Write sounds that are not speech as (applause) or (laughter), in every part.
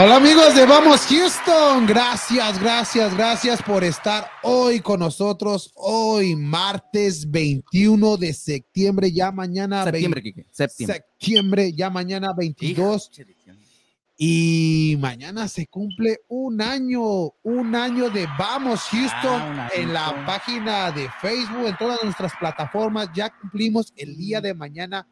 Hola amigos de Vamos Houston, gracias, gracias, gracias por estar hoy con nosotros. Hoy martes 21 de septiembre, ya mañana septiembre, Kike, septiembre. septiembre, ya mañana 22. Y mañana se cumple un año, un año de Vamos Houston Ah, en la página de Facebook, en todas nuestras plataformas. Ya cumplimos el día de mañana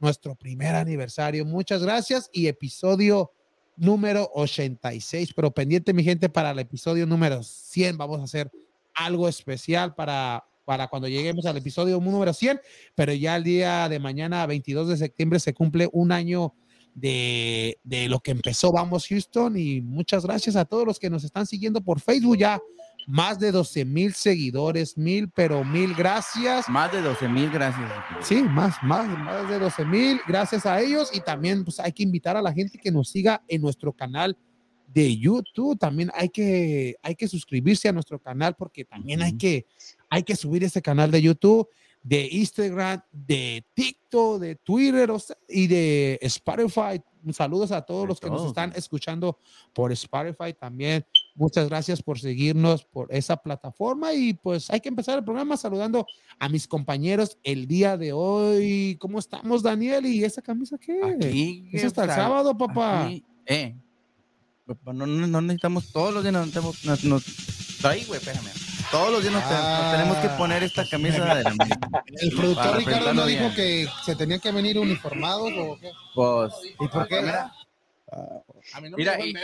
nuestro primer aniversario. Muchas gracias y episodio número 86, pero pendiente mi gente para el episodio número 100. Vamos a hacer algo especial para, para cuando lleguemos al episodio número 100, pero ya el día de mañana, 22 de septiembre, se cumple un año de, de lo que empezó Vamos Houston y muchas gracias a todos los que nos están siguiendo por Facebook ya. Más de 12 mil seguidores, mil, pero mil gracias. Más de 12 mil, gracias. Sí, más, más, más de 12 mil, gracias a ellos. Y también pues, hay que invitar a la gente que nos siga en nuestro canal de YouTube. También hay que, hay que suscribirse a nuestro canal porque también hay, que, hay que subir ese canal de YouTube, de Instagram, de TikTok, de Twitter o sea, y de Spotify. Saludos a todos De los que nos están escuchando por Spotify también. Muchas gracias por seguirnos por esa plataforma y pues hay que empezar el programa saludando a mis compañeros el día de hoy. ¿Cómo estamos, Daniel? ¿Y esa camisa qué? Aquí, ¿Es hasta el sábado, papá? aquí, eh. Papá, No, no, no necesitamos todos los días, nos, tenemos- nos, nos- ahí, güey, espérame. Todos los días nos, nos tenemos que poner esta camisa de la El productor Para Ricardo no dijo bien. que se tenían que venir uniformados o qué. Pues, ¿Y por qué? Mira, A mí no mira me y.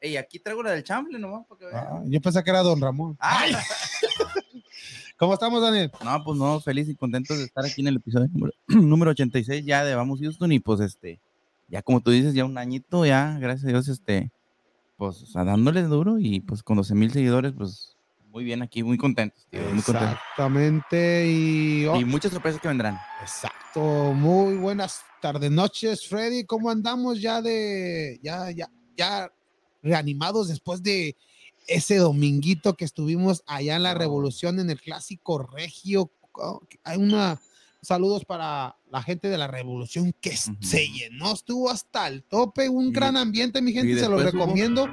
ey, aquí traigo la del chamble nomás. Porque. Ah, yo pensé que era Don Ramón. Ay. (laughs) ¿Cómo estamos, Daniel? No, pues no, feliz y contentos de estar aquí en el episodio número, (clears throat) número 86 ya de Vamos Houston y pues este, ya como tú dices, ya un añito, ya, gracias a Dios, este, pues o sea, dándole duro y pues con 12 mil seguidores, pues muy bien aquí, muy contentos, tío, muy contentos. Exactamente. Y, oh, Y muchas sorpresas que vendrán. exacto. Muy buenas tardes, noches, Freddy. ¿Cómo andamos ya de, ya, ya, ya reanimados después de ese dominguito que estuvimos allá en la. Revolución en el clásico regio? Hay una saludos para la gente de la Revolución que s- Ujú. se llenó, estuvo hasta el tope, un Y- gran ambiente, mi gente, se lo hubo- recomiendo.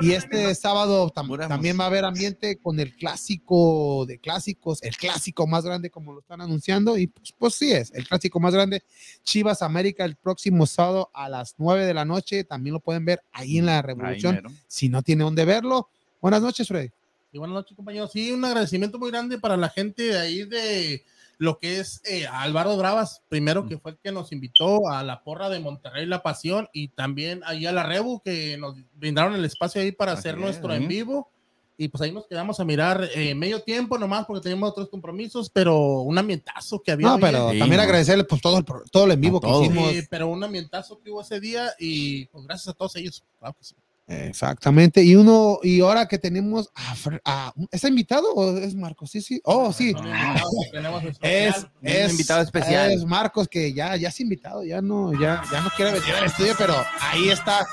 Y este sábado tam- también va a haber ambiente con el clásico de clásicos, el clásico más grande como lo están anunciando y pues, pues sí es, el clásico más grande, Chivas América el próximo sábado a las 9 de la noche, también lo pueden ver ahí en la Revolución, si no tiene dónde verlo. Buenas noches, Freddy. Y buenas noches, compañeros. Sí, un agradecimiento muy grande para la gente de ahí de lo que es eh, Álvaro Bravas, primero que fue el que nos invitó a la porra de Monterrey La Pasión y también ahí a la Rebu que nos brindaron el espacio ahí para Así hacer es, nuestro en vivo. Y pues ahí nos quedamos a mirar eh, medio tiempo nomás porque teníamos otros compromisos, pero un ambientazo que había. No, hoy, pero Sí, también no. agradecerle pues todo el, todo el en vivo A que todos. hicimos. Sí, pero un ambientazo que hubo ese día y pues gracias a todos ellos. Claro que sí. Exactamente. Y uno, y ahora que tenemos a, ¿es invitado o es Marcos? Sí, sí. Oh, sí. Tenemos (laughs) Es, es invitado especial. Es Marcos que ya, ya es invitado, ya no, ya, ya no quiere venir al estudio, pero ahí está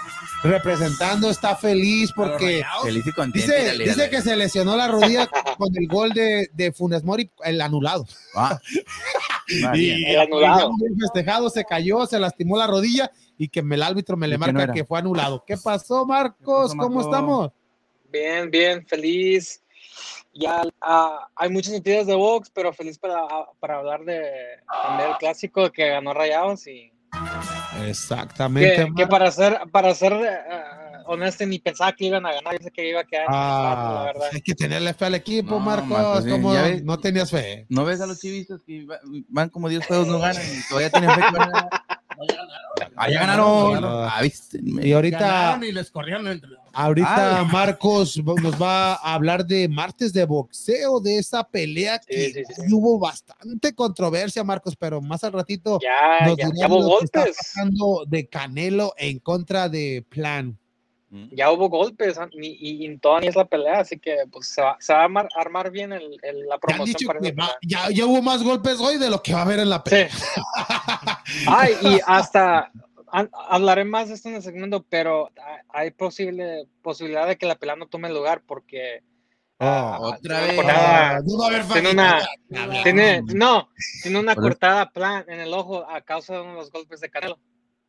representando, está feliz porque Feliz y contento. dice, dice que se lesionó la rodilla (laughs) con el gol de, de Funes Mori, el anulado. Ah. (laughs) Y. El anulado. festejado, se cayó, se lastimó la rodilla y que el árbitro me le ¿Y qué marca no que fue anulado. ¿Qué pasó, Marcos? pasó, ¿Cómo Marco? estamos? Bien, bien, feliz. Ya ah, hay muchas noticias de Vox, pero feliz para, para hablar de también el clásico que ganó Rayados y Exactamente. que, que para ser para ser ah, honesto ni pensaba que iban a ganar, yo sé que iba a quedar en empate, la Ah, verdad. hay que tenerle fe al equipo, No, Marcos. ¿Cómo ves. no tenías fe? ¿No ves a los chivistas que va- van como 10 juegos no ganan y todavía tienen fe que van a ganar? Ah, ya ganaron. Ah, viste. Y ahorita, Ganaron y les corrieron entre ahorita Ay. Marcos nos va a hablar de martes de boxeo, de esa pelea que Sí, sí, sí, sí. sí hubo bastante controversia, Marcos, pero más al ratito Ya, nos ya, dirás ya hubo lo que está golpes. pasando de Canelo en contra de Plan. Ya hubo golpes ah, y, y, y todavía es la pelea, así que pues se va, se va a armar, armar bien el, el- la promoción dicho para que esa va- ya, ya hubo más golpes hoy de lo que va a haber en la pelea. Sí. (laughs) Ay, y (laughs) hasta hablaré más de esto en el segmento, pero hay- posible posibilidad de que la pelea no tome lugar porque ah, otra tiene vez. cortada- Ah, no va a haber tiene una tiene no tiene una cortada plan en el ojo a causa de uno de los golpes de Canelo.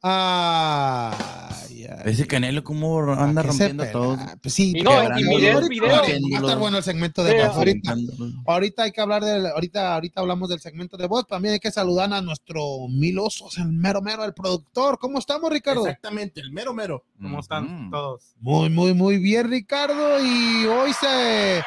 Ay, ay, Ese Canelo, ¿cómo anda ¿a qué se rompiendo todo? Pues sí, Y no, pero- y video, ahorita- video. Va a estar bueno el segmento de Sí, voz. Ahorita, ahorita hay que hablar del, ahorita, ahorita hablamos del segmento de voz. También hay que saludar a nuestro mil osos, el mero mero, el productor. ¿Cómo estamos, Ricardo? Exactamente, el mero mero. ¿Cómo están todos? Muy, muy, muy bien, Ricardo. Y hoy se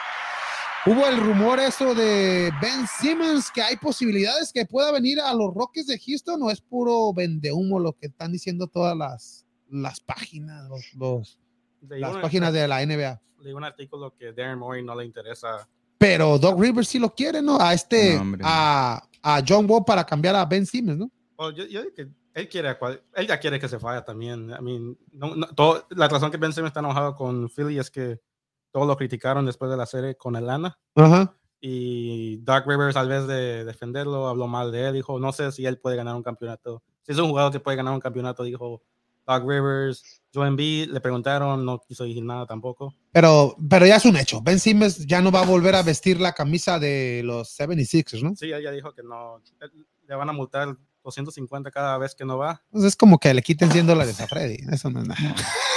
hubo el rumor eso de Ben Simmons, que hay posibilidades que pueda venir a los Rockets de Houston, o es puro vendehumo lo que están diciendo todas las, las páginas, los, los- las páginas de la NBA. leí un artículo que Darren Morey no le interesa. Pero Doc Rivers sí lo quiere, ¿no? A este, No, hombre. a, a John Wall para cambiar a Ben Simmons, ¿no? Well, yo, yo digo que él quiere, él ya quiere que se vaya también. I mean, no, no- todo- la razón que Ben Simmons está enojado con Philly es que todos lo criticaron después de la serie con Atlanta Ajá. y Doc Rivers al vez de defenderlo habló mal de él, dijo, no sé si él puede ganar un campeonato. Si es un jugador que puede ganar un campeonato, dijo Doc Rivers. Joe Embiid le preguntaron, no quiso decir nada tampoco. Pero, pero ya es un hecho. Ben Simmons ya no va a volver a vestir la camisa de los 76ers, ¿no? Sí, ella dijo que no, le van a multar 250 cada vez que no va. Pues es como que le quiten 100 dólares a Freddy. Eso no es nada.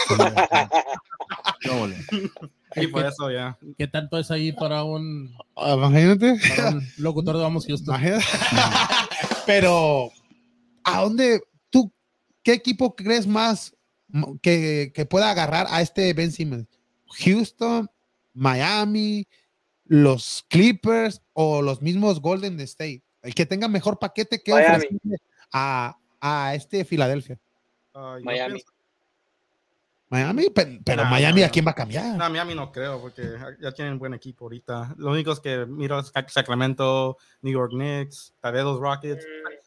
(laughs) Y por eso ya. ¿Qué tanto es ahí para un, Ah, Imagínate. para un locutor de Vamos Houston? Imagínate. Pero, ¿a dónde tú, qué equipo crees más que, que pueda agarrar a este Ben Simmons? ¿Houston, Miami, los Clippers o los mismos Golden State? El que tenga mejor paquete que a, a este Filadelfia. Miami. pienso- Miami, pe- pero, Miami, ¿a quién va a cambiar? No, Miami no creo, porque ya tienen buen equipo ahorita. Lo único es que miro es Sacramento, New York Knicks, tal vez los Rockets.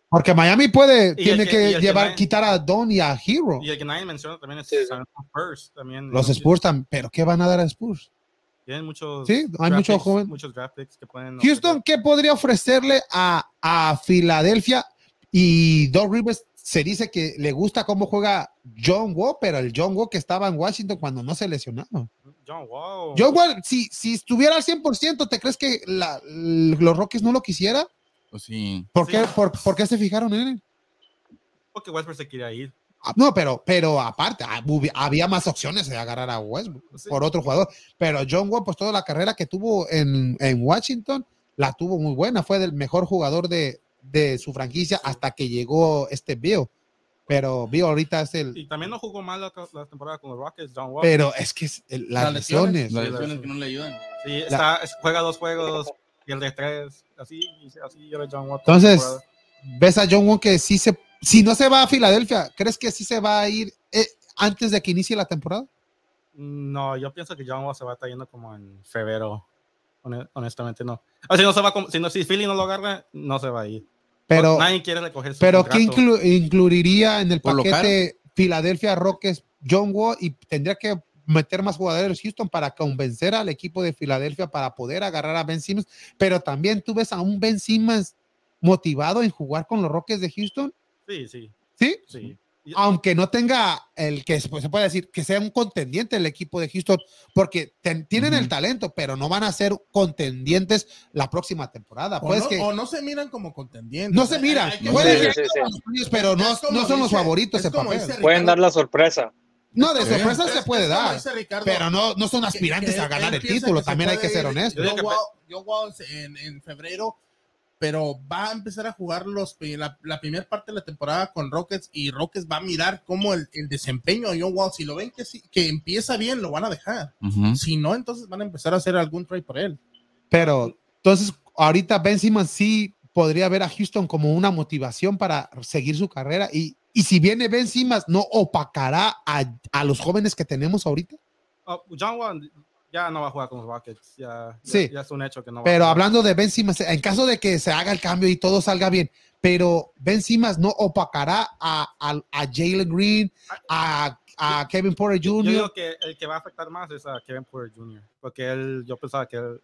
Porque Miami puede, Y tiene que- llevar, quitar a Don y a Hero. Y el que nadie menciona también es Sí, Spurs. También, Los Spurs también, pero ¿qué van a dar a Spurs? Tienen muchos. Sí, hay. Muchos draft picks que pueden. Houston, ¿qué podría ofrecerle a, a Filadelfia? Y Doc Rivers se dice que le gusta cómo juega John Wall, pero el John Wall que estaba en Washington cuando no se lesionó. John Wall. John Wall, si, si estuviera al 100%, ¿te crees que la- los Rockets no lo quisiera? Pues sí. ¿Por, Sí. qué, por, por qué se fijaron en él? Porque Westbrook se quiere ir. Ah, No, pero, pero aparte, ah, había más opciones de agarrar a Westbrook Sí. por otro jugador. Pero John Wall, pues toda la carrera que tuvo en, en Washington, la tuvo muy buena. Fue el mejor jugador de, de su franquicia hasta que llegó este Bill. Pero Bill ahorita es el... Y también no jugó mal la, la temporada con los Rockets, John Wall. Pero es que es el- las Las lesiones. lesiones. Las lesiones la- que no le ayudan. Sí, está, es- juega dos juegos y el de tres. Así, así era John Wall. la Entonces, ves a John Wall que sí se... Si no se va a Filadelfia, ¿crees que sí se va a ir eh, antes de que inicie la temporada? No, yo pienso que John Wall se va a estar yendo como en febrero. Hone- Honestamente, no. O si no se va, si, no, si Philly no lo agarra, no se va a ir. Pero... nadie quiere recoger su Pero ¿qué inclu- incluiría en el paquete Filadelfia Rockets John Wall y tendría que meter más jugadores Houston para convencer al equipo de Filadelfia para poder agarrar a Ben Simmons? Pero también tú ves a un Ben Simmons motivado en jugar con los Rockets de Houston, Sí, sí, ¿sí? Aunque no tenga el que pues, se puede decir que sea un contendiente el equipo de Houston, porque ten- tienen el talento, pero no van a ser contendientes la próxima temporada. O, Pues no, que o no se miran como contendientes. no se miran, hay que pueden Sí, sí, pero no, no son los dice- favoritos en papel. Pueden dar la sorpresa. No, de es- sorpresa es- se puede dar, Ricardo, pero no, no son aspirantes que a ganar el título, también hay que ser honestos. Yo Wall en, en febrero, pero va a empezar a jugar los, la, la primera parte de la temporada con Rockets y Rockets va a mirar cómo el, el desempeño de Joe Wall, si lo ven que, sí- que empieza bien, lo van a dejar. Ujú. Si no, entonces van a empezar a hacer algún trade por él. Pero entonces, ahorita Ben Simmons sí podría ver a Houston como una motivación para seguir su carrera. Y, y si viene Ben Simmons, ¿no opacará a, a los jóvenes que tenemos ahorita? Oh, John Wall ya no va a jugar con los Rockets. Ya, ya- Sí. ya es un hecho que no va Pero a jugar. hablando de Ben Simmons, en caso de que se haga el cambio y todo salga bien, pero Ben Simmons no opacará a, a, a Jalen Green, a, a Kevin Porter Yo Jr. digo que el que va a afectar más es a Kevin Porter Jr. Porque él, yo pensaba que él.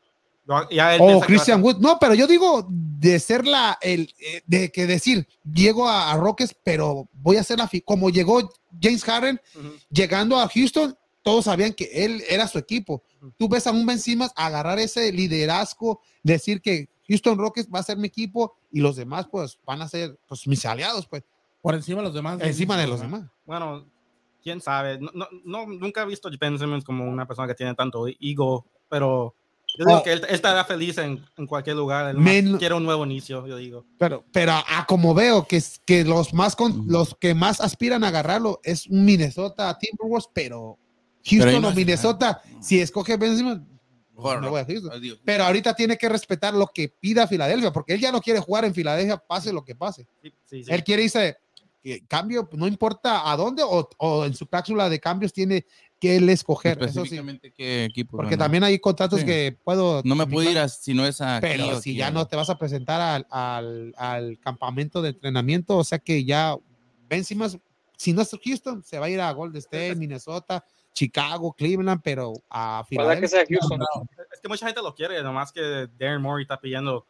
Ya él O a Christian ser- Wood. No, pero yo digo de ser la, el, eh, de que decir, llego a, Rockets, pero voy a hacer la, fi- como llegó James Harden, Ujú. llegando a Houston, todos sabían que él era su equipo. Tú ves a un Ben Simmons agarrar ese liderazgo, decir que Houston Rockets va a ser mi equipo y los demás pues van a ser pues mis aliados, pues. Por encima de los demás. encima de los demás. Bueno, quién sabe. No, no, no- nunca he visto a Ben Simmons como una persona que tiene tanto ego, pero yo digo Oh. que él, él estará feliz en, en cualquier lugar. Men- quiere un nuevo inicio, yo digo. Pero, pero a, como veo que, que los más con, Ujú. los que más aspiran a agarrarlo es un Minnesota Timberwolves, pero Houston no o es- Minnesota, no. si escoge Ben Simmons, me voy a Houston. Pero ahorita tiene que respetar lo que pida Filadelfia, porque él ya no quiere jugar en Filadelfia, pase lo que pase. Sí, sí, sí. Él quiere irse, cambio, no importa a dónde, o, o en su cápsula de cambios tiene que él escoger. Eso sí, Específicamente qué equipo. porque ¿no? también hay contratos Sí. que puedo. No me puedo ir a, si no es aquí. Pero si ya no te vas a presentar al, al, al campamento de entrenamiento, o sea que ya Ben Simmons, si no es Houston, se va a ir a Golden State, Minnesota, Chicago, Cleveland, pero a Ojalá que sea Houston. Es que mucha gente lo quiere, nomás que Darren Morey está pidiendo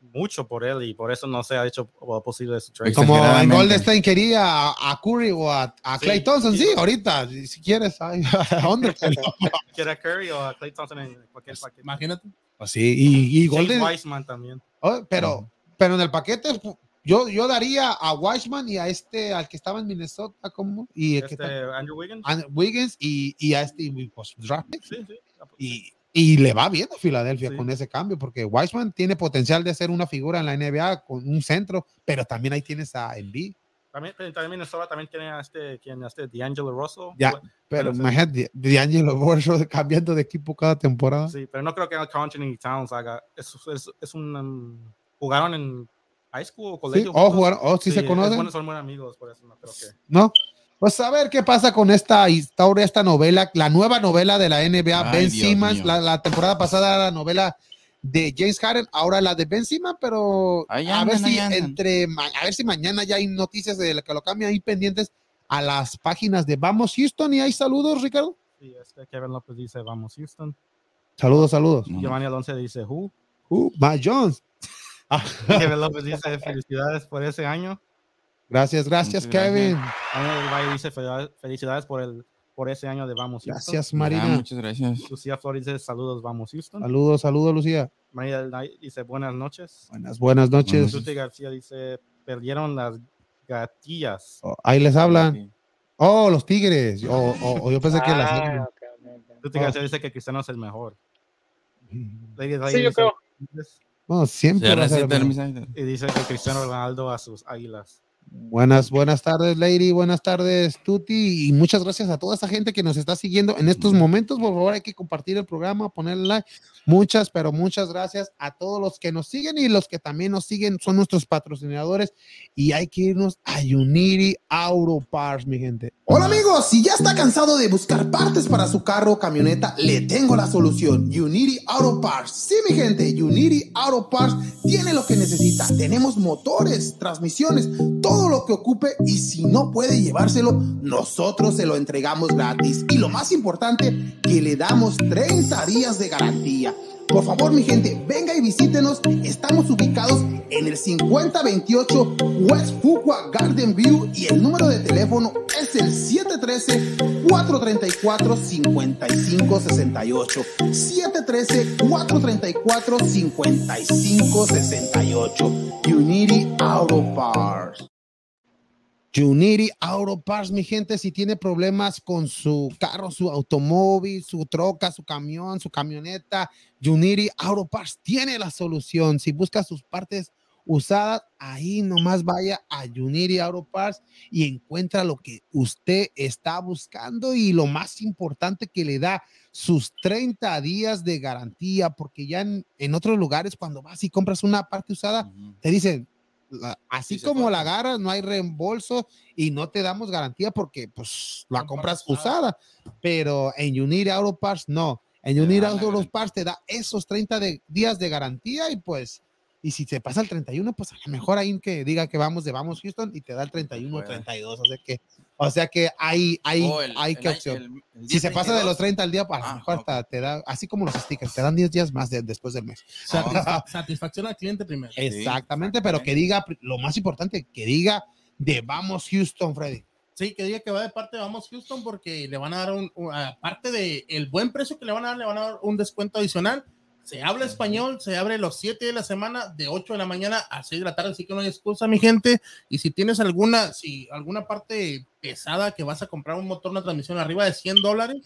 mucho por él y por eso no se ha hecho posible su trade. Como en State quería a, a Curry o a, a Sí, Clay Thompson, sí, sí. ahorita, si quieres, (laughs) ¿a dónde? (laughs) Quiere a Curry o a Clay Thompson en cualquier paquete. Imagínate. Pues sí, y, y Golden, Wiseman también. oh, pero, pero en el paquete, yo, yo daría a Wiseman y a este, al que estaba en Minnesota, como, y el que Este, está- Andrew Wiggins. a Wiggins y, y a este pues, draft. Sí, sí. y, y le va bien a Filadelfia Sí. con ese cambio, porque Wiseman tiene potencial de ser una figura en la NBA con un centro, pero también ahí tienes a Embiid. También, también Minnesota también tiene a este, quien, a este D'Angelo Russell. Ya. Bueno, Pero imagínate, D'Angelo Russell (laughs) cambiando de equipo cada temporada. Sí, pero no creo que Al Anthony Towns haga. Es, es, es un. um, jugaron en high school o Sí, colegio. o juntos. jugaron, o si Sí, se conocen, bueno, son buenos amigos, por eso no creo que. ¿no? Pues a ver qué pasa con esta historia, esta novela, la nueva novela de la NBA, Ay, Ben Dios Simmons. La, la temporada pasada era la novela de James Harden, ahora la de Ben Simmons, pero Ahí a andan, ver si andan. entre a ver si mañana ya hay noticias de que lo cambian ahí pendientes a las páginas de Vamos Houston y hay saludos, Ricardo. Sí, este Kevin López dice: Vamos, Houston. Saludos, saludos. Giovanni Alonso dice: Who? Uh, Matt Jones. (laughs) Ah, Kevin López dice: Felicidades por ese año. gracias, gracias. Kevin. Daniel del Valle dice: "Felicidades- por, el, por ese año de Vamos, Houston. Gracias, Ah, Marina. muchas gracias. Lucía Flores dice: Saludos, Vamos, Houston. Saludos, saludos, Lucía. María dice: Buenas noches. Buenas, buenas noches. Tuti García dice: Perdieron las gatillas. Oh, ahí les hablan. Oh, los Tigres. O, o- o yo pensé que las. Ah, ok, ok, ok. Tuti Oh. García dice que Cristiano es el mejor. Lady Day Sí, yo dice- creo. Siempre. Va a ser el. Y dice que Cristiano Ronaldo a sus águilas. Buenas, buenas tardes, Lady. Buenas tardes, Tuti. Y muchas gracias a toda esa gente que nos está siguiendo en estos momentos. Por favor, hay que compartir el programa, ponerle like. Muchas, pero muchas gracias a todos los que nos siguen y los que también nos siguen son nuestros patrocinadores. Y hay que irnos a Unity Auto Parts, mi gente. Hola amigos, si ya está cansado de buscar partes para su carro o camioneta, le tengo la solución. Unity Auto Parts. Sí, mi gente, Unity Auto Parts tiene lo que necesita. Tenemos motores, transmisiones, todo lo que ocupe y si no puede llevárselo, nosotros se lo entregamos gratis. Y lo más importante, que le damos 30 días de garantía. Por favor, mi gente, venga y visítenos. Estamos ubicados en el 5028 West Fuqua Garden View y el número de teléfono es el 713-434-5568. 713-434-5568. Unity Auto Parts. Unity Auto Parts, mi gente, si tiene problemas con su carro, su automóvil, su troca, su camión, su camioneta, Unity Auto Parts tiene la solución. Si busca sus partes usadas, ahí nomás vaya a Unity Auto Parts y encuentra lo que usted está buscando y lo más importante que le da sus 30 días de garantía, porque ya en, en otros lugares cuando vas y compras una parte usada, te dicen, la- así Sí como la agarras, no hay reembolso y no te damos garantía porque pues la Compras usada. Pero en Unity Auto Parts no. En Te la Auto. Parts te da esos 30 de- días de garantía y pues, y si se pasa el 31, pues a lo mejor ahí que diga que vamos de vamos Houston y te da el 31 o puede. 32. O sea que, o sea que hay, hay, Oh, el- hay el que opción. el- el si se pasa de 10, los 30 al día, pues a lo Ah, mejor hasta te da, así como los stickers, te dan 10 días más de- después del mes. Satisfa- (laughs) satisfacción al cliente primero. Exactamente, pero que diga, lo más importante, que diga de vamos Houston, Freddy. Sí, que diga que va de parte de Vamos Houston porque le van a dar un, un- aparte de el buen precio que le van a dar, le van a dar un descuento adicional. Se habla español, se abre los 7 de la semana, de 8 de la mañana a 6 de la tarde, así que no hay excusa, mi gente. Y si tienes alguna, si alguna parte pesada que vas a comprar un motor, una transmisión arriba de 100 dólares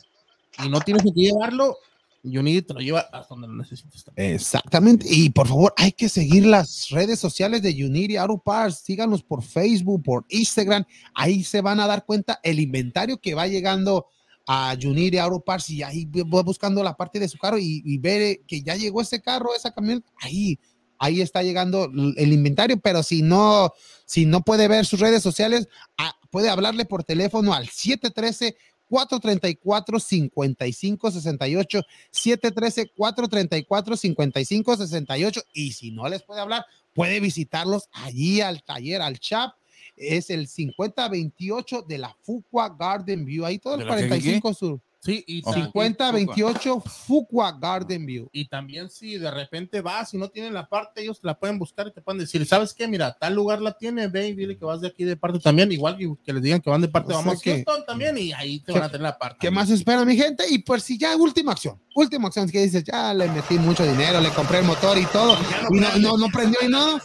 y no tienes que llevarlo, Unity te lo lleva hasta donde lo necesites. también. Exactamente. Y por favor, hay que seguir las redes sociales de Unity Auto Parts. Síganos por Facebook, por Instagram. Ahí se van a dar cuenta el inventario que va llegando a Unity Auto Parts y ahí voy buscando la parte de su carro y, y ver que ya llegó ese carro, esa camioneta. Ahí, ahí está llegando el inventario. Pero si no, si no puede ver sus redes sociales, ah, puede hablarle por teléfono al 713 434 5568 713 434 5568 y si no les puede hablar, puede visitarlos allí al taller, al chat. Es el 5028 de la Fuqua Garden View. Ahí todo el ¿De la qué, qué, 45 sur. Sí, y, Oh. ta- 5028 Fuqua Garden View. y también si de repente vas y no tienen la parte, ellos la pueden buscar y te pueden decir, ¿sabes qué? Mira, tal lugar la tiene, ve y dile que vas de aquí de parte también, igual que, que les digan que van de parte, O vamos que- a Houston también y ahí te ¿Qué- van a tener la parte. ¿Qué más espera mi gente? Y pues si ya última acción, última acción que dices, ya le metí mucho dinero, le compré el motor y todo, y no, no, no prendió y no,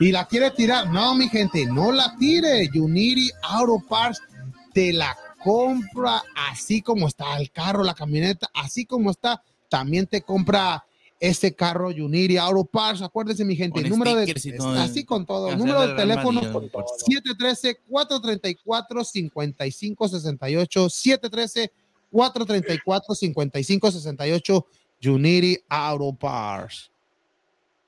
y la quiere tirar. No, mi gente, no la tire. Unity Auto Parts te la compra así como está el carro, la camioneta, así como está, también te compra ese carro Unity Auto Parts. Acuérdense, mi gente, Con el número de así con todo, número de el Real teléfono Madrid, por- 713-434-5568. 713-434-5568. Unity Auto Parts.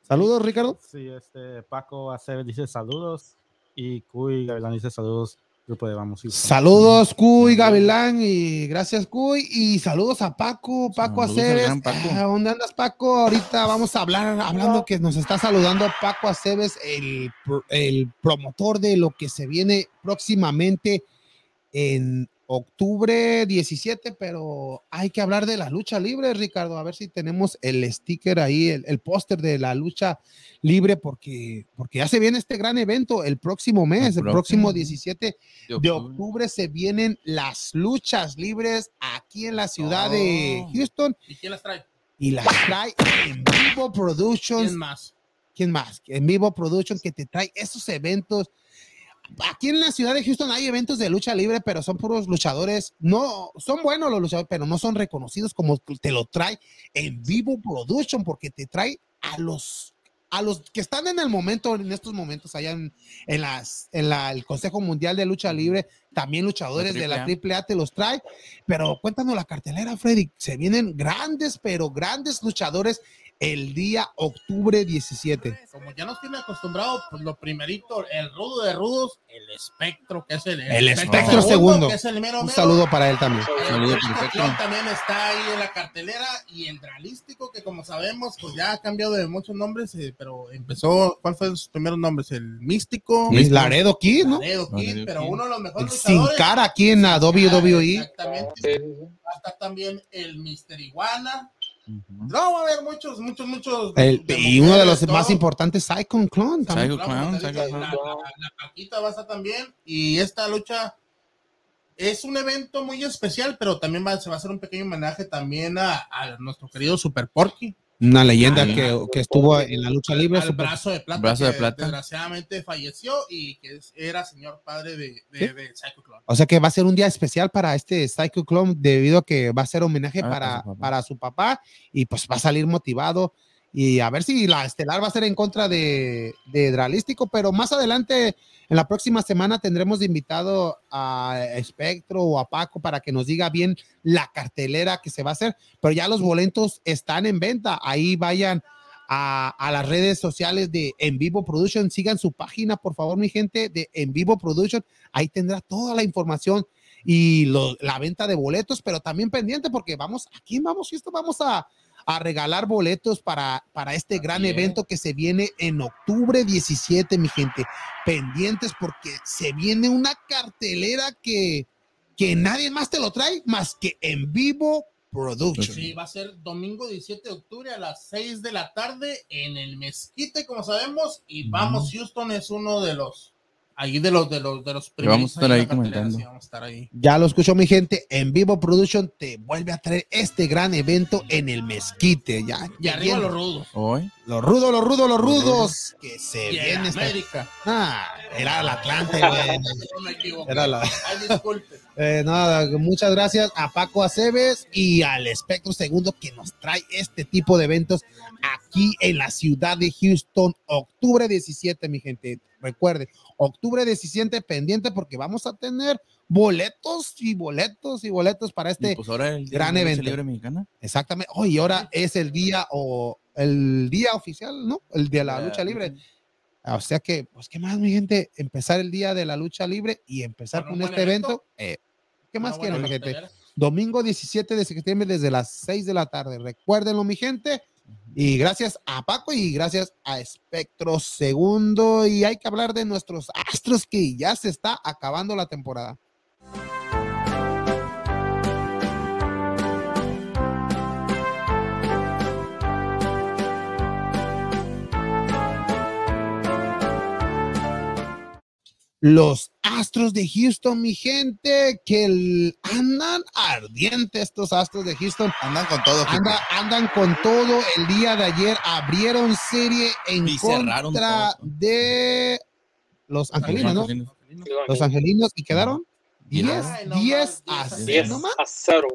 Saludos, Ricardo. Sí, este Paco Aceves dice saludos y Cuy Gavilán dice saludos, grupo de Vamos Houston. Saludos, Cuy Gavilán. Y gracias, Cuy. Y saludos a Paco, Paco Saludos Aceves. Paco. Ah, ¿Dónde andas, Paco? Ahorita vamos a hablar, hablando que nos está saludando Paco Aceves, el, el promotor de lo que se viene próximamente en octubre 17, pero hay que hablar de la lucha libre, Ricardo, a ver si tenemos el sticker ahí, el, el póster de la lucha libre, porque, porque ya se viene este gran evento el próximo mes, el, El próximo próximo 17 de octubre se vienen las luchas libres aquí en la ciudad de Oh. Houston ¿Y quién las trae? y las trae en Vivo Productions. ¿Quién más? ¿Quién más? En Vivo Production que te trae esos eventos. Aquí en la ciudad de Houston hay eventos de lucha libre, pero son puros luchadores. No, son buenos los luchadores, pero no son reconocidos como te lo trae en Vivo Production, porque te trae a los a los que están en el momento, en estos momentos, allá en, en las, en la, el Consejo Mundial de Lucha Libre, también luchadores de la AAA te los trae. Pero cuéntanos la cartelera, Freddy. Se vienen grandes, pero grandes luchadores el día octubre 17. Como ya nos tiene acostumbrado, pues lo primerito, el rudo de rudos, el espectro, que es el, El espectro segundo. que es el mero Un mero. saludo para él también. El Saludo. Clon también está ahí en la cartelera y el Dralístico, que como sabemos, pues ya ha cambiado de muchos nombres, eh, pero empezó, ¿cuál fue sus primeros nombres? El Místico, Laredo Kid, ¿no? Laredo Kid, Laredo pero Kid. uno de los mejores Sin cara aquí en la WWE. Exactamente. Sí, sí, sí. Va a estar también el Mister Iguana. No, va a haber muchos, muchos, muchos. El- de y uno de los más importantes, Psycho también. Clown, la, la- la Paquita va a estar también. Y esta lucha es un evento muy especial, pero también va- se va a hacer un pequeño homenaje también a, a nuestro querido Super Porky. Una leyenda que, que estuvo en la lucha libre. al brazo de plata. Brazo de que plata. Desgraciadamente falleció y que era señor padre de, de, ¿Sí? de Psycho Clown. O sea que va a ser un día especial para este Psycho Clone debido a que va a ser homenaje Ah, para, para su papá. para su papá y pues va a salir motivado y a ver si la estelar va a ser en contra de, de Dralístico, pero más adelante en la próxima semana tendremos invitado a Espectro o a Paco para que nos diga bien la cartelera que se va a hacer, pero ya los boletos están en venta, ahí vayan a, a las redes sociales de En Vivo Production, sigan su página por favor mi gente de En Vivo Production, ahí tendrá toda la información y lo- la venta de boletos, pero también pendiente porque vamos, aquí en Vamos Houston vamos a, a regalar boletos para, para este gran es. evento que se viene en octubre 17, mi gente. Pendientes porque se viene una cartelera que, que nadie más te lo trae más que en vivo production. Sí, va a ser domingo 17 de octubre a las 6 de la tarde en el Mezquite, como sabemos. Y vamos, Houston es uno de los ahí de los de los de los Que vamos a estar la ahí comentando. sí, vamos a estar ahí. Ya lo escuchó mi gente, en Vivo Production te vuelve a traer este gran evento en el Mezquite. Ya, Y arriba los rudos. Hoy. Los rudos, los rudos, los rudos. Que se viene esta- América. Ah, era el Atlante, güey. No me equivoqué. Era la- Ay, disculpe. (laughs) Eh, nada, muchas gracias a Paco Aceves y al Espectro Segundo que nos trae este tipo de eventos aquí en la ciudad de Houston, octubre 17, mi gente. Recuerden, octubre 17 pendiente porque vamos a tener boletos y boletos y boletos para este pues ahora el día gran evento. libre mexicana. Exactamente. Hoy ahora es el día o el día oficial, ¿no? El de la lucha libre. O sea que, pues, ¿qué más, mi gente? Empezar el día de la lucha libre y empezar Con este evento. evento. eh, ¿Qué más quieren, mi gente? Domingo 17 de septiembre desde las 6 de la tarde. Recuérdenlo, mi gente. Y gracias a Paco y gracias a Espectro Segundo. Y hay que hablar de nuestros astros que ya se está acabando la temporada. Los Astros de Houston, mi gente, que el- andan ardientes estos Astros de Houston. Andan con todo. Anda- andan con todo. El día de ayer abrieron serie en Y cerraron contra de los angelinos, ¿no? Los angelinos y quedaron 10, Ay, no 10 más, a 10 a 0. 10 Nomás, a 0.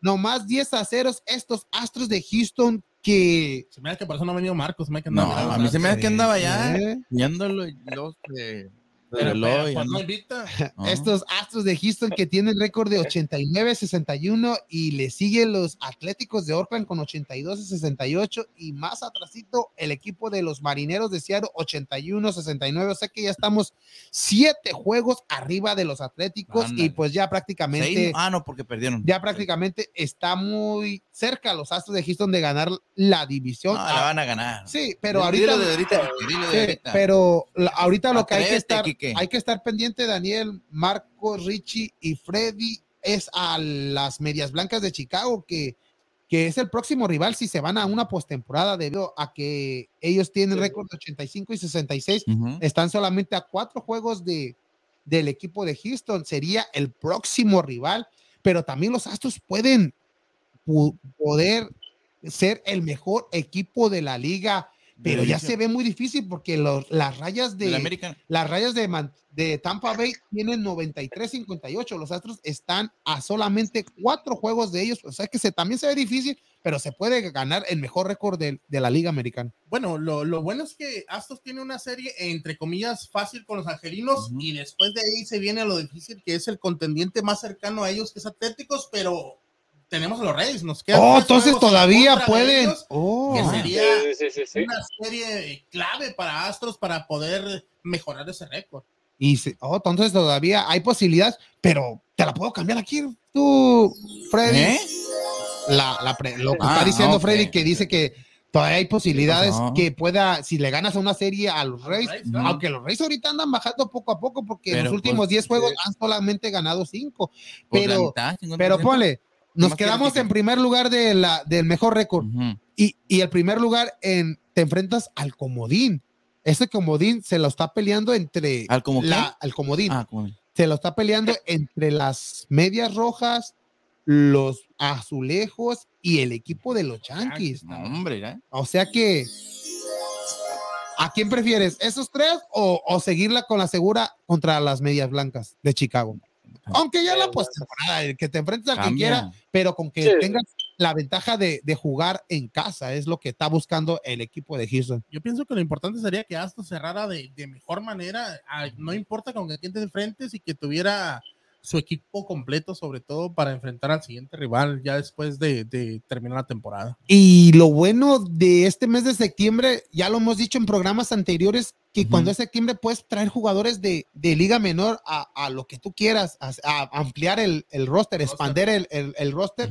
nomás 10 a 0 estos Astros de Houston que... Se me da que por eso no ha venido Marcos. Se me da que No, andaba a mí se me da que andaba ya Eh, viéndolo y los de Pero, pues, (laughs) no. Estos Astros de Houston que tienen récord de 89-61 y le siguen los Atléticos de Oakland con 82-68 y más atrasito el equipo de los Marineros de Seattle 81-69. O sea que ya estamos siete juegos arriba de los Atléticos y pues ya Seis, prácticamente, Ah, no, porque perdieron. ya prácticamente está muy cerca los Astros de Houston de ganar la división. No, la van a ganar. Sí, pero Dilo ahorita... de ahorita, Ricky, dilo de Sí, ahorita. pero ahorita lo que hay que estar, Hay que estar pendiente, Daniel, Marco, Richie y Freddy, es a las medias blancas de Chicago, que, que es el próximo rival si se van a una postemporada, debido a que ellos tienen Sí. récord de 85 y 66, Ujú. están solamente a cuatro juegos de, del equipo de Houston, sería el próximo rival, pero también los Astros pueden pu- poder ser el mejor equipo de la liga, pero ya se ve muy difícil porque los, las rayas de American. las rayas de, Man- de Tampa Bay tienen 93-58, los Astros están a solamente cuatro juegos de ellos, o sea que se, también se ve difícil, pero se puede ganar el mejor récord de, de la liga americana. Bueno, lo, lo bueno es que Astros tiene una serie, entre comillas, fácil con los angelinos Ujú. y después de ahí se viene lo difícil que es el contendiente más cercano a ellos, que es Atléticos, pero tenemos a los Reyes, nos queda Oh, entonces juegos en todavía pueden. ellos, Oh, que Sí, sería sí, sí, sí, sí. una serie clave para Astros para poder mejorar ese récord. y se- oh, entonces todavía hay posibilidades, pero te la puedo cambiar aquí, tú, Freddy. ¿Eh? La, la pre- lo que Ah, está diciendo ok. Freddy, que dice que todavía hay posibilidades que pueda, si le ganas a una serie a los Reyes, aunque los Reyes ahorita andan bajando poco a poco porque en los últimos pues, 10 juegos eh, han solamente ganado 5. Pues la Pero, mitad, 50%. pero ponle, nos quedamos en primer lugar de la, del mejor récord y, y el primer lugar en, te enfrentas al comodín. Ese comodín se lo está peleando entre ¿Al como qué? la, al comodín Ah, como- se lo está peleando entre las medias rojas, los azulejos y el equipo de los Yankees. no, hombre, ¿eh? O sea que, ¿a quién prefieres? ¿Esos tres o, o seguirla con la segura contra las medias blancas de Chicago? Aunque ya la postemporada, el que te enfrentes al que quiera, pero con que Sí. tengas la ventaja de, de jugar en casa, es lo que está buscando el equipo de Houston. Yo pienso que lo importante sería que Astros cerrara de, de mejor manera, a- no importa con quién te enfrentes y que tuviera su equipo completo, sobre todo para enfrentar al siguiente rival ya después de, de terminar la temporada. Y lo bueno de este mes de septiembre, ya lo hemos dicho en programas anteriores, que cuando es septiembre puedes traer jugadores de, de liga menor a, a lo que tú quieras, a, a ampliar el, el roster, Roster. expander el, el- el roster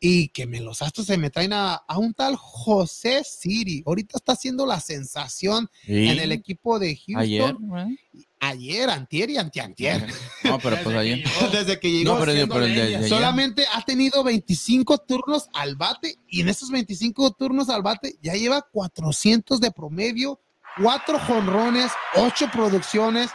y que me los astros se me traen a, a un tal José Siri. Ahorita está haciendo la sensación Sí. en el equipo de Houston. Ayer, Ayer, antier y antiantier. No, pero pues ayer. (laughs) Desde que llegó No, pero, siendo pero el de, leña. de ayer. Solamente ha tenido 25 turnos al bate y en esos 25 turnos al bate ya lleva 400 de promedio, 4 jonrones, 8 producciones.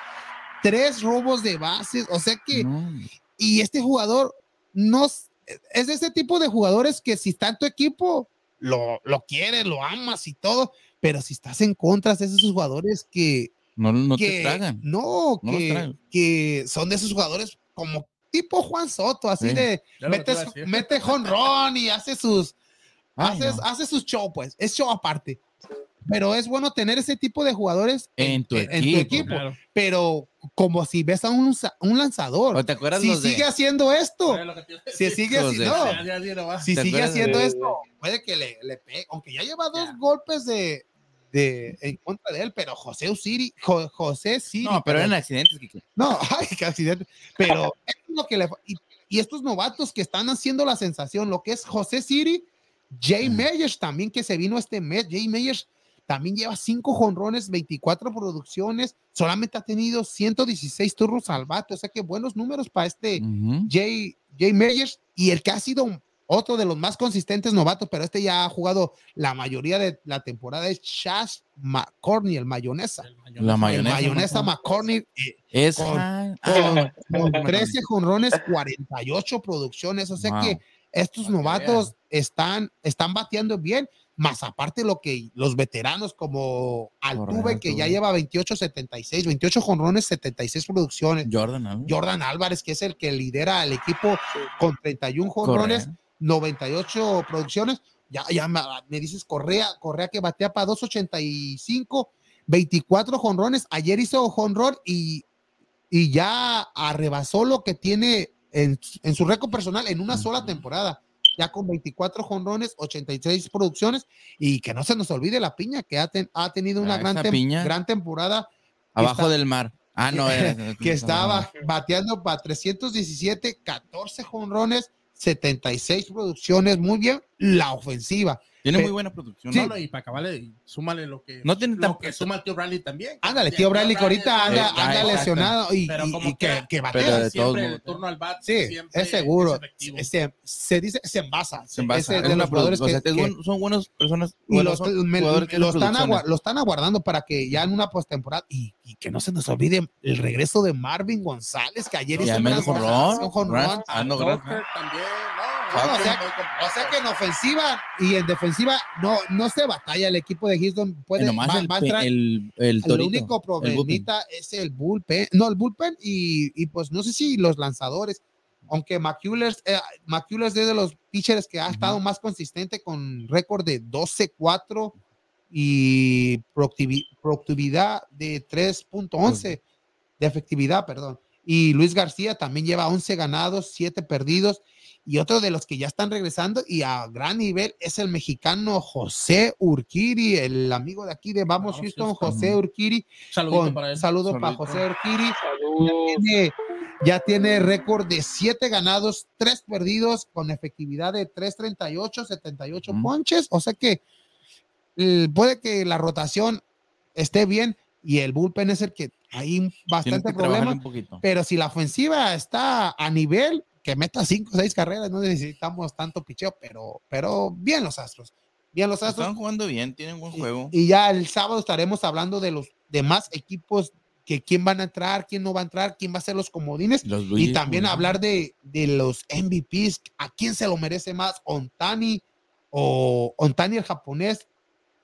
tres robos de bases, o sea que, No. y este jugador no es de ese tipo de jugadores que si está en tu equipo, lo, lo quieres, lo amas y todo, pero si estás en contra es de esos jugadores que, No, no que te tragan. no, No que, tragan. que son de esos jugadores como tipo Juan Soto, así Sí. de te mete, jonrón y hace sus Ay, hace, no. hace sus show, pues, es show aparte. Pero es bueno tener ese tipo de jugadores En tu en equipo. equipo. Claro. Pero como si ves a un, un lanzador, ¿O te acuerdas si los de- sigue haciendo esto, si sigue de- no, si ¿Te sigue haciendo de- esto, puede que le, le pegue, aunque ya lleva dos Ya. golpes de, de en contra de él, pero José Usiri, Jo- José Siri, No, pero eran accidentes. Kike. No, (laughs) ay, qué accidente. Pero (laughs) es lo que le y, y estos novatos que están haciendo la sensación, lo que es José Siri, Jay Meyers también que se vino este mes, Jay Meyers también lleva cinco jonrones, 24 producciones, solamente ha tenido 116 turnos al bate, o sea que buenos números para este. Jay, Jay Meyers y el que ha sido otro de los más consistentes novatos, pero este ya ha jugado la mayoría de la temporada es Chas McCorney, el mayonesa. El La El mayonesa. mayonesa ¿no? McCorney eh, Es con- ah, con, con ah, 13 jonrones, 48 producciones. O sea Wow. que estos Para que novatos están, están bateando bien, más aparte lo que los veteranos como Altuve, que ya lleva 28, 76, 28 jonrones, 76 producciones. Jordan, ¿no? Jordan Álvarez, que es el que lidera el equipo con 31 jonrones. 98 producciones. Ya, ya me, me dices Correa, Correa que batea para 285, 24 jonrones. Ayer hizo jonrón y, y ya arrebasó lo que tiene en, en su récord personal en una sola temporada. Ya con 24 jonrones, 86 producciones. Y que no se nos olvide la piña, que ha, ten- ha tenido una Ah, gran, esa tem- piña. gran temporada Abajo está- del mar. Ah, no, era- (laughs) que estaba bateando para 317, 14 jonrones, 76 producciones. Muy bien, la ofensiva. Tiene Pe- muy buena producción. Sí. ¿no? Y para acabarle, súmale lo que, No tiene lo que suma el tío Bradley también. Ándale, tío Bradley, que ahorita anda, Eh, anda lesionado y, Pero y- como y que, que Pero batea. de todos siempre el modos. turno al bat. Sí, siempre es seguro. efectivo. Se, se dice, se envasa. Se envasa. Es de los jugadores produ- o sea, que, que es son buenas personas. y buenos los- son me- jugadores que lo, están lo están aguardando para que ya en una postemporada y, y que no se nos olvide el regreso de Marvin González, que ayer hizo una jonrón, ah, no, Grant. también, no, Bueno, no, o, sea, o sea que en ofensiva y en defensiva no, no se batalla el equipo de Houston. Puede, nomás va- el, va el, el torito, único el bullpen. problemita es el bullpen. No, el bullpen y, y pues no sé si los lanzadores, aunque McCullers, eh, McCullers es de los pitchers que ha Ujú. estado más consistente con récord de 12-4 y productivi- productividad de 3.11 de efectividad, perdón. Y Luis García también lleva 11 ganados, 7 perdidos. Y otro de los que ya están regresando y a gran nivel es el mexicano José Urquiri, el amigo de aquí de Vamos Vamos, Houston, Houston. José Urquiri. Saludito Con, para él. saludos para Saludito. José Urquiri. Saludos. Tiene- ya tiene récord de 7 ganados, 3 perdidos, con efectividad de 3.38, 78 Ujú. ponches. O sea que eh, puede que la rotación esté bien y el bullpen es el que hay bastante problema. Pero si la ofensiva está a nivel, que meta 5 o 6 carreras, no necesitamos tanto picheo, pero, pero bien los Astros. Bien los Astros. Están jugando bien, tienen buen juego. Y, ya el sábado estaremos hablando de los demás equipos, que quién van a entrar, quién no va a entrar, quién va a ser los comodines. Los Y también hablar de, de los MVPs, a quién se lo merece más, Ontani o Ontani el japonés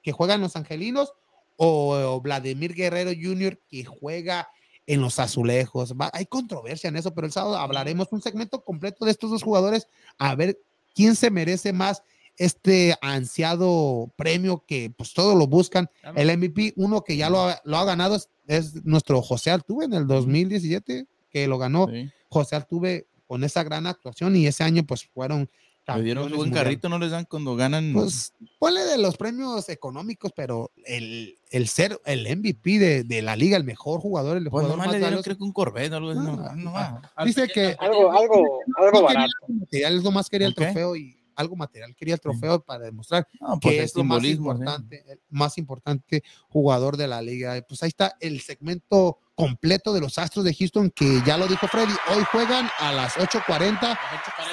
que juega en los Angelinos o, o Vladimir Guerrero Jr. que juega en los azulejos. Va- hay controversia en eso, pero el sábado hablaremos un segmento completo de estos dos jugadores a ver quién se merece más este ansiado premio que pues todos lo buscan. El MVP, uno que ya lo ha, lo ha ganado es, es nuestro José Altuve en el 2017, que lo ganó Sí. José Altuve con esa gran actuación y ese año pues fueron Le dieron campeones buen carrito, no les dan cuando ganan. Pues ponle de los premios económicos, pero el, el ser el MVP de, de la liga, el mejor jugador, el pues jugador más le dieron, creo que un Corvette o algo así. Ah, No, no va. Hasta dice que- Algo, algo, algo no quería barato. algo material, lo más quería el trofeo y algo material, quería el trofeo para demostrar No, pues que es lo más sí. importante, el más importante jugador de la liga. Pues ahí está el segmento completo de los Astros de Houston, que ya lo dijo Freddy, hoy juegan a las 8.40,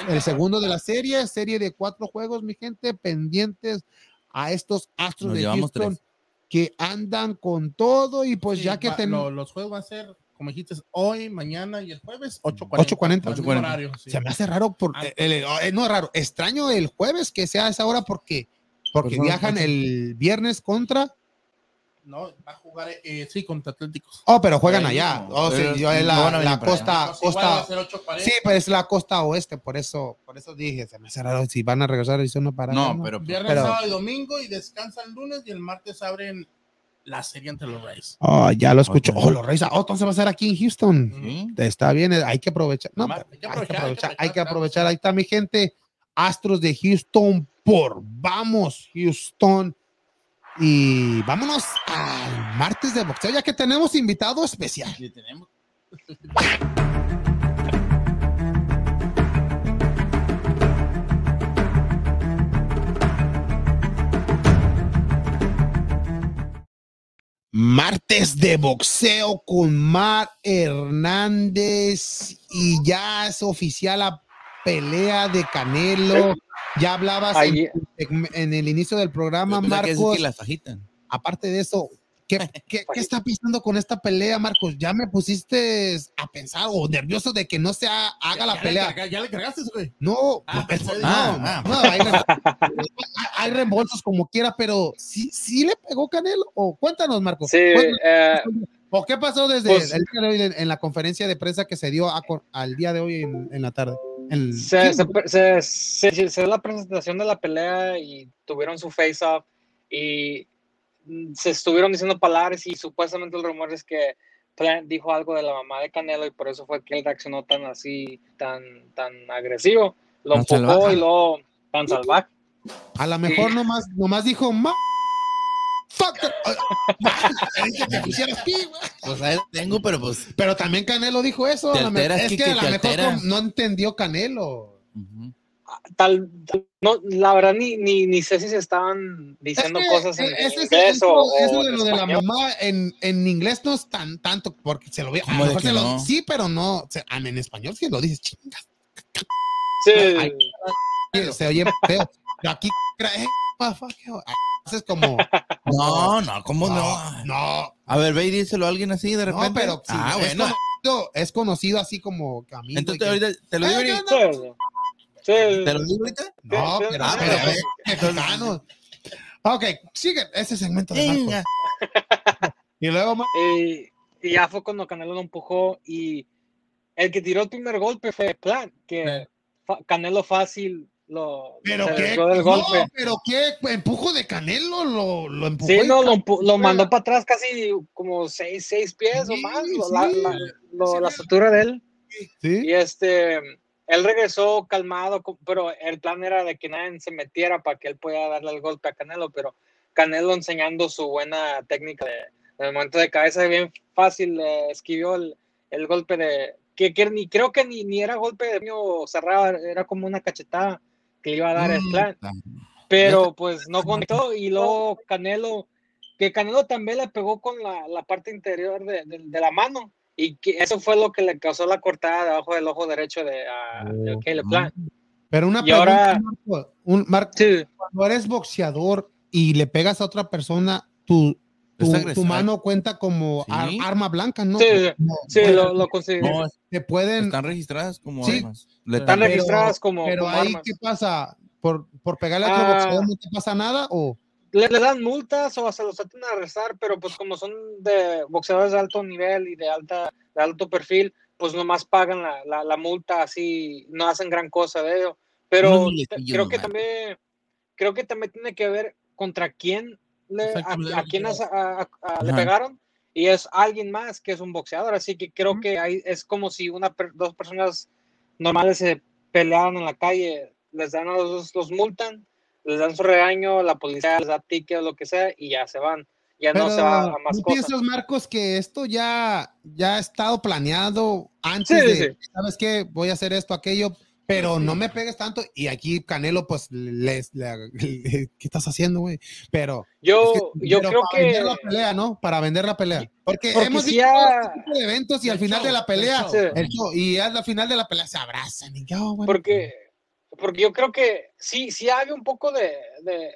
el segundo de la serie, serie de cuatro juegos, mi gente, pendientes a estos Astros Nos de Houston tres. que andan con todo y pues Sí, ya que va- ten- lo- los juegos van a ser como dijiste, hoy, mañana y el jueves, 8.40. 8:40. Mismo 8:40. horario, sí. Se me hace raro, por, Ah. el- el- eh, no raro, extraño el jueves que sea a esa hora porque, porque Pues no, viajan no. el viernes contra. No, va a jugar, eh, sí, contra Atléticos. Oh, pero juegan Ahí allá. no, Oh, sí, yo es no la, venir la allá. costa, igual va a costa. ser 8.40. Sí, pero es la costa oeste, por eso, por eso dije, se me hace raro si van a regresar a Arizona para. No, acá, pero pues, Viernes, Pero- sábado y domingo y descansa el lunes y el martes abren la serie entre los Reyes. Oh, ya lo escucho. Oh, los Reyes. Oh, entonces va a ser aquí en Houston. Está bien, hay que aprovechar. No, pero hay que aprovechar, hay que aprovechar. claro. Ahí está mi gente. Astros de Houston por vamos, Houston. Y vámonos al martes de boxeo, ya que tenemos invitado especial. Sí, tenemos. (laughs) Martes de boxeo con Mar Hernández y ya es oficial la pelea de Canelo. Ya hablabas en, el inicio del programa, que Marcos. que aparte de eso, (laughs) ¿qué, qué, qué está pasando con esta pelea, Marcos? ¿Ya me pusiste a pensar o nervioso de que no se ha- haga Ya- la ya le pelea? carga- Ya le cargaste, güey. No, Ah, no, pensé- no, ah, no, hay, hay reembolsos como quiera, pero ¿sí, sí le pegó Canelo? O cuéntanos, Marcos. Sí, Cuéntanos, eh, ¿O qué pasó desde pues- el día de hoy en, en la conferencia de prensa que se dio a al día de hoy en, en la tarde? El- se, se, se, se- se dio la presentación de la pelea y tuvieron su face-off y se estuvieron diciendo palabras y supuestamente el rumor es que Plant dijo algo de la mamá de Canelo y por eso fue que él reaccionó tan así, tan, tan agresivo. Lo salvaje. y luego tan salvaje. a lo mejor sí. nomás, nomás dijo, "Ma- fucker". (laughs) Te dije que pusieras pi, güey. Pues ahí tengo, pero pues. Pero también Canelo dijo eso. Lo alteras, es que a lo mejor no entendió Canelo. Tal, tal- no, la verdad ni, ni, ni sé si se estaban diciendo Es que, cosas en eh, ese es- inglés eso, o, eso o de lo de la mamá en, en inglés no es tan tanto porque se lo ve. A ¿Cómo lo de mejor que se lo- no? sí, pero no. se- en español sí lo dices, chinga. Sí, Ay, Se oye feo. Pero aquí, eh, motherfucker, ah, Es como. (laughs) No, no, ¿cómo no? no, no, A ver, ve y díselo a alguien así de repente. no, pero sí, ah, es, bueno. conocido, es conocido así como amigo. y Entonces que- ahorita te lo digo Eh, ahorita. ¿qué sí. ¿Te lo digo ahorita? No, Sí, pero, sí, pero, sí. eh, mexicanos. Ok, sigue ese segmento de. Y luego, ma- Y, y ya fue cuando Canelo lo empujó y el que tiró el primer golpe fue Plan, que fa- Canelo fácil lo pero se qué, del no, golpe. pero qué empujo de Canelo lo, lo empujó. Sí, y no, lo, empu- lo mandó para atrás casi como seis, seis pies o Sí, más, lo- la, la- lo- Sí, la sí. estatura de él. Sí. Y este, él regresó calmado, pero el plan era de que nadie se metiera para que él pueda darle el golpe a Canelo, pero Canelo enseñando su buena técnica de, del momento de cabeza, bien fácil, le esquivió el, el golpe de, que, que ni creo que ni, ni era golpe de puño cerrado, era como una cachetada que le iba a dar el Mm. plan, pero pues no conectó y luego Canelo, que Canelo también le pegó con la, la parte interior de, de- de la mano y que eso fue lo que le causó la cortada debajo del ojo derecho de, a- de Oh, Caleb Plant. Pero una Y pregunta, ahora- Marco, un, Marco, Sí, cuando eres boxeador y le pegas a otra persona, tu, tu, tu mano cuenta como Sí. ar- arma blanca, ¿no? Sí, No, sí, puede- lo, lo. No, te pueden, están registradas como Sí. armas. Están registradas como, pero como ahí, armas. ¿qué pasa? ¿Por, por pegarle a otro Ah. boxeador no te pasa nada? ¿O Le, le dan multas o se los tratan de arrestar, pero pues como son de boxeadores de alto nivel y de, alta, de alto perfil, pues nomás pagan la, la, la multa así, no hacen gran cosa de ello. Pero creo que también creo que también tiene que ver contra quién le, a, a quién lo as- a- a- a- le pegaron y es alguien más que es un boxeador, así que creo que ahí es como si una dos personas normales se pelearan en la calle, les dan a los dos, los multan, les dan su regaño, la policía les da ticket o lo que sea y ya se van, ya no se va a más ¿no cosas. piensas, Marcos, que esto ya, ya ha estado planeado antes Sí, de, sí. ¿sabes qué? Voy a hacer esto, aquello, pero no me pegues tanto. Y aquí Canelo, pues, les, le- le- (laughs) ¿qué estás haciendo, güey? Pero, Yo, es que- yo pero creo para vender que la pelea, ¿no? Para vender la pelea. Porque, Porque hemos visto ya- todo tipo de eventos y al El final show, de la el pelea, show. Sí. el show, y al final de la pelea se abrazan. Y yo, bueno, porque, porque yo creo que sí, sí hay un poco de, de,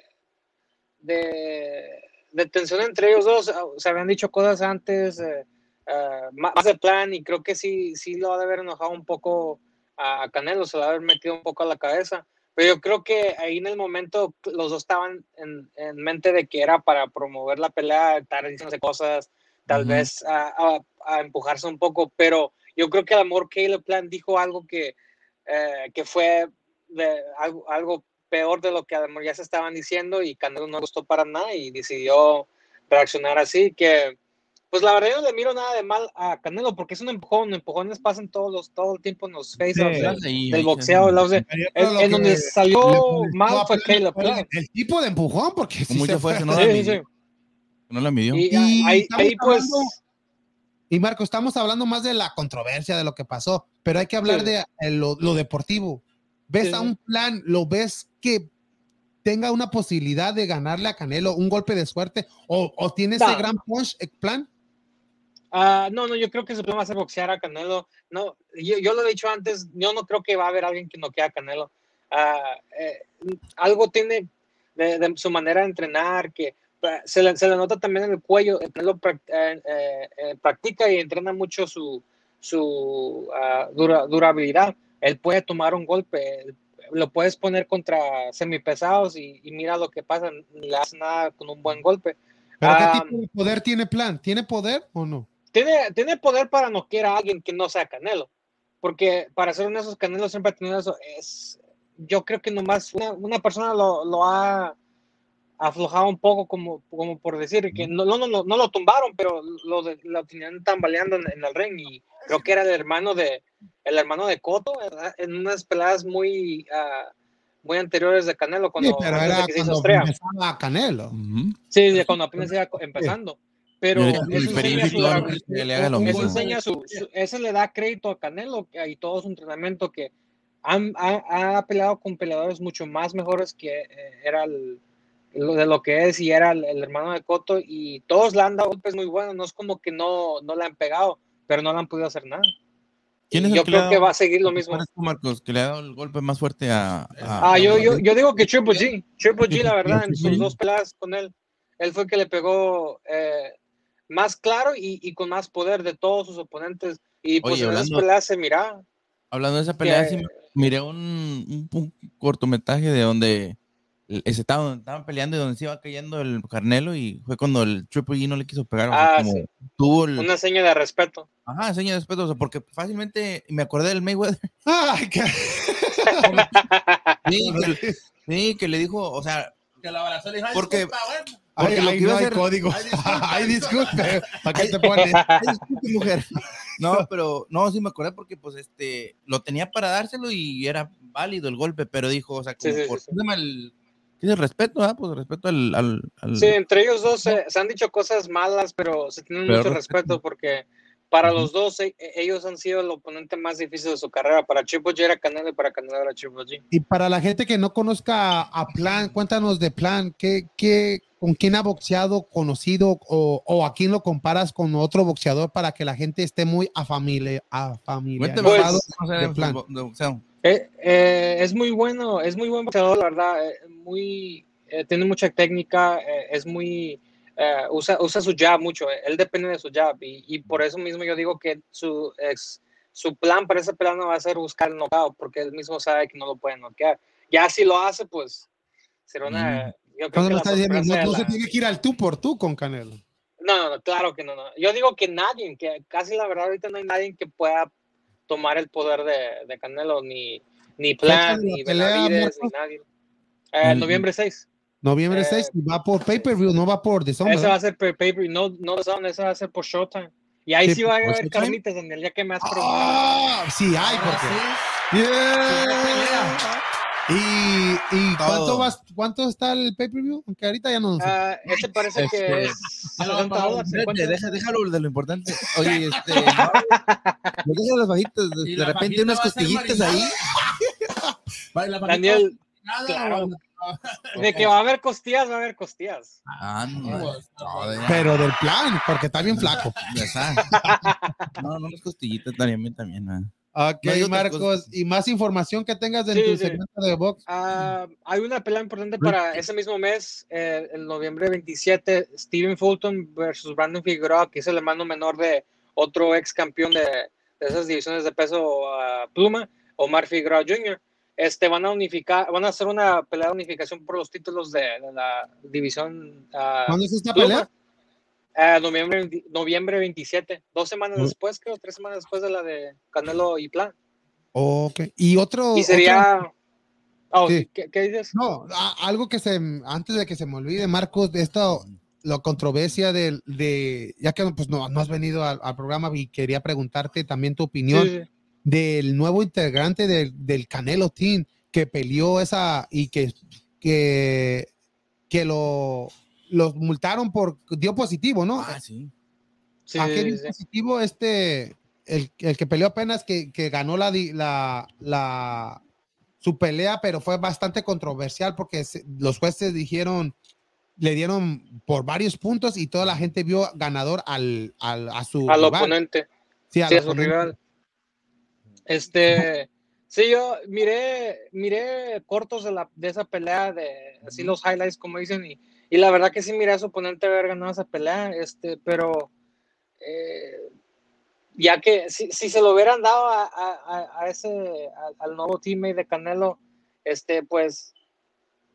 de, de tensión entre ellos dos. Se habían dicho cosas antes. eh, eh, más, de plan y creo que sí, sí lo ha de haber enojado un poco a, Canelo, se lo ha de haber metido un poco a la cabeza. Pero yo creo que ahí en el momento los dos estaban en, en mente de que era para promover la pelea, estar diciéndose cosas, tal Ujú. vez a, a- a empujarse un poco, pero yo creo que el amor Caleb Plant dijo algo que, eh, que fue de, algo, algo peor de lo que a lo mejor ya se estaban diciendo y Canelo no gustó para nada y decidió reaccionar así que pues la verdad yo no le miro nada de mal a Canelo porque es un empujón, empujones pasan todos los, todo el tiempo en los face Sí. offs del- boxeo, Pero yo creo en, donde le salió mal fue Caleb Plant. El tipo de empujón, porque sí Mucho se fue, fue. se no Sí, la sí, midió. sí. No la midió. Y, Y ahí, estamos ahí, pues hablando- Y Marco, estamos hablando más de la controversia de lo que pasó, pero hay que hablar Sí. de eh, lo, lo deportivo. ¿Ves Sí. a un plan, lo ves que tenga una posibilidad de ganarle a Canelo un golpe de suerte o, o tiene ese gran punch eh, plan? Ah, no, no, yo creo que su plan va a ser boxear a Canelo. No, yo, yo lo he dicho antes, yo no creo que va a haber alguien que noquee a Canelo. Ah, eh, algo tiene de, de su manera de entrenar que ah, se le, se le nota también en el cuello. El Canelo eh, practica y entrena mucho su, su ah, dura- durabilidad. Él puede tomar un golpe, lo puedes poner contra semipesados y, y mira lo que pasa, ni le hace nada con un buen golpe. ¿Pero Ah, qué tipo de poder tiene plan? ¿Tiene poder o no? tiene, tiene poder para noquear a alguien que no sea Canelo. Porque para ser honestos, Canelo siempre ha tenido eso. Es, yo creo que nomás una, una persona lo, lo ha aflojado un poco, como, como por decir que no, no, no, no lo tumbaron, pero lo, de- lo tenían tambaleando en, en el ring. Y creo que era el hermano de, el hermano de Cotto, ¿verdad? en unas peladas muy, ah, muy anteriores de Canelo. Cuando, Sí, pero era cuando empezaba Canelo. Ujú. Sí, de cuando apenas iba empezando. Pero eso el enseña su le haga lo un Eso mismo. enseña su, su- eso le da crédito a Canelo que- y todo su entrenamiento que han- ha, ha peleado con peleadores mucho más mejores que eh, era el- lo de lo que es y era el, el hermano de Cotto y todos le han dado golpes muy buenos, no es como que no, no le han pegado, pero no le han podido hacer nada. ¿Quién es el yo que le creo que dado- va a seguir lo mismo. ¿Cuál es tú, Marcos, que le ha dado el golpe más fuerte a. a- Ah, yo, a- yo, yo digo que Triple G, Triple G, la verdad, en sus dos peleas con él, él fue el que le pegó eh, más claro y, y con más poder de todos sus oponentes. Y pues Oye, en esas hablando- peleas se miraba. Hablando de esa pelea, que- sí miré un, un- un cortometraje de donde el- se estaban, estaban peleando y donde se iba cayendo el Carnelo y fue cuando el Triple G no le quiso pegar. Ah, como sí. tuvo el. Una seña de respeto. Ajá, seña de respeto, o sea, porque fácilmente me acordé del Mayweather. (laughs) Ay, qué- Sí, (laughs) que, sí, que le dijo, o sea, Que la abrazó le dijo, "Ay, Porque- disculpa, bueno". Porque ay, lo ay, que iba no a hay hacer- código. Ay, (laughs) disculpe. ¿Para qué te pones? Ay, disculpe, mujer. No, pero no, sí me acordé porque pues este lo tenía para dárselo y era válido el golpe, pero dijo, o sea, como Sí, sí, por sí, sí. ¿cómo se llama el ¿qué es el respeto, ah? Pues respeto al, al, al- Sí, entre ellos dos se, se han dicho cosas malas, pero se tienen Pero mucho respeto porque para los dos e- ellos han sido el oponente más difícil de su carrera. Para Triple G era Canelo y para Canelo era Triple G. Y para la gente que no conozca a Plan, cuéntanos de Plan, ¿qué, qué, ¿con quién ha boxeado, conocido o, o a quién lo comparas con otro boxeador para que la gente esté muy afamili- Cuéntame, afamiliarizado? o sea, de plan. de boxeo. Eh, eh, es muy bueno, es muy buen boxeador, la verdad. eh, muy, eh, tiene mucha técnica, eh, es muy. Eh, usa, usa su jab mucho, eh, él depende de su jab. Y, y por eso mismo yo digo que su, ex- su plan para ese plan no va a ser buscar el knockout, porque él mismo sabe que no lo puede noquear. Ya si lo hace, pues será una. Yo creo que no, la está diciendo, no- no se la- tiene que ir al tú por tú con Canelo. no, no, no, claro que no, no. Yo digo que nadie, que casi la verdad ahorita no hay nadie que pueda tomar el poder de, de Canelo, ni, ni Plan, ni Benavides, ni nadie. Eh, Mm. noviembre 6. Noviembre Eh, 6 y va por pay-per-view, no va por The Zone, Ese va a ser per pay no, no The Zone, ese va a ser por Showtime. Y ahí Sí, sí, va a haber Showtime. carnitas, Daniel, ya que me has preguntado. Ah, sí hay, Ahora porque. sí. Yeah. ¿Y, y cuánto, vas, cuánto está el pay-per-view? Aunque ahorita ya no. Ah, ese parece Este, que es ya lo 60 vamos a dólares. Espérate, 50. deja- déjalo de lo importante. Oye, (laughs) este, no, no deja las bajitas, de, repente unas ser costillitas ahí. Daniel, nada, claro. De que va a haber costillas, va a haber costillas. Ah, no, Pero del plan, porque está bien flaco. ya está. (laughs) No, no las costillitas también, también. ah. Ok, No otras Marcos. Y más información que tengas en Sí, tu sí. segmento de box. Ah, hay una pelea importante para ese mismo mes, eh, el noviembre 27, Steven Fulton versus Brandon Figueroa, que es el hermano menor de otro ex campeón de, de esas divisiones de peso a pluma, Omar Figueroa Jr. Este, van a unificar, van a hacer una pelea de unificación por los títulos de, de la división. ah, ¿Cuándo es esta pelea? Ah, noviembre, 20 noviembre 27, dos semanas después, creo, tres semanas después de la de Canelo y Plan. Ok. Y otro. Y otro- sería. Oh, Sí. ¿qué, qué dices? No, a- algo que se, antes de que se me olvide, Marcos, de esta, la controversia del, de, ya que pues no, no has venido al, al programa y quería preguntarte también tu opinión Sí, sí. Del nuevo integrante del, del Canelo Team que peleó esa y que, que, que lo los multaron por dio positivo, ¿no? Ah, sí. Sí, ¿A qué sí, positivo este el, el que peleó apenas que, que ganó la, la, la su pelea, pero fue bastante controversial porque se- los jueces dijeron le dieron por varios puntos y toda la gente vio ganador al, al- a su Al rival. oponente. Sí, al Sí, a su rival. Este, sí, yo miré, miré cortos de, la, de esa pelea, de así los highlights, como dicen, y, y la verdad que sí miré a su oponente haber ganado esa pelea, este, pero eh, ya que si, si se lo hubieran dado a, a- a- ese, a- al nuevo teammate de Canelo, este, pues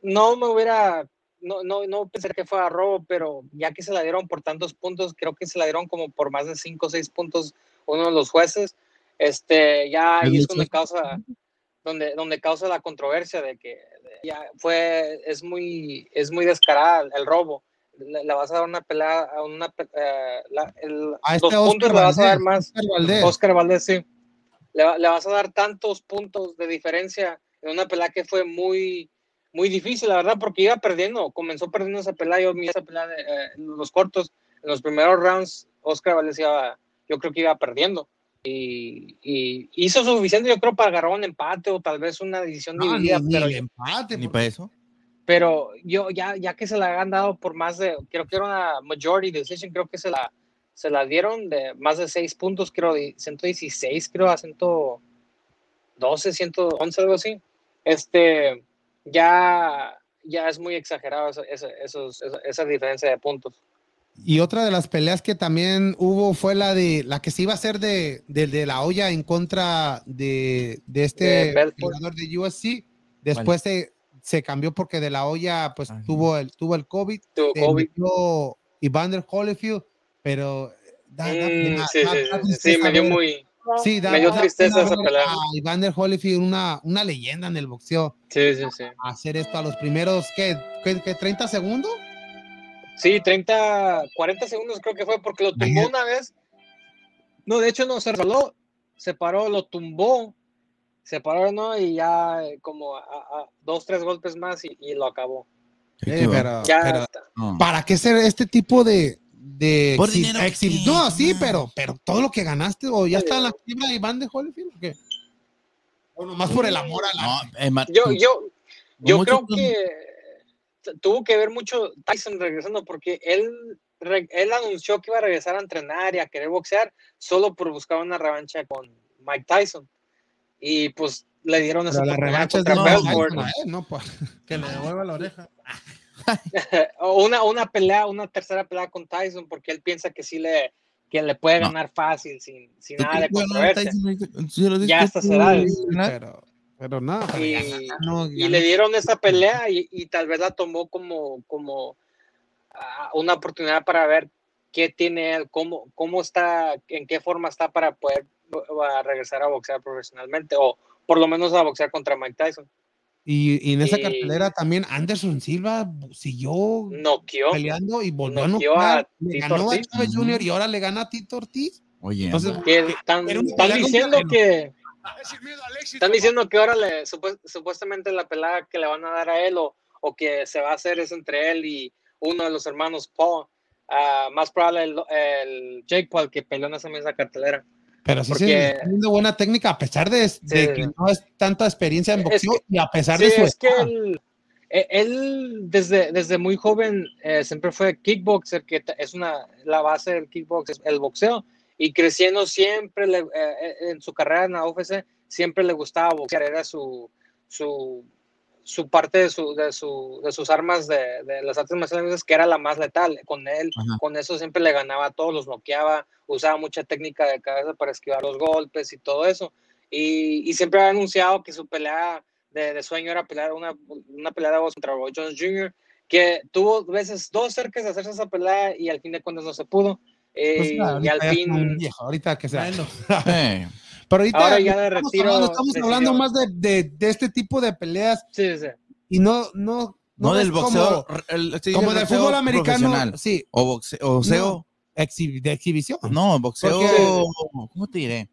no me hubiera, no, no, no pensé que fue a robo, pero ya que se la dieron por tantos puntos, creo que se la dieron como por más de 5 o 6 puntos uno de los jueces, este, ya ahí es donde causa, donde, donde causa la controversia de que ya fue, es muy, es muy descarada el robo. Le, le vas a dar una pelea a una, eh, la- el- A los este puntos Oscar le vas a dar más. Oscar Valdez. Oscar Valdez, sí. Le, va- le vas a dar tantos puntos de diferencia en una pelea que fue muy, muy difícil, la verdad, porque iba perdiendo. Comenzó perdiendo esa pelea. Yo esa pelea de, eh, en los cortos. En los primeros rounds, Oscar Valdez iba, yo creo que iba perdiendo. Y, y hizo suficiente, yo creo, para agarrar un empate o tal vez una decisión No, ni, dividida. ni pero, el empate. Ni para eso. pero yo ya, ya que se la han dado por más de, creo que era una majority decision, creo que se la, se la dieron de más de 6 puntos, creo, de 116, creo, a 112, 111, algo así. Este, ya, ya es muy exagerado esa, esa, esos- esa, esa diferencia de puntos. Y otra de las peleas que también hubo fue la de la que se iba a hacer de, de, de la olla en contra de, de este jugador de USC. Después se, se cambió porque de la olla pues sí. tuvo el tuvo el COVID. Tuvo COVID. Evander Holyfield, pero da, da Mm, da- sí, da sí, sí, me dio ver- muy, sí, da- me dio da tristeza esa pelea. a Evander Holyfield, una, una leyenda en el boxeo, sí, sí, sí. hacer esto a los primeros, ¿qué? ¿Qué, qué, 30 segundos? Sí, 30, 40 segundos creo que fue porque lo tumbó una vez. No, de hecho no, se resbaló, se paró, lo tumbó, se paró, ¿no? Y ya eh, como a, a- dos, tres golpes más y, y lo acabó. Eh, pero- Ya, pero- está. No. ¿Para qué ser este tipo de, de Por exhi- exhi- No, sí, pero, pero todo lo que ganaste, o ya Sí. está en la fibra de Iván de Holyfield, ¿o qué? O nomás por el amor a la. No, eh, yo, yo, yo creo que tuvo que ver mucho Tyson regresando porque él, re- él anunció que iba a regresar a entrenar y a querer boxear solo por buscar una revancha con Mike Tyson. Y pues le dieron esa Pero la revancha es de ¿no? Pues, Que le devuelva la oreja. (laughs) o una, una pelea, una tercera pelea con Tyson, porque él piensa que sí le, que le puede No. ganar fácil, sin, sin ¿Tú nada de controversia. Tyson? Ya tú, estas edades. Pero, pero no, Y, no, ya y le dieron esa pelea y, y tal vez la tomó como, como ah, una oportunidad para ver qué tiene él, cómo, cómo está, en qué forma está para poder ah, regresar a boxear profesionalmente o por lo menos a boxear contra Mike Tyson. Y, y en esa y- cartelera también Anderson Silva siguió Noqueó. peleando y volvió a noqueó noquear. a Le Tito ganó a. Chávez. Jr. y ahora le gana a Tito Ortiz. Oye, Entonces, que están, están diciendo que están diciendo que ahora le supu- supuestamente la pelea que le van a dar a él o, o que se va a hacer es entre él y uno de los hermanos Paul. Ah, más probable el, el Jake Paul que peleó en esa misma cartelera. Pero sí Porque- se está teniendo buena técnica, a pesar de, de Sí. que no es tanta experiencia en Es boxeo que- y a pesar Sí, de su es que él, e- él desde, desde muy joven eh, siempre fue kickboxer, que es una, la base del kickbox, es el boxeo, y creciendo siempre, le- eh, eh, en su carrera en la UFC, siempre le gustaba boxear, era su, su, su parte de, su, de, su, de sus armas de, de las artes marciales que era la más letal. Con él, Ajá. con eso siempre le ganaba a todos, los noqueaba, usaba mucha técnica de cabeza para esquivar los golpes y todo eso. Y, y siempre ha anunciado que su pelea de, de sueño era pelear una, una pelea de voz contra Roy Jones Jr., que tuvo veces dos cercas de hacerse esa pelea y al fin de cuentas no se pudo. Eh, Pues, y ahorita al fin, viejo, ahorita que sea. Bueno, Eh, (laughs) Pero ahorita Ahora ya de estamos retiro hablando, estamos decidió- hablando más de, de, de este tipo de peleas sí, sí. y no, no, no, del como- boxeo. el- Como, del boxeo fútbol americano, sí, O boxeo. O boxeo. exhi- de exhibición. No, boxeo. Porque- ¿Cómo te diré?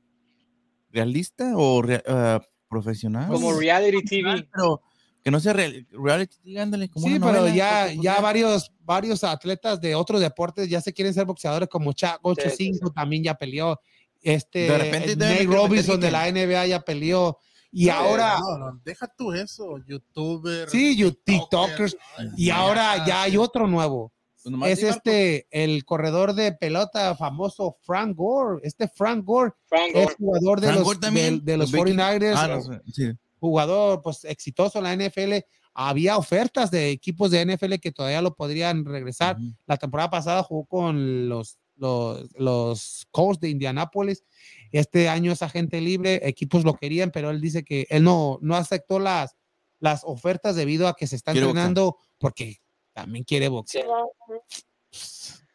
¿Realista o ah, profesional? Como reality TV. Pero que no sea real- reality ándale. Como Sí, pero novela, ya, ya varios, varios atletas de otros deportes ya se quieren ser boxeadores, como Chuck 85 también ya peleó. Este De repente Nate Robinson de la NBA ya peleó. Y ahora, No, no, deja tú eso, youtuber. sí, you TikTokers. Y ahora ya hay sí. otro nuevo. pues Es este, el corredor de pelota famoso Frank Gore. Este Frank Gore Frank es Gore. jugador de Frank los, de, de los los Vikings. 49ers. Ah, sí. Jugador pues exitoso en la NFL. Había ofertas de equipos de NFL que todavía lo podrían regresar. La temporada pasada jugó con los, los, los Colts de Indianápolis. Este año es agente libre, equipos lo querían, pero él dice que él no, no aceptó las, las ofertas debido a que se está Quiere entrenando porque también quiere boxear.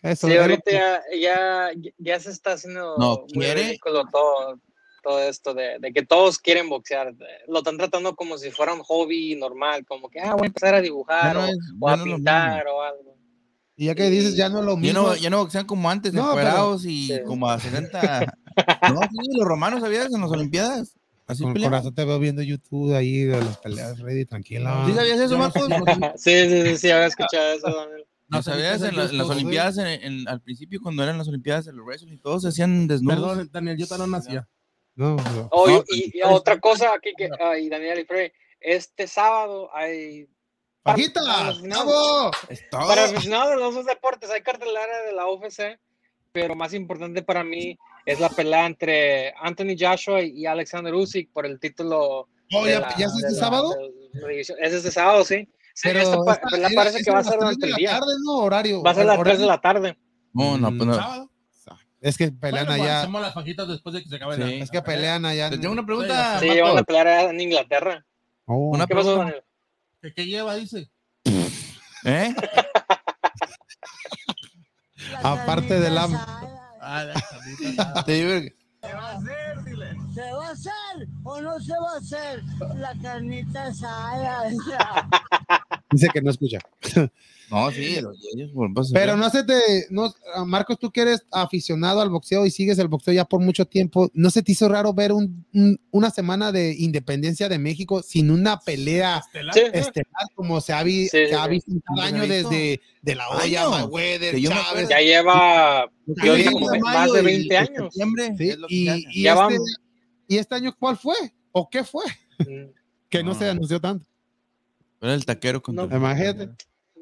Eso Sí, ahorita que- ya, ya, ya se está haciendo No, muy todo, todo esto de, de que todos quieren boxear. Lo están tratando como si fuera un hobby normal, como que, ah, voy a empezar a dibujar no o, es- o ya a pintar o algo. y ya que dices, ya no es lo Ya mismo. no, ya no boxean como antes, No, pero- y Sí. como a 60. (laughs) no, sí, los romanos, ¿sabías? En las Olimpiadas. Así Con peleaban. corazón te veo viendo YouTube ahí de las peleas, Ready, tranquila. ¿Sí sabías eso, Marcos? (laughs) (laughs) sí, sí, sí, sí, había escuchado eso. Daniel. ¿No sabías? En, el la- en las Olimpiadas, en, en- al principio, cuando eran las Olimpiadas, el wrestling y todos se hacían desnudos. Perdón, Daniel, yo todavía no nacía. No, no. Oh, No, y, y otra cosa aquí que, ay, Daniel y Frey, este sábado hay ¡Pajita! para aficionados- ¡Bravo! Es todo. Para aficionados de los dos deportes, hay cartelera de la UFC, pero más importante para mí es la pelea entre Anthony Joshua y Alexander Usyk por el título. Oh, ¿ya, la- ya es de este la- sábado? de. Es este sábado, sí. Sí, Pero esta pelea parece es que va a ser durante de el la día. tarde, ¿no? Horario. Va a ser a las horario. 3 de la tarde. No, no, pues no. Es que pelean Bueno, allá. hacemos las fajitas después de que se acabe Sí. la- Es que pelean allá. Te en- tengo una pregunta. Sí, van a pelear en Inglaterra. Oh. Una ¿Qué pasó, pregunta. Daniel? ¿Qué, qué lleva, dice? (laughs) ¿Eh? Aparte del ham. Ah, la. Te digo, ¿Se va a hacer o no se va a hacer la carnita asada? (laughs) Dice que no escucha. (laughs) No, sí, los ellos, pues, Pero no se te. No, ah, Marcos, tú que eres aficionado al boxeo y sigues el boxeo ya por mucho tiempo, ¿no se te hizo raro ver un- un- una semana de independencia de México sin una pelea Estelar. Sí, sí. estelar como se ha, vi- Sí, se sí, ha sí. visto cada Nunca año desde de la olla. Mayweather, Chávez. Ya lleva Sí, yo sí, como más de y- 20 y años. septiembre Sí, es lo que y, Ya este, van- ¿y este año cuál fue? ¿O qué fue? Mm, (laughs) Que no, No. se anunció tanto. Era el taquero contra No. Imagínate.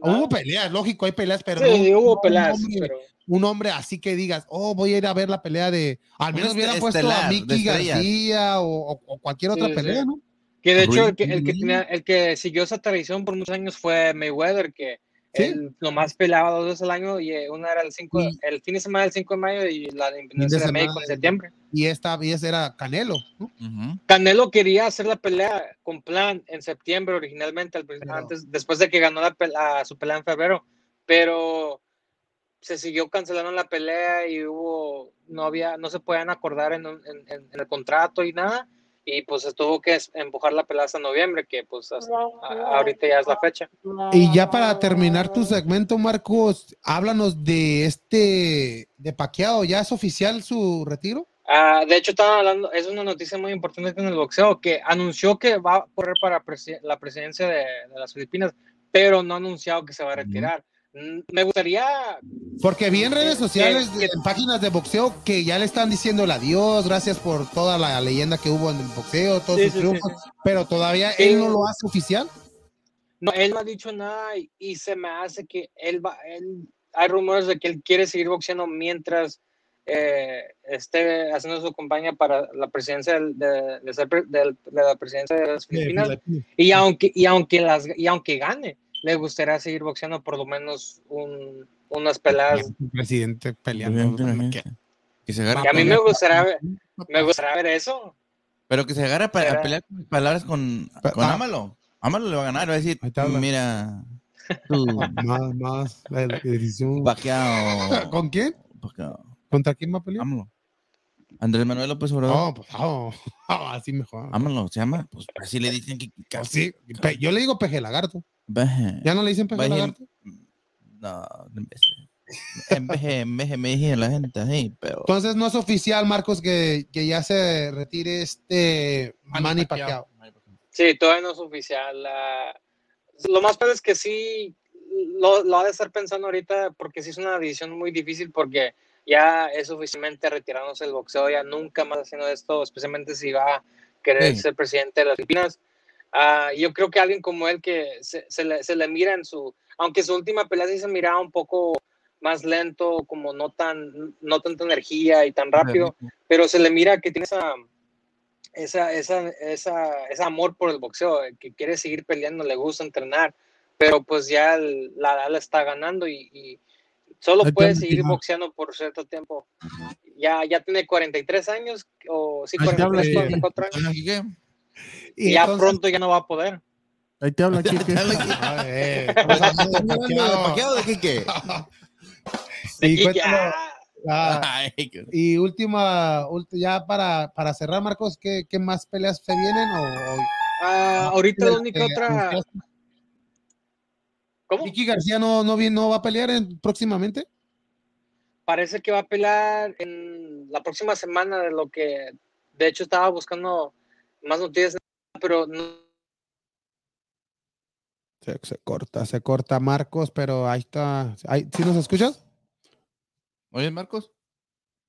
Hubo peleas, lógico, hay peleas, pero Sí, no- hubo no peleas, un, hombre, pero un hombre así que digas, oh, voy a ir a ver la pelea de. Al menos hubiera puesto a Mickey. García o, o- o cualquier otra sí. pelea, ¿no? Que de hecho, el que, el, que tenía- el que siguió esa tradición por muchos años fue Mayweather, que Sí. él nomás peleaba dos veces al año y eh, una era el, 5, Y- el fin de semana del 5 de mayo y la de independencia de, México en septiembre. Y esta vez era Canelo. Canelo quería hacer la pelea con plan en septiembre originalmente, Pero- antes, después de que ganó la su pelea en febrero, pero se siguió cancelando la pelea y hubo, no había, no se podían acordar en, un- en- en- en el contrato y nada, y pues se tuvo que empujar la pelea hasta noviembre, que pues hasta- a- ahorita ya es la fecha. Y ya para terminar tu segmento, Marcos, háblanos de este, de Paquiao, ¿ya es oficial su retiro? Ah, de hecho, estaban hablando, es una noticia muy importante en el boxeo, que anunció que va a correr para presi- la presidencia de, de las Filipinas, pero no ha anunciado que se va a retirar. Mm, Me gustaría Porque vi en redes sociales, que- en páginas de boxeo, que ya le están diciendo el adiós, gracias por toda la leyenda que hubo en el boxeo, todos Sí, sus sí, sí, triunfos, pero todavía él no lo hace oficial. No, él no ha dicho nada y, y se me hace que él va, él, hay rumores de que él quiere seguir boxeando mientras eh, esté haciendo su campaña para la presidencia del- de, de la presidencia de las Filipinas. Y aunque, y aunque las y aunque gane, le gustaría seguir boxeando por lo menos un, unas peladas. Un presidente peleando. Que se agarre Y a mí me gustaría ver, me gustaría ver eso. Pero que se agarre pa- a Será- pelear con palabras con, con Ah. Ámalo. Ámalo le va a ganar, va a decir, mira, tú, (laughs) Más, más. La decisión. Paquiao. ¿Con quién? Pacquiao, ¿Contra quién va a pelear? Ámalo. Andrés Manuel López Obrador. No, pues, oh, oh, (laughs) así mejor. Ámalo, se llama. Pues así le dicen que. que- Pues sí, pe- yo le digo peje lagarto. ¿Ya no le dicen peje lagarto? No, en vez de- en vez de- en vez de me dije la gente así, pero. Entonces no es oficial, Marcos, que, que ya se retire este Manny Manny Pacquiao. Sí, todavía no es oficial. lo más peor es que sí lo, lo ha de estar pensando ahorita porque sí es una decisión muy difícil porque ya es oficialmente retirándose del boxeo, ya nunca más haciendo esto, especialmente si va a querer Sí. ser presidente de las Filipinas. Ah, yo creo que alguien como él que se, se le, se le mira en su, aunque su última pelea sí se miraba un poco más lento, como no tan, no tanta energía y tan rápido, pero se le mira que tiene esa, esa, esa, esa, ese amor por el boxeo, eh, que quiere seguir peleando, le gusta entrenar, pero pues ya el- la la está ganando y, y solo puede seguir boxeando por cierto tiempo. Ya, ya tiene 43 años, o sí, Ahí te habla, 43, Tina. 44 años, Aquí qué? Y ya entonces- pronto ya no va a poder. Ahí te habla, Quique. De Pacquiao. ¿Paquiao de qué qué? Y ah, y última, ya para, para cerrar, Marcos, ¿qué, qué más peleas se vienen? O, o- ah, ahorita la única otra. ¿Cómo? Vicky García no, no, viene- no va a pelear en- próximamente. Parece que va a pelear en la próxima semana de lo que, de hecho, estaba buscando más noticias, pero no, Se, se corta, se corta Marcos, pero ahí está. Ahí, ¿Sí nos escuchas? ¿Oyes, Marcos?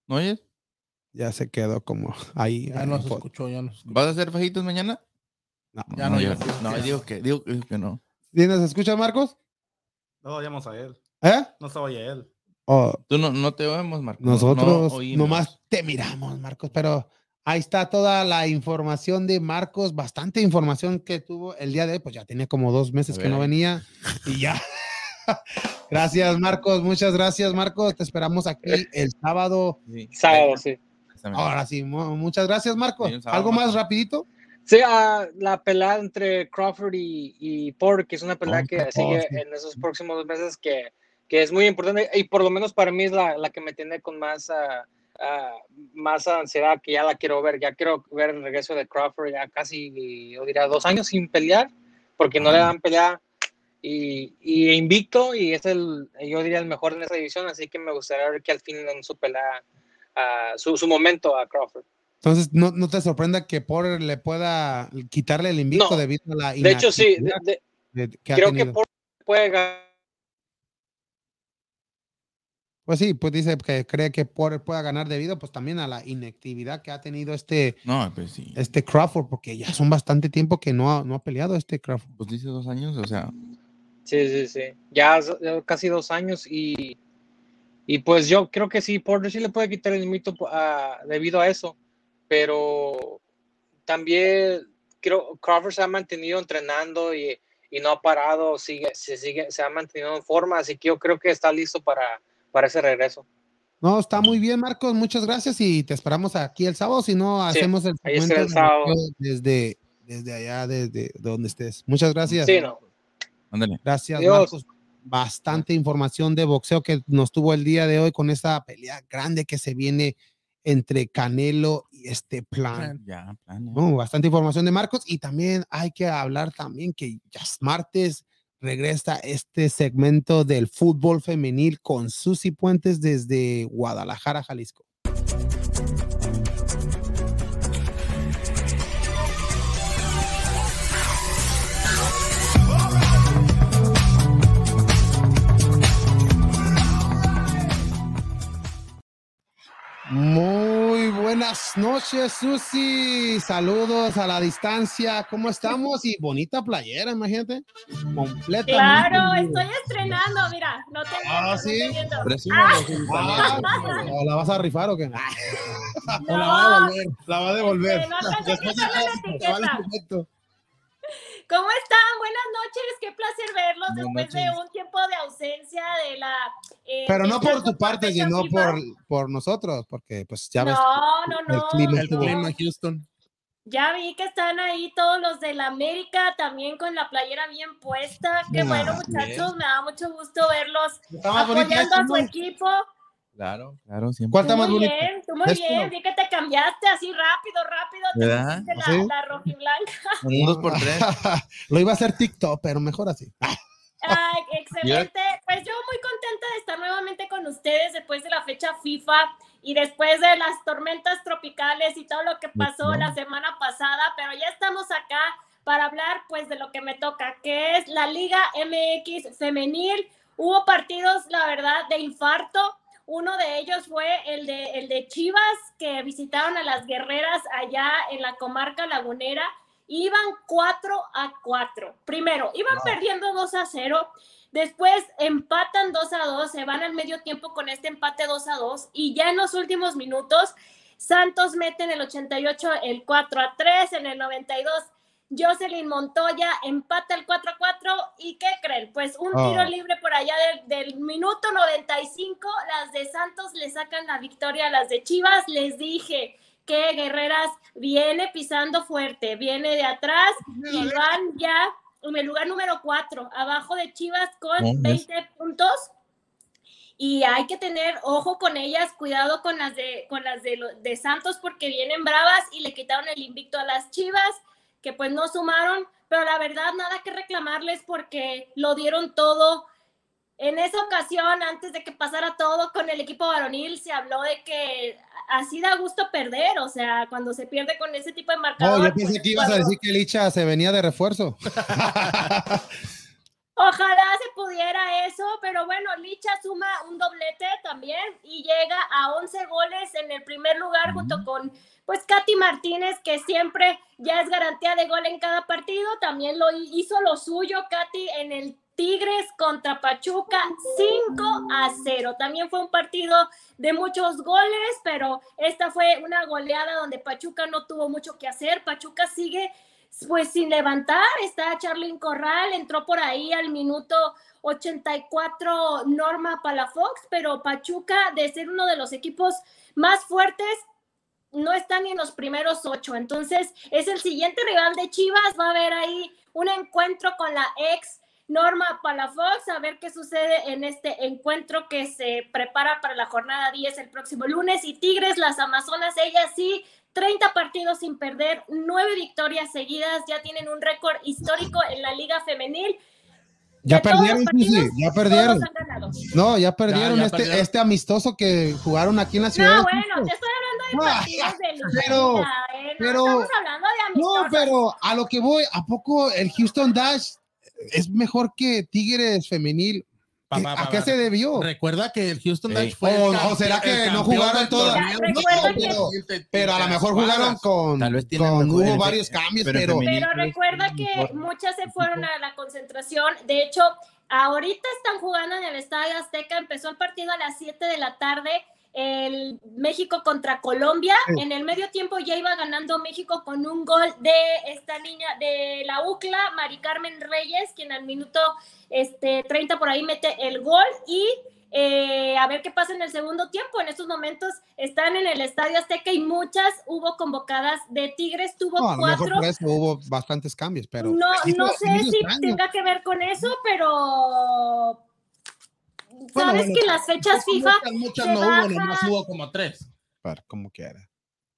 ¿No oyes? Ya se quedó como (laughs) ahí. Ya ahí, nos escuchó, ya nos escuchó. ¿Vas a hacer fajitos mañana? No. Ya no, yo- ya. no, digo que, digo que que no. ¿Sí nos escuchas, Marcos? No oíamos a él. ¿Eh? No se oye él. O Tú no, no te oímos, Marcos. no- nosotros no nomás te miramos, Marcos, pero ahí está toda la información de Marcos, bastante información que tuvo el día de hoy, pues ya tenía como dos meses que no venía y ya. (laughs) gracias, Marcos, muchas gracias, Marcos. Te esperamos aquí el sábado. Sí. sábado, sí. Ahora sí, mu- muchas gracias, Marcos. Sí, ¿Algo más rapidito? Sí, ah, la pelea entre Crawford y, y Porter, que es una pelea que sigue Porter. en esos próximos meses, que, que es muy importante y por lo menos para mí es la, la que me tiene con más, ah, ah, más ansiedad, que ya la quiero ver. Ya quiero ver el regreso de Crawford, ya casi, yo diría, dos años sin pelear, porque no le dan pelea y, y invicto, y es el, yo diría, el mejor en esa división, así que me gustaría ver que al fin den su pelea, ah, su, su momento a Crawford. Entonces, no, no te sorprenda que Porter le pueda quitarle el invicto No. debido a la De hecho, sí, de- inactividad de- de- que ha creo que. Porter puede ganar. Pues sí, pues dice que cree que Porter pueda ganar debido pues también a la inactividad que ha tenido este, No, pues sí. este Crawford, porque ya son bastante tiempo que no ha, no ha peleado este Crawford. Pues dice dos años, o sea, Sí, sí, sí. Ya casi dos años y, y pues yo creo que sí, Porter sí le puede quitar el mito ah, debido a eso, pero también creo Crawford se ha mantenido entrenando y, y no ha parado, sigue, se, sigue, se ha mantenido en forma, así que yo creo que está listo para, para ese regreso. No, está muy bien, Marcos, muchas gracias y te esperamos aquí el sábado, si no Sí, hacemos el ahí el sábado. desde, desde allá, desde donde estés. Muchas gracias. Sí, no. ándale. Gracias, Adiós. Marcos. Bastante información de boxeo que nos tuvo el día de hoy con esta pelea grande que se viene entre Canelo y este plan. Ya, plan. ya. No, bastante información de Marcos y también hay que hablar también que ya es martes regresa este segmento del fútbol femenil con Susi Puentes desde Guadalajara, Jalisco. Muy buenas noches, Susi. Saludos a la distancia. ¿Cómo estamos? Y bonita playera, imagínate. Completa. Claro, estoy estrenando, mira, no te Ah, no ¿sí? te Ah, ¿o ¿La vas a rifar o qué? (laughs) O la va a devolver. La va a devolver. Que no Después la. (laughs) Perfecto. (laughs) ¿Cómo están? Buenas noches, qué placer verlos Buenas después de noches. un tiempo de ausencia de la... eh, Pero no por tu parte, sino por, por nosotros, porque pues ya ves. No, no, el no. clima El clima Houston. Ya vi que están ahí todos los de la América también con la playera bien puesta. Qué Ah, bueno, bien. muchachos, me da mucho gusto verlos bonita apoyando a su ¿no? equipo. Claro, claro, siempre. ¿Cuál está más muy bonita? bien, tú muy Esto. bien, vi que te cambiaste así rápido, rápido, te ¿Verdad? la, ¿Sí? la rojiblanca. (laughs) Un dos por tres. (laughs) Lo iba a hacer TikTok, pero mejor así. (laughs) Ay, excelente. Pues yo muy contenta de estar nuevamente con ustedes después de la fecha FIFA y después de las tormentas tropicales y todo lo que pasó Ujú. la semana pasada, pero ya estamos acá para hablar pues de lo que me toca, que es la Liga MX femenil. Hubo partidos, la verdad, de infarto. Uno de ellos fue el de, el de Chivas, que visitaron a las guerreras allá en la comarca lagunera. Iban 4 a 4. Primero, iban perdiendo 2 a 0. Después empatan 2 a 2, se van al medio tiempo con este empate 2 a 2 y ya en los últimos minutos Santos mete en el 88 el 4 a 3, en el 92 Jocelyn Montoya empata el 4 a 4 y ¿qué creen? Pues un Oh. tiro libre por allá del, del minuto 95, las de Santos le sacan la victoria a las de Chivas, les dije que Guerreras viene pisando fuerte, viene de atrás y van ya en el lugar número 4, abajo de Chivas con Oh, es- 20 puntos. Y hay que tener ojo con ellas, cuidado con las de con las de Santos porque vienen bravas y le quitaron el invicto a las Chivas, que pues no sumaron, pero la verdad nada que reclamarles porque lo dieron todo. En esa ocasión, antes de que pasara todo con el equipo varonil, se habló de que así da gusto perder, o sea, cuando se pierde con ese tipo de marcador. Yo pensé pues, que ibas a decir que Licha se venía de refuerzo. (laughs) Ojalá se pudiera eso, pero bueno, Licha suma un doblete también y llega a 11 goles en el primer lugar junto con pues Katy Martínez, que siempre ya es garantía de gol en cada partido, también lo hi- hizo lo suyo Katy en el Tigres contra Pachuca 5 a 0. También fue un partido de muchos goles, pero esta fue una goleada donde Pachuca no tuvo mucho que hacer. Pachuca sigue pues sin levantar, está Charlyn Corral, entró por ahí al minuto 84 Norma Palafox, pero Pachuca, de ser uno de los equipos más fuertes, no está ni en los primeros ocho. Entonces, es el siguiente rival de Chivas. Va a haber ahí un encuentro con la ex Norma Palafox, a ver qué sucede en este encuentro que se prepara para la jornada 10 el próximo lunes. Y Tigres, las Amazonas, ellas sí, 30 partidos sin perder, 9 victorias seguidas, ya tienen un récord histórico en la Liga Femenil. Ya perdieron, partidos, ya perdieron. han ganado. No, ya perdieron, ya este, perdieron. este amistoso que jugaron aquí en la ciudad. No, bueno, te estoy hablando de Ah, partidos de liga, pero- eh, no pero- estamos hablando de No, amistosos. pero a lo que voy, ¿a poco el Houston Dash es mejor que Tigres femenil? Pa, ¿Qué- pa, ¿A qué pa. se debió? Recuerda que el Houston. Dash fue. O- el o campe- será que no jugaron todas- No, que- pero- Pero a lo mejor jugaron con, Tal vez tienen con hubo el- varios cambios, pero pero. Pero recuerda que muchas se fueron a la concentración. De hecho, ahorita están jugando en el Estadio Azteca. Empezó el partido a las 7 de la tarde. El México contra Colombia. Sí. En el medio tiempo ya iba ganando México con un gol de esta niña de la UCLA, Mari Carmen Reyes, quien al minuto este, 30 por ahí mete el gol. Y eh, a ver qué pasa en el segundo tiempo. En estos momentos están en el Estadio Azteca y muchas hubo convocadas de Tigres. Tuvo no, cuatro. por eso hubo bastantes cambios, pero No, no sé si extraño. tenga que ver con eso, pero Bueno, sabes bueno, que las fechas FIFA, Muchas, muchas no hubo, nomás hubo como tres. Pero como quiera.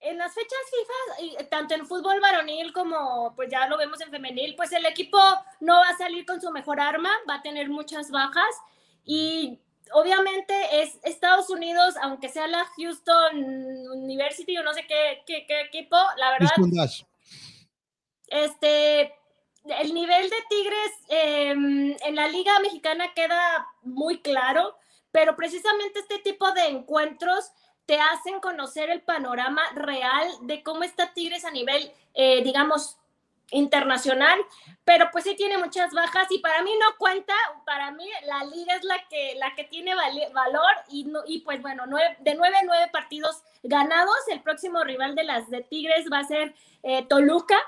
en las fechas FIFA, y tanto en fútbol varonil como pues ya lo vemos en femenil, pues el equipo no va a salir con su mejor arma, va a tener muchas bajas y obviamente es Estados Unidos, aunque sea la Houston University o no sé qué, qué, qué equipo, la verdad este, el nivel de Tigres eh, en la Liga Mexicana queda muy claro, pero precisamente este tipo de encuentros te hacen conocer el panorama real de cómo está Tigres a nivel, eh, digamos, internacional, pero pues sí tiene muchas bajas y para mí no cuenta, para mí la liga es la que, la que tiene valor y, no, y pues bueno, de nueve, nueve partidos ganados, el próximo rival de las de Tigres va a ser eh, Toluca,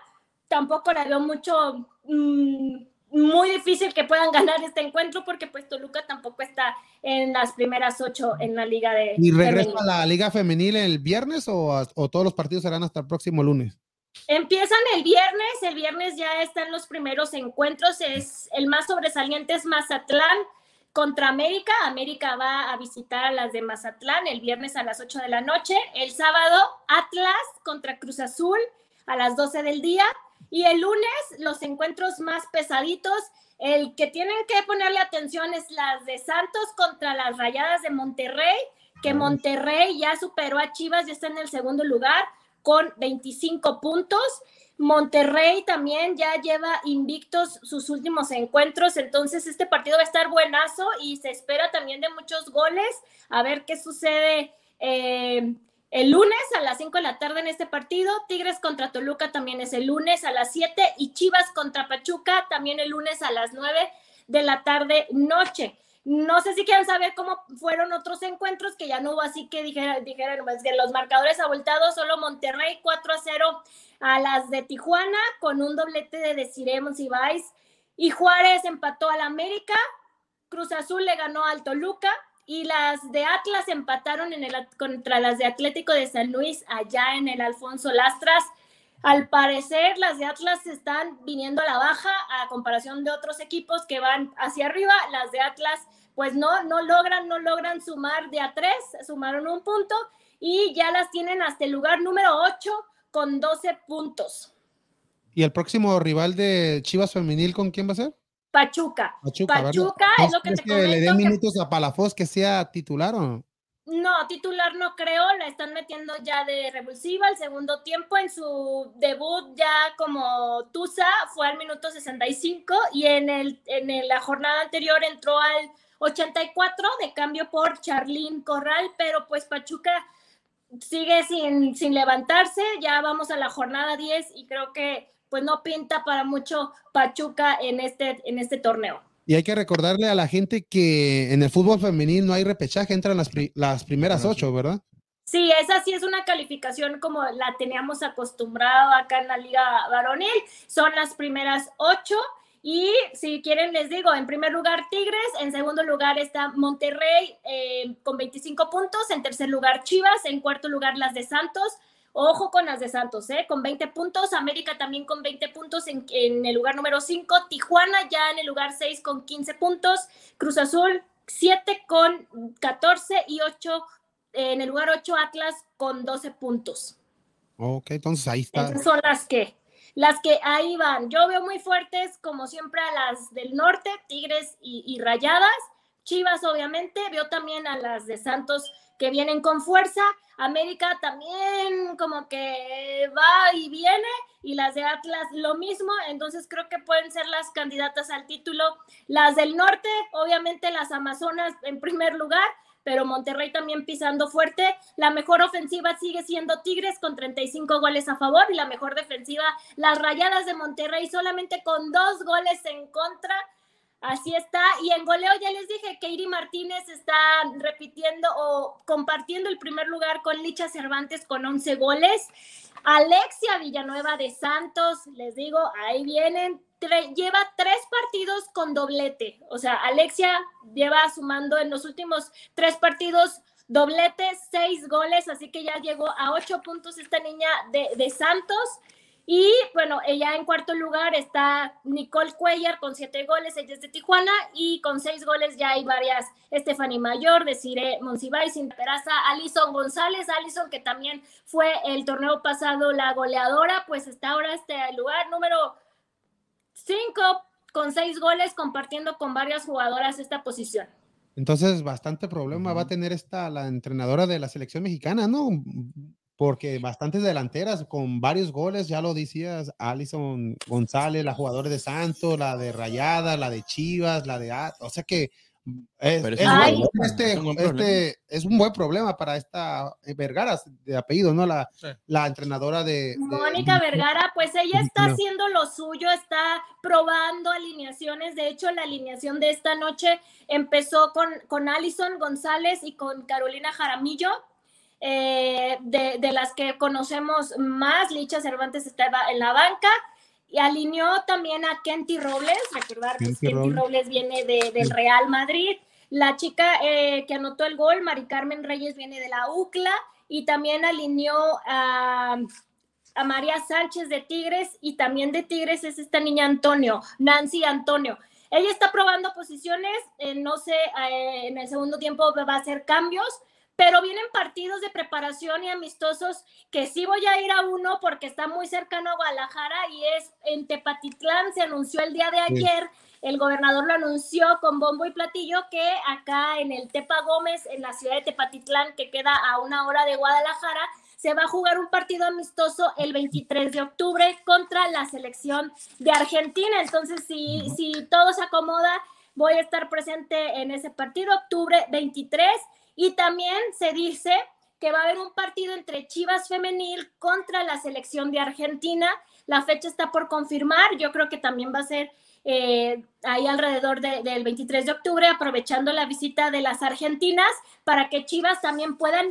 tampoco la veo mucho, mm, muy difícil que puedan (laughs) ganar este encuentro porque pues Toluca tampoco está en las primeras ocho en la liga de... ¿Y regresa a la liga femenil el viernes o, o todos los partidos serán hasta el próximo lunes? Empiezan el viernes, el viernes ya están los primeros encuentros, es el más sobresaliente es Mazatlán contra América, América va a visitar a las de Mazatlán el viernes a las 8 de la noche, el sábado Atlas contra Cruz Azul a las 12 del día y el lunes los encuentros más pesaditos, el que tienen que ponerle atención es las de Santos contra las Rayadas de Monterrey, que Monterrey ya superó a Chivas, ya está en el segundo lugar con 25 puntos. Monterrey también ya lleva invictos sus últimos encuentros, entonces este partido va a estar buenazo y se espera también de muchos goles. A ver qué sucede eh, el lunes a las 5 de la tarde en este partido. Tigres contra Toluca también es el lunes a las 7 y Chivas contra Pachuca también el lunes a las 9 de la tarde noche. No sé si quieren saber cómo fueron otros encuentros, que ya no hubo así que dijeran, dijeran pues, que los marcadores abultados, solo Monterrey 4 a 0 a las de Tijuana, con un doblete de Desiremos y Vice. Y Juárez empató al América, Cruz Azul le ganó al Toluca, y las de Atlas empataron en el, contra las de Atlético de San Luis allá en el Alfonso Lastras. Al parecer, las de Atlas están viniendo a la baja a comparación de otros equipos que van hacia arriba. Las de Atlas pues no, no logran, no logran sumar de a tres, sumaron un punto y ya las tienen hasta el lugar número 8 con 12 puntos. ¿Y el próximo rival de Chivas Femenil con quién va a ser? Pachuca. Pachuca, es lo que te que le den minutos a Palafos que sea titular o no? No, titular no creo, la están metiendo ya de revulsiva el segundo tiempo. En su debut ya como Tusa fue al minuto 65 y en, el, en la jornada anterior entró al 84 de cambio por Charlín Corral, pero pues Pachuca sigue sin, sin levantarse, ya vamos a la jornada 10 y creo que pues no pinta para mucho Pachuca en este, en este torneo. Y hay que recordarle a la gente que en el fútbol femenil no hay repechaje, entran las, las primeras ocho, ¿verdad? Sí, esa sí es una calificación como la teníamos acostumbrado acá en la Liga Varonil. Son las primeras ocho y si quieren, les digo, en primer lugar Tigres, en segundo lugar está Monterrey eh, con 25 puntos, en tercer lugar Chivas, en cuarto lugar las de Santos. Ojo con las de Santos, ¿eh? con 20 puntos, América también con 20 puntos en, en el lugar número 5, Tijuana ya en el lugar 6 con 15 puntos, Cruz Azul 7 con 14 y 8 en el lugar 8 Atlas con 12 puntos. Ok, entonces ahí está. Esas son las que las que ahí van. Yo veo muy fuertes, como siempre, a las del norte, Tigres y, Rayadas. Chivas, obviamente. Veo también a las de Santos que vienen con fuerza. América también como que va y viene. Y las de Atlas lo mismo. Entonces creo que pueden ser las candidatas al título. Las del norte, obviamente las Amazonas en primer lugar pero Monterrey también pisando fuerte. La mejor ofensiva sigue siendo Tigres con 35 goles a favor y la mejor defensiva, las Rayadas de Monterrey solamente con dos goles en contra. Así está. Y en goleo ya les dije que Iri Martínez está repitiendo o compartiendo el primer lugar con Licha Cervantes con 11 goles. Alexia Villanueva de Santos, les digo, ahí vienen lleva tres partidos con doblete. O sea, Alexia lleva sumando en los últimos tres partidos dobletes, seis goles, así que ya llegó a ocho puntos esta niña de, de Santos. Y bueno, ella en cuarto lugar está Nicole Cuellar con siete goles, ella es de Tijuana, y con seis goles ya hay varias, Stephanie Mayor, Desiree Monsiváis, Sin Peraza, Alison González, Alison que también fue el torneo pasado la goleadora, pues está ahora este lugar número cinco con seis goles compartiendo con varias jugadoras esta posición. Entonces, bastante problema va a tener esta la entrenadora de la selección mexicana, ¿no? Porque bastantes delanteras con varios goles, ya lo decías, Alison González, la jugadora de Santos, la de Rayada, la de Chivas, la de... O sea que Es, Pero es este, es un buen este es un buen problema para esta eh, Vergara de apellido, ¿no? La, Sí. la entrenadora de, de- Mónica Vergara, pues ella está No. haciendo lo suyo, está probando alineaciones. De hecho, la alineación de esta noche empezó con, con Alison González y con Carolina Jaramillo. Eh, de, de las que conocemos más, Licha Cervantes estaba en la banca y alineó también a Kenty Robles, recordar que Kenty Kenty Robles. Robles viene de- del Real Madrid. La chica eh, que anotó el gol, Mari Carmen Reyes, viene de la UCLA y también alineó a a María Sánchez de Tigres y también de Tigres es esta niña Antonio, Nancy Antonio. Ella está probando posiciones, eh, no sé, eh, en el segundo tiempo va a hacer cambios, pero vienen partidos de preparación y amistosos que sí voy a ir a uno porque está muy cercano a Guadalajara y es en Tepatitlán, se anunció el día de ayer, el gobernador lo anunció con bombo y platillo que acá en el Tepa Gómez, en la ciudad de Tepatitlán, que queda a una hora de Guadalajara, se va a jugar un partido amistoso el 23 de octubre contra la selección de Argentina. Entonces, si, si todo se acomoda, voy a estar presente en ese partido, octubre 23. Y también se dice que va a haber un partido entre Chivas Femenil contra la selección de Argentina. La fecha está por confirmar. Yo creo que también va a ser eh, ahí alrededor de- del 23 de octubre, aprovechando la visita de las argentinas para que Chivas también puedan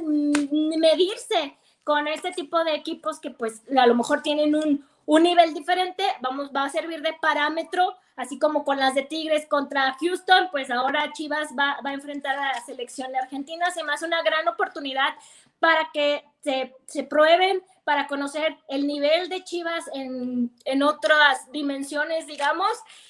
medirse con este tipo de equipos que pues a lo mejor tienen un, un nivel diferente, vamos, va a servir de parámetro, así como con las de Tigres contra Houston, pues ahora Chivas va, va a enfrentar a la selección de Argentina, se me una gran oportunidad para que se, se prueben, para conocer el nivel de Chivas en, en otras dimensiones, digamos,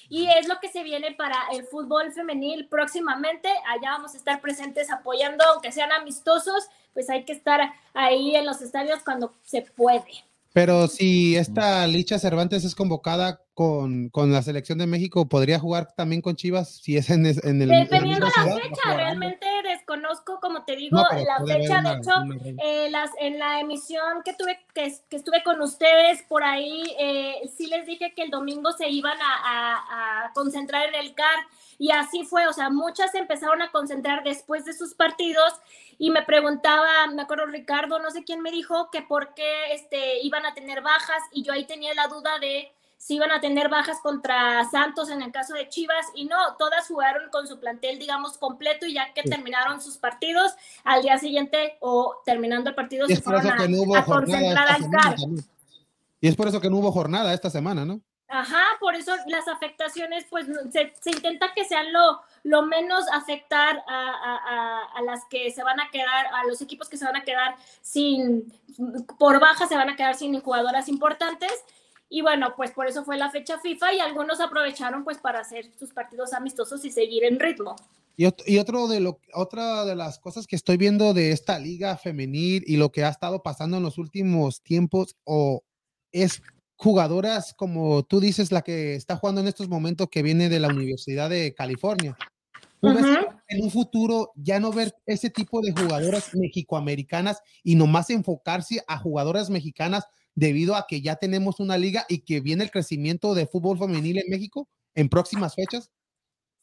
y es lo que se viene para el fútbol femenil próximamente. Allá vamos a estar presentes apoyando, aunque sean amistosos, pues hay que estar ahí en los estadios cuando se puede. Pero si esta Licha Cervantes es convocada con, con la selección de México, ¿podría jugar también con Chivas si es en, en el... en Dependiendo la fecha, realmente desconozco, como te digo, No, la fecha. una- de hecho, una eh, las, en la emisión que tuve, que, que estuve con ustedes por ahí, eh, sí les dije que el domingo se iban a, a- a concentrar en el CAR y así fue, o sea, muchas se empezaron a concentrar después de sus partidos y me preguntaba, me acuerdo Ricardo, no sé quién me dijo que por qué este, iban a tener bajas y yo ahí tenía la duda de si iban a tener bajas contra Santos en el caso de Chivas y no, todas jugaron con su plantel, digamos, completo y ya que Sí. terminaron sus partidos, al día siguiente o terminando el partido Y se es por eso fueron a, que no hubo a jornada concentrar al semana. Y es por eso que no hubo jornada esta semana, ¿no? Ajá, por eso las afectaciones, pues se intenta que sean lo, lo menos afectar a, a- a- a las que se van a quedar, a los equipos que se van a quedar sin, por baja se van a quedar sin jugadoras importantes. Y bueno, pues por eso fue la fecha FIFA y algunos aprovecharon pues para hacer sus partidos amistosos y seguir en ritmo. Y, ot- y otro de lo, otra de las cosas que estoy viendo de esta liga femenil y lo que ha estado pasando en los últimos tiempos o es jugadoras como tú dices, la que está jugando en estos momentos que viene de la Universidad de California. ¿Tú ves Ujú. en un futuro ya no ver ese tipo de jugadoras mexicoamericanas y nomás enfocarse a jugadoras mexicanas debido a que ya tenemos una liga y que viene el crecimiento de fútbol femenil en México en próximas fechas?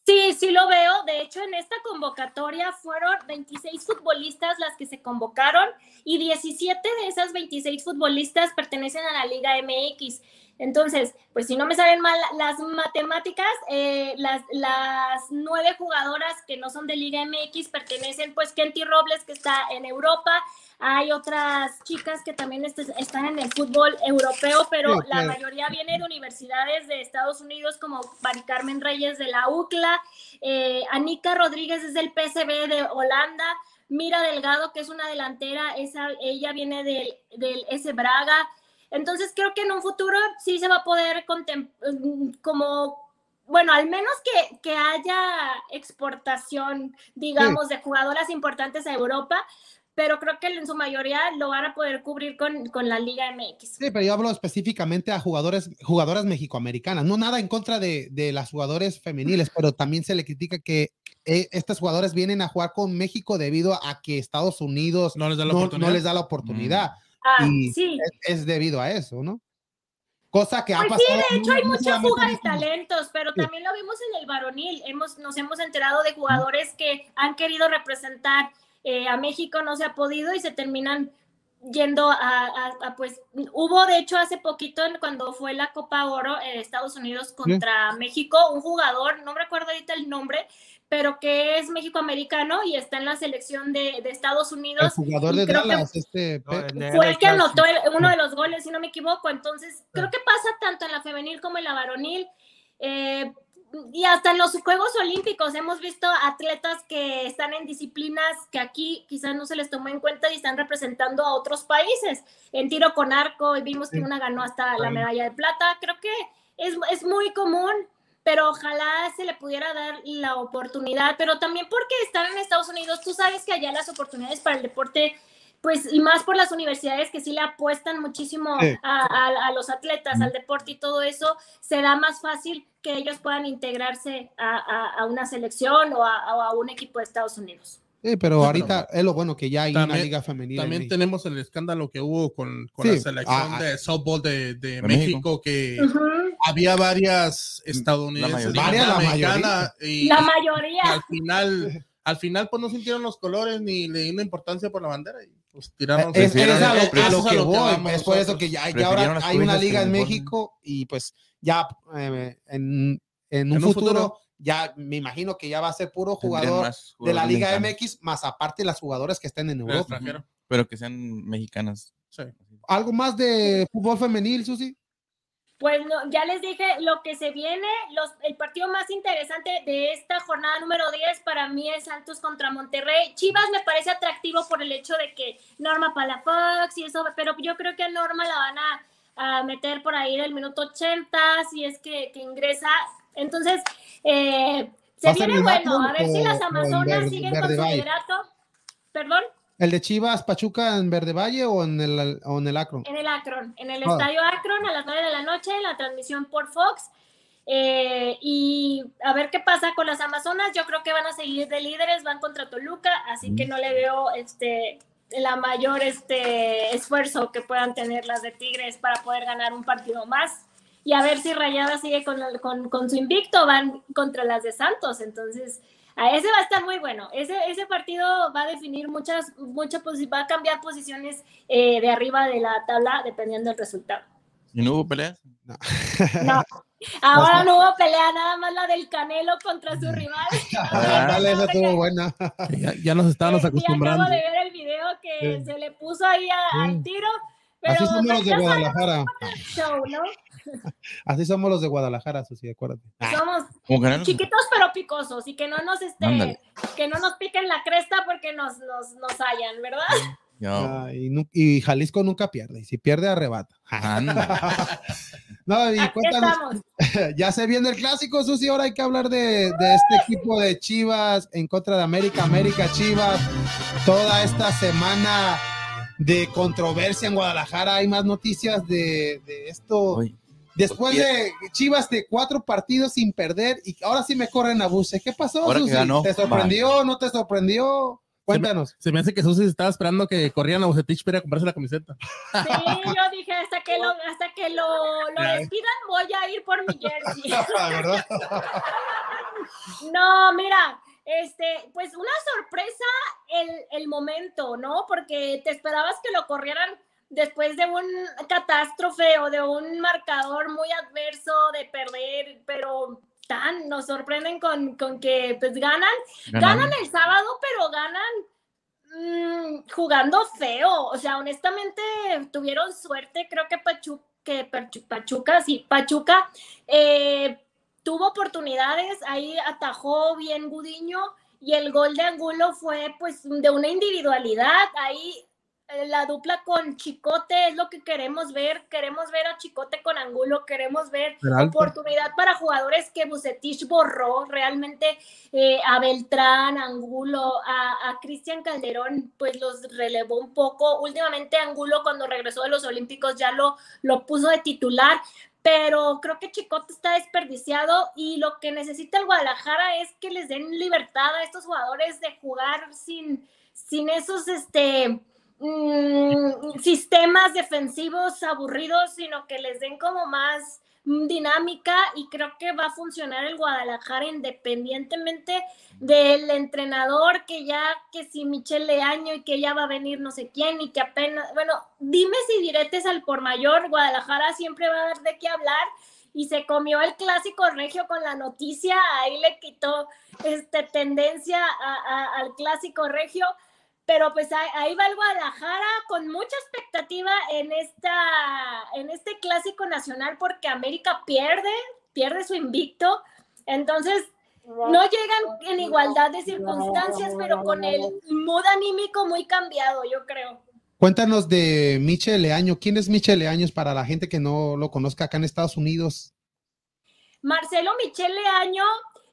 Sí, sí lo veo. De hecho, en esta convocatoria fueron 26 futbolistas las que se convocaron y 17 de esas 26 futbolistas pertenecen a la Liga MX. Entonces, pues si no me salen mal las matemáticas, eh, las, las nueve jugadoras que no son de Liga MX pertenecen, pues Kenty Robles, que está en Europa. Hay otras chicas que también est- están en el fútbol europeo, pero Sí, la claro. mayoría viene de universidades de Estados Unidos, como Mari Carmen Reyes de la UCLA, eh, Anika Rodríguez es del PSV de Holanda, Mira Delgado, que es una delantera, esa, ella viene del, del S Braga. Entonces creo que en un futuro sí se va a poder mm, como, bueno, al menos que, que haya exportación, digamos, de jugadoras importantes a Europa, pero creo que en su mayoría lo van a poder cubrir con, con la Liga MX. Sí, pero yo hablo específicamente a jugadores, jugadoras mexicoamericanas. No nada en contra de, de las jugadores femeniles, pero también se le critica que eh, estas jugadoras vienen a jugar con México debido a que Estados Unidos No les da la no, oportunidad. no les da la oportunidad. Ah, Y sí. es, es debido a eso, ¿no? cosa que ha Pues pasado. sí, de hecho hay mucha fuga de talentos, pero también lo vimos en el varonil. Hemos, nos hemos enterado de jugadores que han querido representar eh, a México, no se ha podido y se terminan yendo a, a- a, pues hubo de hecho hace poquito cuando fue la Copa Oro en Estados Unidos contra México un jugador no me recuerdo ahorita el nombre pero que es México americano y está en la selección de, de Estados El Unidos jugador de Dallas, este. No, de fue el que anotó el- uno de los goles, si no me equivoco. Entonces, creo que pasa tanto en la femenil como en la varonil. eh, y hasta en los Juegos Olímpicos hemos visto atletas que están en disciplinas que aquí quizás no se les tomó en cuenta y están representando a otros países. En tiro con arco, y vimos que Sí. una ganó hasta la medalla de plata. Creo que es, es muy común, pero ojalá se le pudiera dar la oportunidad. Pero también porque están en Estados Unidos, tú sabes que allá las oportunidades para el deporte pues y más por las universidades que sí le apuestan muchísimo a, a- a los atletas, al deporte y todo eso, se da más fácil que ellos puedan integrarse a, a- una selección o a, o a un equipo de Estados Unidos. Sí, pero ahorita es lo bueno que ya hay una También- liga femenil. en También tenemos el escándalo que hubo con, con Sí, la selección ah, de softball de, de México. México, que Ujú. había varias estadounidenses, La y mayoría. una Varias, la mexicana, y, La y mayoría. al final, al final pues no sintieron los colores ni le dieron importancia por la bandera y pues tiraron. Es, es Prefirieron- a lo, a lo Eso es que voy, es por eso que ya, ya ahora hay una liga en México y pues ya eh, en, en un En un futuro, futuro. Ya me imagino que ya va a ser puro jugador de la Liga mexicanos, MX, más aparte las jugadoras que estén en Europa. Pero que sean mexicanas. Sí. ¿Algo más de fútbol femenil, Susi? Pues no, ya les dije lo que se viene, los, el partido más interesante de esta jornada número 10 para mí es Santos contra Monterrey. Chivas me parece atractivo por el hecho de que Norma Palafox y eso, pero yo creo que a Norma la van a, a meter por ahí del minuto 80 si es que, que ingresa. Entonces, eh, se ¿Va a ser viene en bueno, a ver si las Amazonas Verde- siguen con su liderato. Perdón. ¿El de Chivas Pachuca en Verde Valle o en el, o en el Akron? En el Akron, en el Ah. estadio Akron a las 9 de la noche, la transmisión por Fox. Eh, y a ver qué pasa con las Amazonas. Yo creo que van a seguir de líderes, van contra Toluca, así que no le veo este la mayor este esfuerzo que puedan tener las de Tigres para poder ganar un partido más. Y a ver si Rayada sigue con, el- con, con su invicto, van contra las de Santos. Entonces, a ese va a estar muy bueno. Ese, ese partido va a definir muchas, muchas va a cambiar posiciones eh, de arriba de la tabla dependiendo del resultado. ¿Y no hubo peleas? No. (laughs) Ahora no hubo pelea, nada más la del Canelo contra su rival. Ah, (laughs) Dale, esa estuvo (laughs) buena. Ya, ya nos estábamos sí, acostumbrando. acabo de ver el video que Sí. se le puso ahí a- al Sí. tiro. Pero Así somos los de Guadalajara. show, ¿no? (laughs) Así somos los de Guadalajara, Susi, acuérdate. Somos Como Canelo. chiquitos pero picosos y que no nos este, Ándale. que no nos piquen la cresta porque nos, nos, nos hallan, ¿verdad? Ah, y, Jalisco nunca pierde, y si pierde, arrebata. (laughs) No, y cuéntanos, (laughs) ya se viene el clásico, Susi. Ahora hay que hablar de, de este equipo de Chivas en contra de América, América Chivas. Toda esta semana de controversia en Guadalajara. Hay más noticias de, de esto. Después de Chivas de cuatro partidos sin perder y ahora sí me corren a buce. ¿Qué pasó, Ahora que Susi? ganó, ¿Te sorprendió? ¿No te sorprendió? Cuéntanos. Se me hace que Susi estaba esperando que corrieran a Bucetich para comprarse la camiseta. Sí, yo dije hasta que lo, hasta que lo, lo despidan voy a ir por mi jersey. (laughs) ¿Verdad? No, mira, este, pues una sorpresa el, el momento, ¿no? Porque te esperabas que lo corrieran después de un catástrofe o de un marcador muy adverso de perder, pero tan, nos sorprenden con, con que pues ganan, ganan el sábado, pero ganan mm, jugando feo. O sea, honestamente tuvieron suerte. Creo que, Pachu, que Pachu- Pachuca, sí, Pachuca eh, tuvo oportunidades. Ahí atajó bien Gudiño y el gol de Angulo fue pues de una individualidad. Ahí la dupla con Chicote es lo que queremos ver. Queremos ver a Chicote con Angulo, queremos ver Peralta. oportunidad para jugadores que Bucetich borró realmente eh, a Beltrán, Angulo, a, a Cristian Calderón, pues los relevó un poco. Últimamente Angulo cuando regresó de los Olímpicos ya lo, lo puso de titular, pero creo que Chicote está desperdiciado y lo que necesita el Guadalajara es que les den libertad a estos jugadores de jugar sin, sin esos, este, mm, sistemas defensivos aburridos, sino que les den como más dinámica y creo que va a funcionar el Guadalajara independientemente del entrenador que ya, que si Michel Leaño y que ya va a venir no sé quién y que apenas, bueno, dime si diretes al por mayor, Guadalajara siempre va a dar de qué hablar y se comió el clásico regio con la noticia, ahí le quitó este, tendencia al clásico regio, pero pues ahí, va el Guadalajara con mucha expectativa en, esta, en este clásico nacional porque América pierde, pierde su invicto, entonces no llegan en igualdad de circunstancias, pero con el mood anímico muy cambiado, yo creo. Cuéntanos de Michel Leaño. ¿Quién es Michel Leaños para la gente que no lo conozca acá en Estados Unidos? Marcelo Michele Año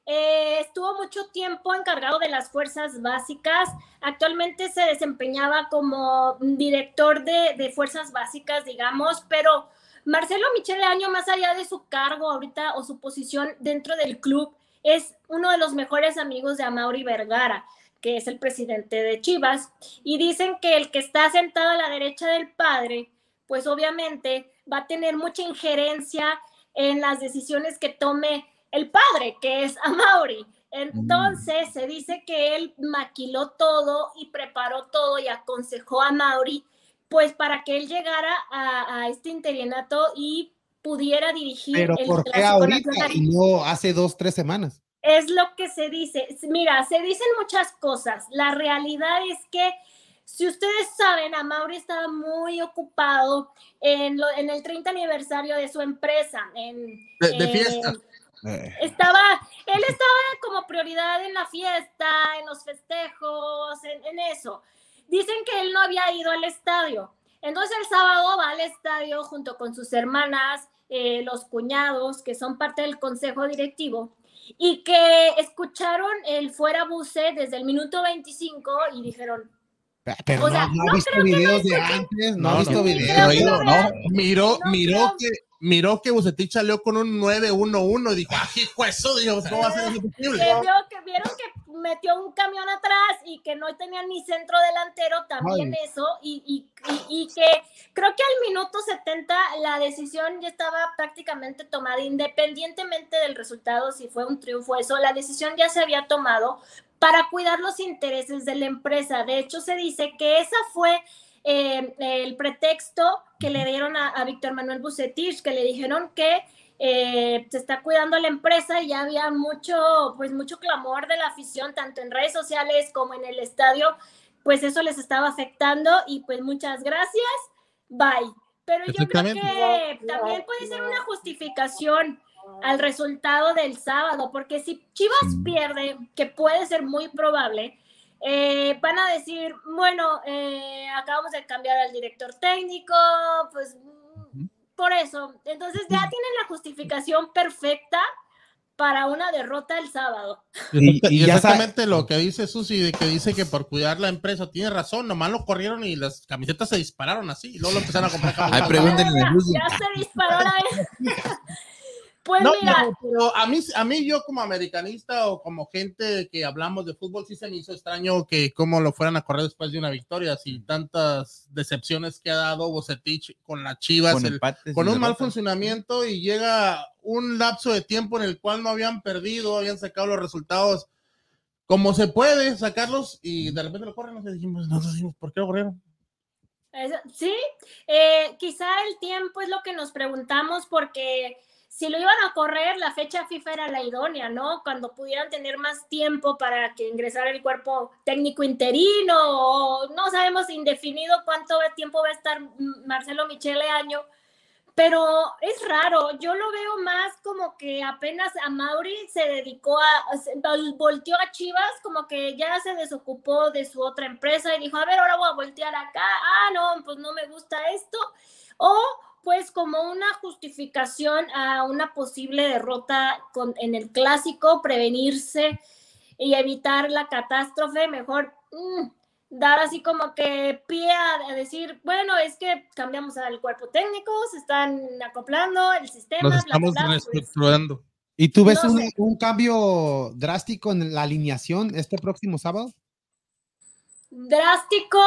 eh, estuvo mucho tiempo encargado de las fuerzas básicas. Actualmente se desempeñaba como director de, de fuerzas básicas, digamos, pero Marcelo Michele Año, más allá de su cargo ahorita o su posición dentro del club, es uno de los mejores amigos de Amaury Vergara, que es el presidente de Chivas. Y dicen que el que está sentado a la derecha del padre, pues obviamente va a tener mucha injerencia en las decisiones que tome el padre, que es Amaury. Entonces se dice que él maquiló todo y preparó todo y aconsejó a Mauri, pues para que él llegara a, a este interinato y pudiera dirigir Pero el ¿por qué Clásico ahorita Nacional. y no hace dos, tres semanas? Es lo que se dice. Mira, se dicen muchas cosas. La realidad es que, si ustedes saben, Amaury estaba muy ocupado en, lo- en el 30 aniversario de su empresa. En, De, de en- fiesta. estaba, él estaba como prioridad en la fiesta, en los festejos, en, en eso. Dicen que él no había ido al estadio. Entonces el sábado va al estadio junto con sus hermanas, eh, los cuñados, que son parte del consejo directivo, y que escucharon el fuera buce desde el minuto 25 y dijeron, Pero O no, sea, no ha visto videos de antes, no, No, ha visto no. videos. no. Miró, No miró creo. que miró que Bucetich salió con un 9-1-1 y dijo, ¡ah, hijo eso! Dijo, ¿cómo va a ser eso posible? que, vio- que vieron que metió un camión atrás y que no tenía ni centro delantero, también eso, y, y- y- y que creo que al minuto 70 la decisión ya estaba prácticamente tomada, independientemente del resultado, si fue un triunfo o eso, la decisión ya se había tomado para cuidar los intereses de la empresa. De hecho, se dice que esa fue eh, el pretexto que le dieron a, a Víctor Manuel Bucetich, que le dijeron que eh, se está cuidando la empresa y ya había mucho, pues mucho clamor de la afición, tanto en redes sociales como en el estadio, pues eso les estaba afectando y pues muchas gracias, bye. Pero yo creo que también puede ser una justificación al resultado del sábado, porque si Chivas pierde, que puede ser muy probable, eh, van a decir, bueno, eh, acabamos de cambiar al director técnico, pues por eso. Entonces ya tienen la justificación perfecta para una derrota el sábado. Y- exactamente lo que dice Susi, de que dice que por cuidar la empresa tiene razón, nomás lo corrieron y las camisetas se dispararon así, y luego lo empezaron a comprar Ay, pregúntenle ya se disparó la vez. (laughs) Pues No, mira, pero, pero a mí, a mí yo como americanista o como gente que hablamos de fútbol, sí se me hizo extraño que cómo lo fueran a correr después de una victoria, si tantas decepciones que ha dado Bocetich con las Chivas, Con el- empates con un mal funcionamiento y llega un lapso de tiempo en el cual no habían perdido, habían sacado los resultados como se puede sacarlos y de repente lo corren, nos dijimos, nos dijimos, ¿por qué lo corrieron? Sí, eh, quizá el tiempo es lo que nos preguntamos porque si lo iban a correr, la fecha FIFA era la idónea, ¿no? Cuando pudieran tener más tiempo para que ingresara el cuerpo técnico interino o no sabemos indefinido cuánto tiempo va a estar Marcelo Michele Año, pero es raro, yo lo veo más como que apenas a Mauri se dedicó a, se- vol- volteó a Chivas, como que ya se desocupó de su otra empresa y dijo, a ver, ahora voy a voltear acá, ah, no, pues no me gusta esto, o pues como una justificación a una posible derrota con, en el clásico, prevenirse y evitar la catástrofe, mejor mm, dar así como que pie a, decir, bueno, es que cambiamos al cuerpo técnico, se están acoplando el sistema, Nos bla, bla, estamos pues, reestructurando. ¿Y tú ves No un, sé. un cambio drástico en la alineación este próximo sábado? Drástico,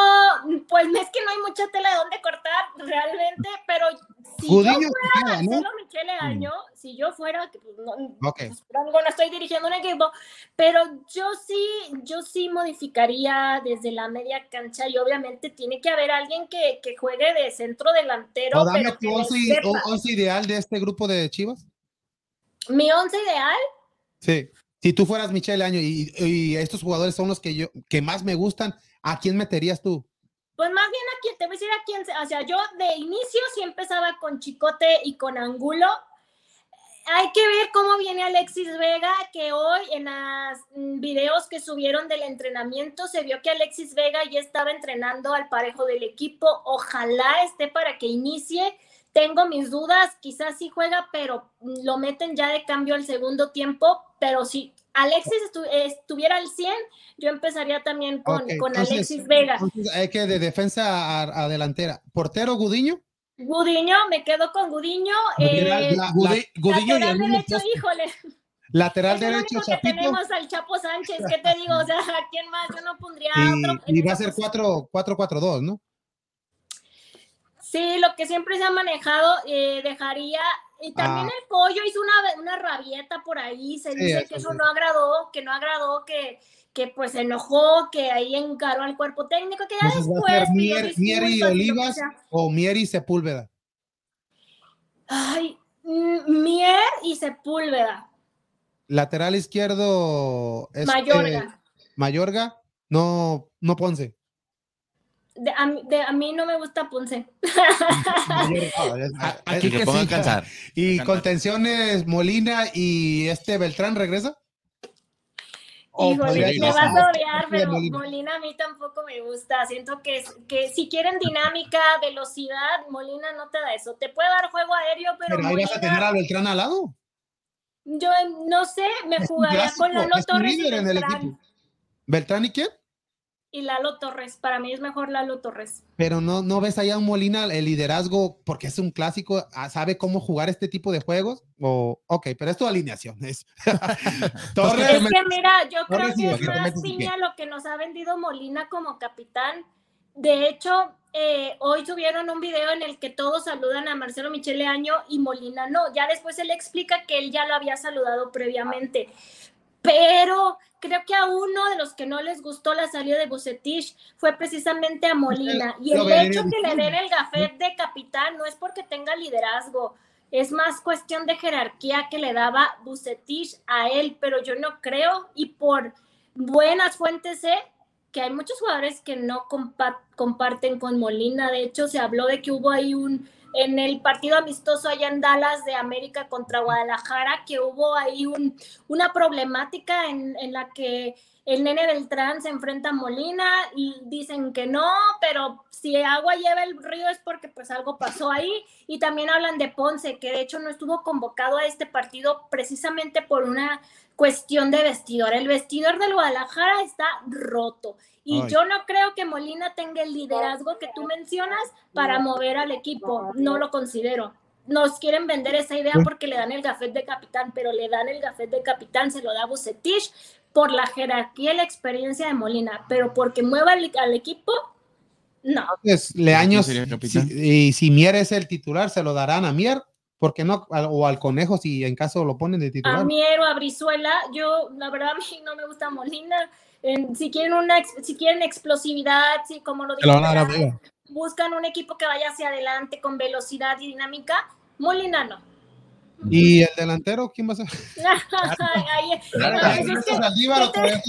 pues es que no hay mucha tela de dónde cortar realmente, pero si Gudiño yo fuera ¿no? Marcelo Michele Año, si yo fuera, pues no, Ok. pues, por algo no estoy dirigiendo un equipo, pero yo sí, yo sí modificaría desde la media cancha y obviamente tiene que haber alguien que, que juegue de centro delantero, O dame tu once ideal de este grupo de Chivas. Mi once ideal, Sí. Si tú fueras Michelle Año y, y estos jugadores son los que yo que más me gustan, ¿a quién meterías tú? Pues más bien a quién, te voy a decir a quién, o sea, yo de inicio sí empezaba con Chicote y con Angulo. Hay que ver cómo viene Alexis Vega, que hoy en los videos que subieron del entrenamiento se vio que Alexis Vega ya estaba entrenando al parejo del equipo. Ojalá esté para que inicie. Tengo mis dudas, quizás sí juega, pero lo meten ya de cambio al segundo tiempo. Pero si Alexis estu- estuviera al 100, yo empezaría también con, con entonces- Alexis Vega. Entonces, hay que de defensa a, a delantera. Portero Gudiño. Gudiño, me quedo con Gudiño. Lateral, Eh, la- Gudi- Gudiño y lateral derecho, poste. híjole. lateral es derecho, que Chapito. tenemos al Chapo Sánchez, ¿qué te digo? O sea, ¿a quién más? Yo no pondría Y, otro. y va a ser posición. 4-4-2, ¿no? Sí, lo que siempre se ha manejado, eh, dejaría. Y también Ah. el pollo hizo una, una rabieta por ahí. Se Sí, dice eso que eso sí. no agradó, que no agradó, que, que pues se enojó, que ahí encaró al cuerpo técnico, que ya después. Mier, y Olivas o Mier y Sepúlveda. Ay, mm, Mier y Sepúlveda. Lateral izquierdo. este, Mayorga. Mayorga. No, no Ponce. De, a, mí- de- a mí no me gusta Ponce. (laughs) Aquí que que ponga a sí. cansar. Y contenciones Molina y este Beltrán regresa. Híjole, me vas a- odiar, pero Molina. Molina. a mí tampoco me gusta. Siento que, que si quieren dinámica, velocidad, Molina no te da eso. Te puede dar juego aéreo, pero, Pero ahí vas a tener a Beltrán al lado. yo no sé, me jugaría clásico, con Lalo Torres y líder en el Beltrán. equipo. ¿Beltrán y quién? Y Lalo Torres, para mí es mejor Lalo Torres. Pero no, no ves allá un Molina el liderazgo porque es un clásico, ah, sabe cómo jugar este tipo de juegos. O, ok, pero es tu alineación. Es. (laughs) Torres, Es que mira, yo creo Torres que es más piña lo que nos ha vendido Molina como capitán. De hecho, eh, hoy subieron un video en el que todos saludan a Marcelo Michele Año y Molina no. Ya después él explica que él ya lo había saludado previamente. Pero creo que a uno de los que no les gustó la salida de Bucetich fue precisamente a Molina. Y el hecho que le den el gafet de capitán no es porque tenga liderazgo, es más cuestión de jerarquía que le daba Bucetich a él, pero yo no creo y por buenas fuentes sé que hay muchos jugadores que no compa- comparten con Molina. De hecho, se habló de que hubo ahí un en el partido amistoso allá en Dallas de América contra Guadalajara, que hubo ahí un, una problemática en, en la que el nene Beltrán se enfrenta a Molina y dicen que no, pero si agua lleva el río es porque pues algo pasó ahí. Y también hablan de Ponce, que de hecho no estuvo convocado a este partido precisamente por una cuestión de vestidor. El vestidor del Guadalajara está roto. Y Ay. yo no creo que Molina tenga el liderazgo que tú mencionas para mover al equipo. No lo considero. Nos quieren vender esa idea porque le dan el gafet de capitán, pero le dan el gafet de capitán, se lo da Bucetich por la jerarquía y la experiencia de Molina, pero porque mueva al, al equipo, no. Entonces, Leaños, si- y si Mier es el titular, se lo darán a Mier, porque no? Al- O al Conejo, si en caso lo ponen de A titular. Miero, a Brizuela, yo, la verdad, a mí no me gusta Molina. En- si quieren una, si quieren explosividad, si como lo a a. Vega. buscan un equipo que vaya hacia adelante con velocidad y dinámica, Molina no. ¿Y el delantero? ¿Quién va a ser? (laughs) Ahí- Claro, pues ¿Es es que Saldívar o ¿qué?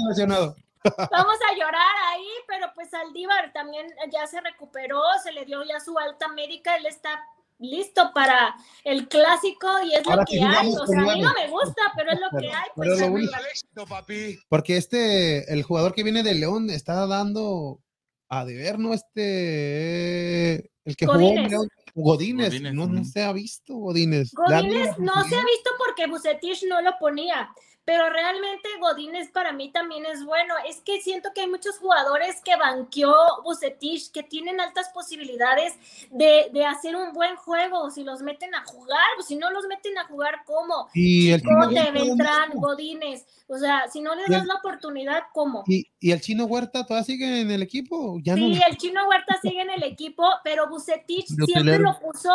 (laughs) Vamos a llorar ahí, pero pues Aldívar también ya se recuperó, se le dio ya su alta médica, él está listo para el clásico y es Ahora lo sí que hay. O sea, a mí no me gusta, pero es lo que hay. Pues. Porque este, el jugador que viene de León está dando a deber, ¿no? Este, el que jugó Godínez. Godínez, Godínez, no, no se ha visto Godínez. Godínez no se ha visto porque Bucetich no lo ponía, pero realmente Godínez para mí también es bueno. Es que siento que hay muchos jugadores que banqueó Bucetich que tienen altas posibilidades de, de hacer un buen juego si los meten a jugar, pues si no los meten a jugar, ¿cómo? Y el chino Cote, Huerta, ¿dónde Beltrán, está? Godínez, o sea, si no les Y el- das la oportunidad, ¿cómo? y, y el chino Huerta todavía sigue en el equipo. Ya no Sí, le- el chino Huerta sigue en el equipo, pero Bucetich siempre lo puso,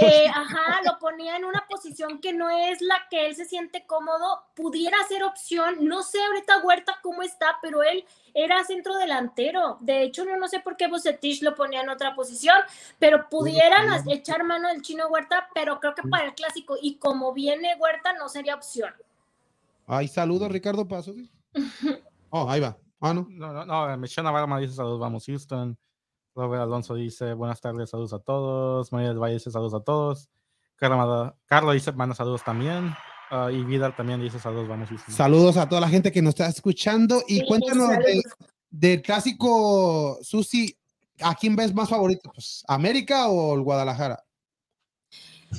eh, ajá, lo ponía en una posición que no es la que él se siente cómodo, pudiera ser opción, no sé ahorita Huerta cómo está, pero él era centro delantero, de hecho yo no sé por qué Bucetich lo ponía en otra posición, pero pudieran echar mano del chino Huerta, pero creo que para el clásico, y como viene Huerta no sería opción. Ay, saludos, Ricardo Paso. (laughs) Oh, ahí va. Ah, no. No, no, no, Michelle Navarra dice saludos, vamos Houston. Robert Alonso dice buenas tardes, saludos a todos. María del Valle dice saludos a todos. Carla Carla dice manda saludos también. Ah, y Vidal también dice saludos, vamos Houston. Saludos a toda la gente que nos está escuchando y Sí, cuéntanos de- del clásico Susi. ¿A quién ves más favorito? Pues, ¿América o el Guadalajara?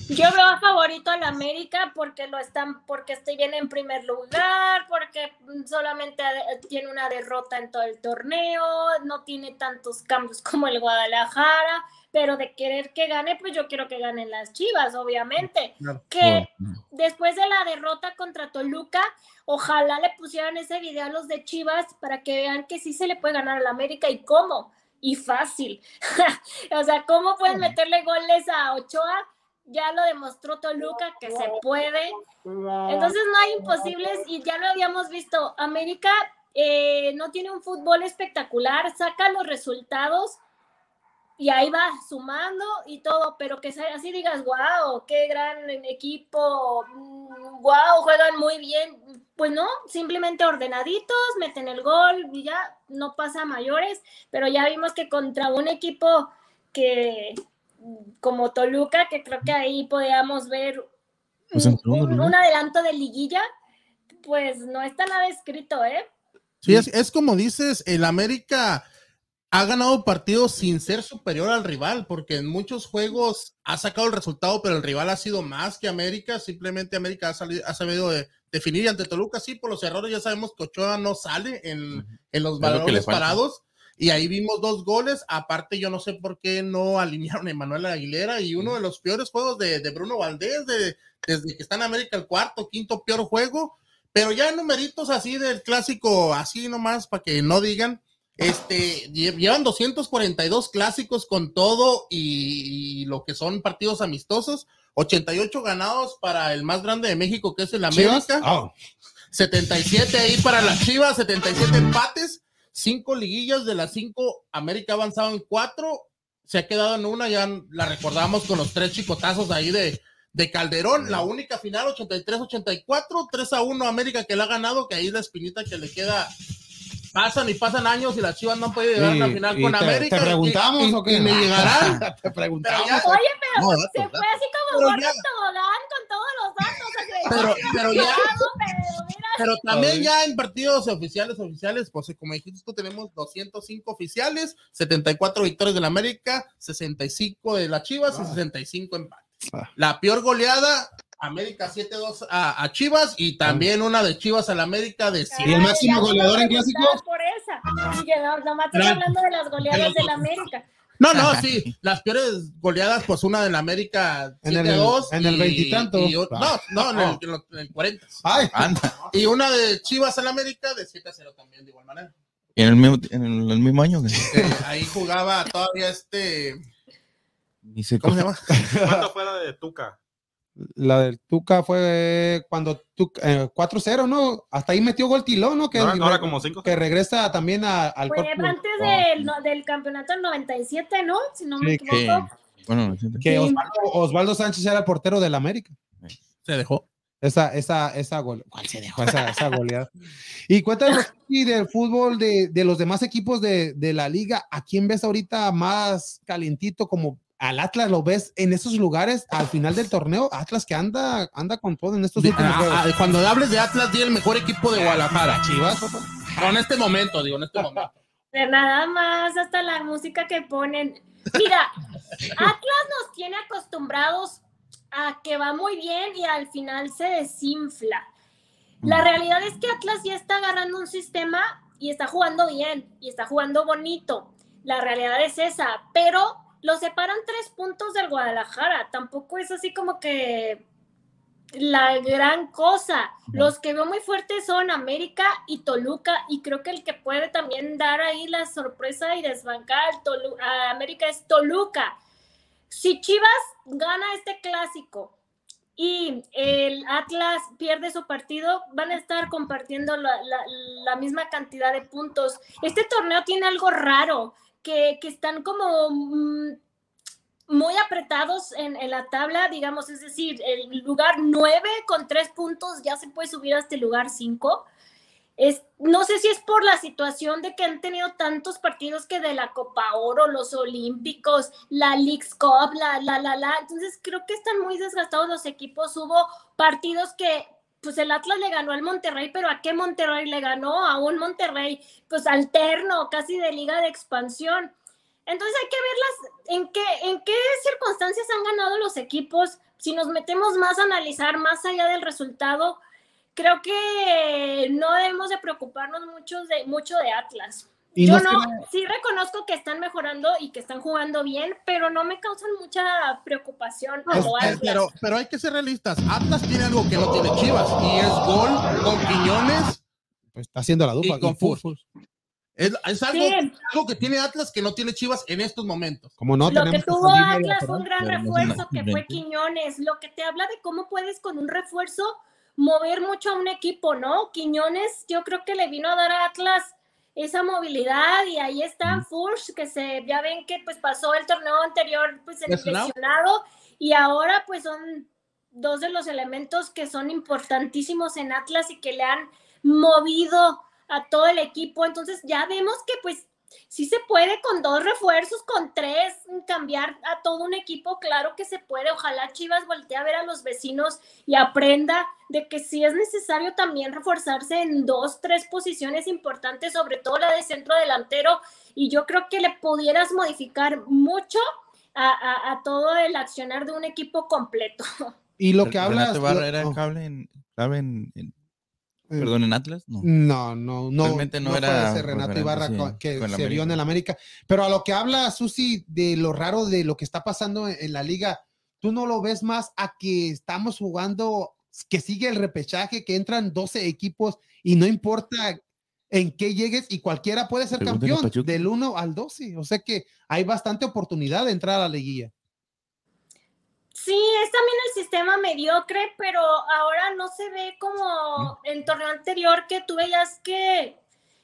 Yo veo a favorito al América porque lo están, porque estoy bien en primer lugar, porque solamente tiene una derrota en todo el torneo, no tiene tantos cambios como el Guadalajara, pero de querer que gane, pues yo quiero que ganen las Chivas, obviamente. Que después de la derrota contra Toluca, ojalá le pusieran ese video a los de Chivas para que vean que sí se le puede ganar al América y cómo, y fácil. (laughs) o sea, ¿cómo pueden meterle goles a Ochoa? Ya lo demostró Toluca que se puede. Entonces no hay imposibles y ya lo habíamos visto. América eh, no tiene un fútbol espectacular, saca los resultados y ahí va sumando y todo, pero que así digas, wow, qué gran equipo, wow, juegan muy bien. Pues no, simplemente ordenaditos, meten el gol y ya no pasa a mayores, pero ya vimos que contra un equipo que como Toluca, que creo que ahí podíamos ver Pues un, adelanto de liguilla, pues no está nada escrito, ¿eh? Sí, es, es como dices, el América ha ganado partidos sin ser superior al rival, porque en muchos juegos ha sacado el resultado, pero el rival ha sido más que América. Simplemente América ha, salido, ha sabido de- definir y ante Toluca, sí, por los errores ya sabemos que Ochoa no sale en, en los balones parados. Y ahí vimos dos goles. Aparte, yo no sé por qué no alinearon a Emanuel Aguilera y uno de los peores juegos de, de Bruno Valdés, de- desde que está en América, el cuarto, quinto peor juego. Pero ya en numeritos así del clásico, así nomás para que no digan, este, lle- llevan 242 clásicos con todo y, y lo que son partidos amistosos, 88 ganados para el más grande de México, que es el. América, Oh, 77 ahí para las Chivas, 77 empates, 5 liguillas de las 5, América ha avanzado en 4, se ha quedado en una, ya la recordamos con los tres chicotazos ahí de, de Calderón, la única final 83-84, 3 a 1 América que la ha ganado, que ahí es la espinita que le queda. Pasan y pasan años y las Chivas no han podido llegar a la final con te- América. ¿Te preguntamos y- o qué? y me (laughs) llegarán. (laughs) te Pero preguntamos. ya- Oye, pero No, se fue así como Pero gordo ya- tobogán con todos los datos. o sea, Pero, pero (laughs) ya, cuidado, pero mira, Pero también ya en partidos oficiales, oficiales, pues como dijiste tú, tenemos 205 oficiales, 74 victorias de la América, 65 de las Chivas y 65 empates. Ah. La peor goleada, América 7-2 a, a Chivas y también una de Chivas a la América de 100. ¿Y el máximo goleador en clásicos? por esa. Y no, nomás estoy hablando de las goleadas del América. No, no, (laughs) sí, las peores goleadas, pues una de la América En el- 7-2. en el y- veintitanto. No, no, en el, en el- en el 40. Ay, Anda. Y una de Chivas a la América de 7-0 también, de igual manera. Y en el mismo, en el, el mismo año. Eh, ahí jugaba todavía este. Dice, ¿Cómo se llama? ¿Cuánto fue la de Tuca? La del Tuca fue cuando Tuca, eh, 4-0, ¿no? Hasta ahí metió gol Tilón, ¿no? Que, Ahora, ahora como cinco. que regresa también a- al Fue cuerpo. antes del, no, del campeonato del 97, ¿no? Si no me Sí, equivoco. bueno, sí, Que Sí. Osvaldo, Osvaldo Sánchez era el portero del América. Se dejó. Esa, esa, esa gol. ¿Cuál se dejó? Esa, esa goleada. Y cuéntanos y del fútbol de, de los demás equipos de, de la liga. ¿A quién ves ahorita más calientito? Como al Atlas lo ves en esos lugares al final del torneo. Atlas que anda, anda con todo en estos De- últimos ah, juegos. ah, cuando hables de Atlas, di el mejor equipo de Guadalajara. Chivas. No, en este momento, digo, en este momento. (laughs) De nada más, hasta la música que ponen. Mira, (laughs) Atlas nos tiene acostumbrados a que va muy bien y al final se desinfla. La realidad es que Atlas ya está agarrando un sistema y está jugando bien y está jugando bonito. La realidad es esa, pero lo separan tres puntos del Guadalajara. Tampoco es así como que la gran cosa. Los que veo muy fuertes son América y Toluca, y creo que el que puede también dar ahí la sorpresa y desbancar a América es Toluca. Si Chivas gana este clásico y el Atlas pierde su partido, van a estar compartiendo la, la- la misma cantidad de puntos. Este torneo tiene algo raro, que, que están como mm, muy apretados en, en la tabla, digamos, es decir, el lugar 9 con 3 puntos ya se puede subir hasta el lugar 5. Es, no sé si es por la situación de que han tenido tantos partidos que de la Copa Oro, los Olímpicos, la League's Cup, la, la, la, la. Entonces creo que están muy desgastados los equipos. Hubo partidos que, pues el Atlas le ganó al Monterrey, pero ¿a qué Monterrey le ganó? A un Monterrey, pues alterno, casi de liga de expansión. Entonces hay que verlas en qué, en qué circunstancias han ganado los equipos. Si nos metemos más a analizar más allá del resultado, creo que no debemos de preocuparnos mucho de, mucho de Atlas. Y Yo no sí reconozco que están mejorando y que están jugando bien, pero no me causan mucha preocupación lo Eh, pero, pero hay que ser realistas. Atlas tiene algo que no tiene Chivas y es gol con Quiñones. Pues está haciendo la dupla. Y con. Es, es algo, Sí. algo que tiene Atlas que no tiene Chivas en estos momentos. Como no, lo que tuvo Atlas fue un gran refuerzo que fue. Quiñones, lo que te habla de cómo puedes con un refuerzo mover mucho a un equipo, ¿no? Quiñones yo creo que le vino a dar a Atlas esa movilidad y ahí está Furch, que se ya ven que pues pasó el torneo anterior pues Lesionado. lesionado y ahora pues son dos de los elementos que son importantísimos en Atlas y que le han movido a todo el equipo. Entonces ya vemos que pues sí se puede con dos refuerzos, con tres, cambiar a todo un equipo, claro que se puede. Ojalá Chivas voltee a ver a los vecinos y aprenda de que sí es necesario también reforzarse en dos, tres posiciones importantes, sobre todo la de centro delantero. Y yo creo que le pudieras modificar mucho a, a- a todo el accionar de un equipo completo. Y lo que hablas. Renato era no, clave en, clave en, en- perdón, en Atlas, no. No, no, no. Realmente no fue era ese Renato Ibarra sí, que con se vio en el América. Pero a lo que habla Susi de lo raro de lo que está pasando en, en la liga, tú no lo ves más a que estamos jugando, que sigue el repechaje, que entran 12 equipos y no importa en qué llegues y cualquiera puede ser Pregúntale campeón del 1 al 12. O sea que hay bastante oportunidad de entrar a la liguilla. Sí, es también el sistema mediocre, pero ahora no se ve como el torneo anterior que tú veías que,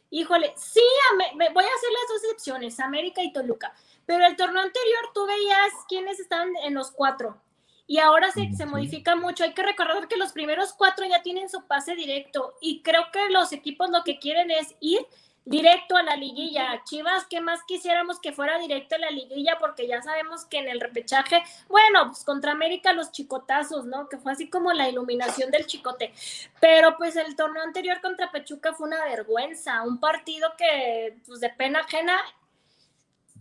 híjole, sí, me- voy a hacer las dos excepciones, América y Toluca, pero el torneo anterior tú veías quiénes estaban en los cuatro. Y ahora se, se modifica mucho. Hay que recordar que los primeros cuatro ya tienen su pase directo. Y creo que los equipos lo que quieren es ir directo a la liguilla. Chivas, ¿qué más quisiéramos que fuera directo a la liguilla? Porque ya sabemos que en el repechaje, bueno, pues contra América los chicotazos, ¿no? Que fue así como la iluminación del chicote. Pero pues el torneo anterior contra Pachuca fue una vergüenza, un partido que pues de pena ajena.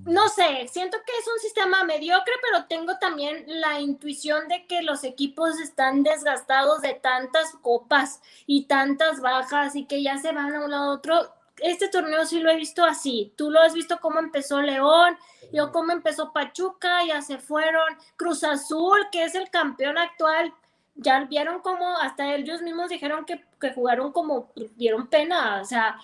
No sé, siento que es un sistema mediocre, pero tengo también la intuición de que los equipos están desgastados de tantas copas y tantas bajas y que ya se van a un lado a otro este torneo sí lo he visto así. Tú lo has visto cómo empezó León, yo cómo empezó Pachuca, ya se fueron. Cruz Azul, que es el campeón actual, ya vieron cómo hasta ellos mismos dijeron que, que jugaron como dieron pena. O sea,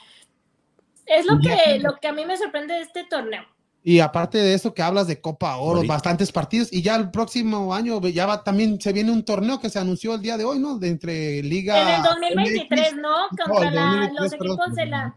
es lo que, lo que a mí me sorprende de este torneo. Y aparte de eso que hablas de Copa Oro, bastantes partidos, y ya el próximo año ya va, también se viene un torneo que se anunció el día de hoy, ¿no? De entre Liga. En el 2023, ¿no? Contra el la- 2023, los perdón. equipos de la...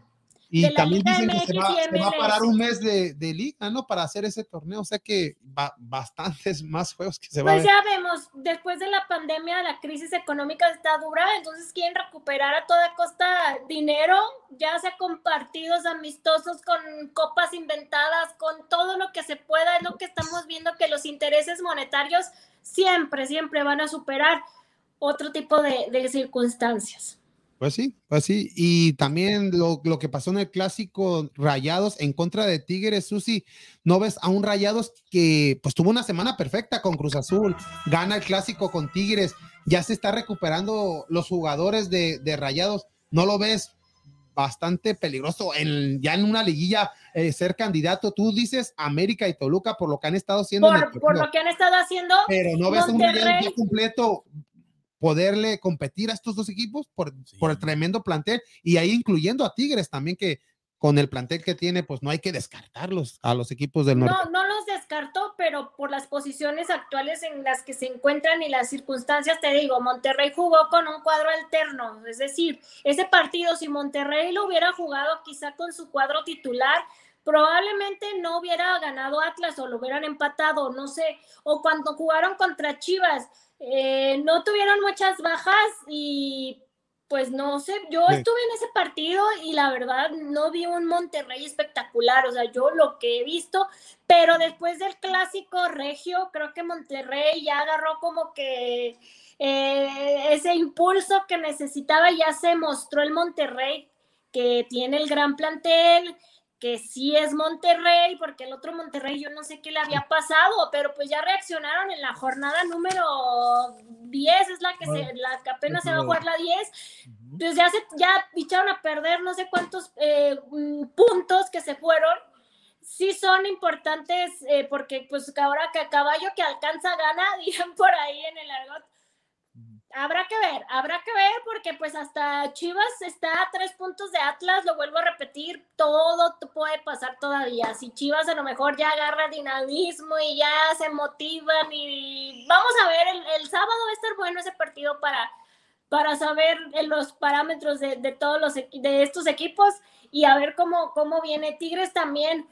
Y de también dicen que se va, y se va a parar un mes de, de liga, ¿no? Para hacer ese torneo. O sea que va, bastantes (laughs) más juegos que se va a Pues ver. ya vemos, después de la pandemia, la crisis económica está dura, entonces quieren recuperar a toda costa dinero, ya sea con partidos amistosos, con copas inventadas, con todo lo que se pueda, es lo que estamos viendo que los intereses monetarios siempre, siempre van a superar otro tipo de, de circunstancias. Pues sí, pues sí. Y también lo, lo que pasó en el clásico Rayados en contra de Tigres, Susi, ¿no ves a un Rayados que pues tuvo una semana perfecta con Cruz Azul, gana el clásico con Tigres, ya se está recuperando los jugadores de, de Rayados, ¿no lo ves bastante peligroso en, ya en una liguilla eh, ser candidato? Tú dices América y Toluca por lo que han estado haciendo. Por, por lo que han estado haciendo, pero no ves un Rayados ya completo poderle competir a estos dos equipos por, Sí. por el tremendo plantel y ahí incluyendo a Tigres también que con el plantel que tiene pues no hay que descartarlos a los equipos del norte. No, no los descartó, pero por las posiciones actuales en las que se encuentran y las circunstancias, te digo, Monterrey jugó con un cuadro alterno, es decir, ese partido, si Monterrey lo hubiera jugado quizá con su cuadro titular, probablemente no hubiera ganado Atlas o lo hubieran empatado, no sé, o cuando jugaron contra Chivas, eh, no tuvieron muchas bajas y pues no sé, yo Sí. estuve en ese partido y la verdad no vi un Monterrey espectacular, o sea, yo lo que he visto, pero después del clásico regio, creo que Monterrey ya agarró como que eh, ese impulso que necesitaba, ya se mostró el Monterrey que tiene el gran plantel, que sí es Monterrey, porque el otro Monterrey yo no sé qué le había pasado, pero pues ya reaccionaron en la jornada número 10, es la que, se, la que apenas se va a jugar la 10, pues ya se ya echaron a perder no sé cuántos eh, mm, puntos que se fueron. Sí son importantes eh, porque pues ahora que a caballo que alcanza gana, (laughs) dirán por ahí en el argot. Habrá que ver, habrá que ver porque pues hasta Chivas está a tres puntos de Atlas, lo vuelvo a repetir, todo puede pasar todavía. Si Chivas a lo mejor ya agarra dinamismo y ya se motivan y vamos a ver, el, el sábado va a estar bueno ese partido para, para saber eh, los parámetros de, de todos los de estos equipos y a ver cómo, cómo viene Tigres también.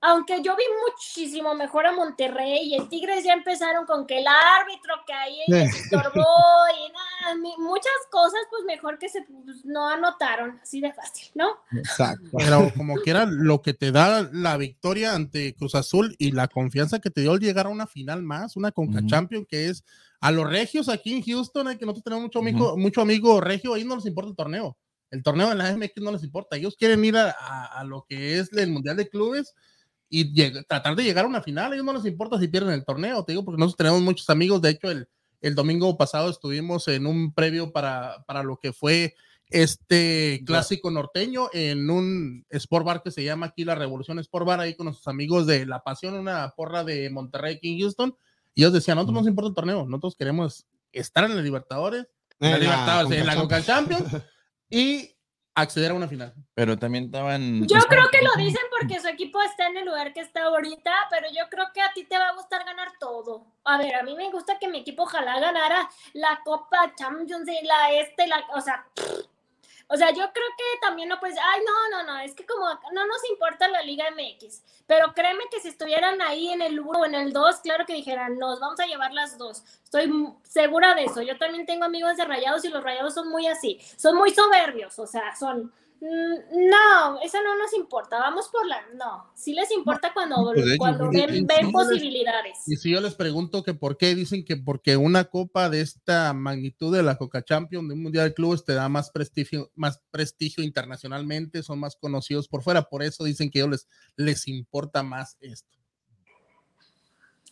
Aunque yo vi muchísimo mejor a Monterrey y el Tigres ya empezaron con que el árbitro que ahí estorbó y nada, muchas cosas pues mejor que se pues, no anotaron, así de fácil, ¿no? Exacto. Pero como quiera, lo que te da la victoria ante Cruz Azul y la confianza que te dio el llegar a una final más, una Conca Ujú. Champion, que es a los regios aquí en Houston, eh, que nosotros tenemos mucho amigo, mucho amigo regio, ahí no les importa el torneo. El torneo de la MX no les importa. Ellos quieren ir a, a- a lo que es el Mundial de Clubes y tratar de llegar a una final. A ellos no les importa si pierden el torneo, te digo, porque nosotros tenemos muchos amigos. De hecho, el, el domingo pasado estuvimos en un previo para, para lo que fue este clásico norteño en un sport bar que se llama aquí la Revolución Sport Bar, ahí con nuestros amigos de La Pasión, una porra de Monterrey aquí en Houston. Y ellos decían, nosotros no nos importa el torneo, nosotros queremos estar en la Libertadores, en la, Libertadores, en la Coca Champions y acceder a una final. Pero también estaban. Yo creo que lo dicen porque su equipo está en el lugar que está ahorita, pero yo creo que a ti te va a gustar ganar todo. A ver, a mí me gusta que mi equipo ojalá ganara la Copa Champions y la este, la, o sea, o sea, yo creo que también no pues, ay, no, no, no, es que como no nos importa la Liga MX, pero créeme que si estuvieran ahí en el 1 o en el 2, claro que dijeran, nos vamos a llevar las dos. Estoy segura de eso. Yo también tengo amigos de Rayados y los Rayados son muy así, son muy soberbios, o sea, son No, eso no nos importa. Vamos por la. No, sí les importa cuando, pues, de hecho, cuando y- y- ven, y les- posibilidades. Y si yo les pregunto que por qué dicen que porque una copa de esta magnitud de la Coca Champions de un Mundial de Clubes te da más prestigio, más prestigio internacionalmente, son más conocidos por fuera, por eso dicen que a ellos les, les importa más esto.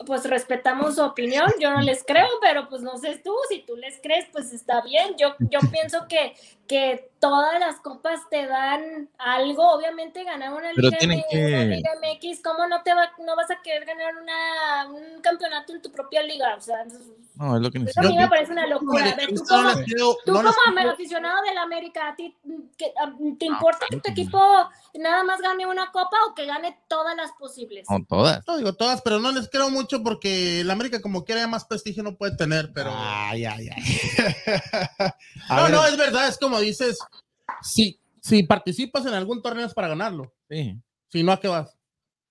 Pues respetamos su opinión. Yo no les creo, pero pues no sé tú. Si tú les crees, pues está bien. Yo, yo (laughs) pienso que, que todas las copas te dan algo. Obviamente, ganar una Pero Liga, tienen que- una Liga MX, ¿cómo no te va, no vas a querer ganar una, un campeonato en tu propia liga? O sea, eso No, es lo que a necesitan. mí me parece una locura. A ver, tú como, Tú como quiero- aficionado del América, ¿a ti que- a- te Ah, importa que tu equipo nada más gane una copa o que gane todas las posibles? No, todas. No digo todas, pero no les creo mucho porque el América como quiera más prestigio no puede tener, pero... Ay, ay, ay. (laughs) A no, ver, no, es verdad, es como dices, si, si participas en algún torneo es para ganarlo, Sí. si no, ¿a qué vas?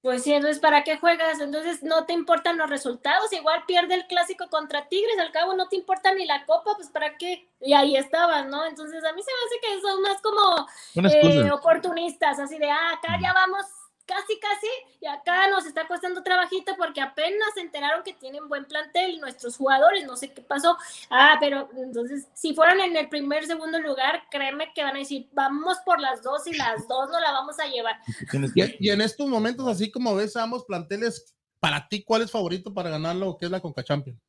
Pues sí, entonces ¿para qué juegas? Entonces no te importan los resultados, igual pierde el clásico contra Tigres, al cabo no te importa ni la copa, pues ¿para qué? Y ahí estaban, ¿no? Entonces a mí se me hace que son más como eh, oportunistas, así de, ah, acá ya vamos casi, casi, y acá nos está costando trabajito porque apenas se enteraron que tienen buen plantel nuestros jugadores, no sé qué pasó. Ah, pero entonces, si fueran en el primer, segundo lugar, créeme que van a decir, vamos por las dos y las dos no la vamos a llevar. (laughs) Y, en estos momentos, así como ves ambos planteles, para ti, ¿cuál es favorito para ganar lo que es la Conca Champions?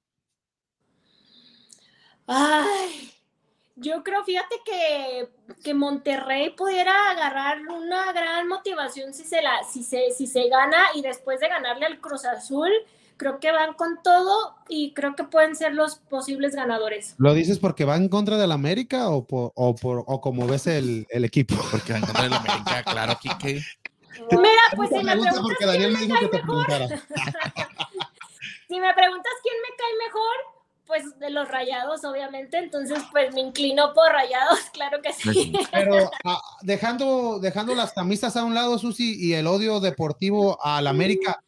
Ay, yo creo, fíjate que, que Monterrey pudiera agarrar una gran motivación si se la, si se, si se gana y después de ganarle al Cruz Azul, creo que van con todo y creo que pueden ser los posibles ganadores. ¿Lo dices porque va en contra del América o, por, o, por, o como ves el, el equipo? (laughs) Porque va en contra de la América, claro, Kike. Mira, pues si me Pregunta preguntas porque Daniel me quién dijo me que cae te preguntara. (laughs) si me preguntas quién me cae mejor, pues de los rayados, obviamente, entonces pues me inclino por rayados, (laughs) claro que sí. Pero ah, dejando, dejando las camisas a un lado, Susi, y el odio deportivo al América,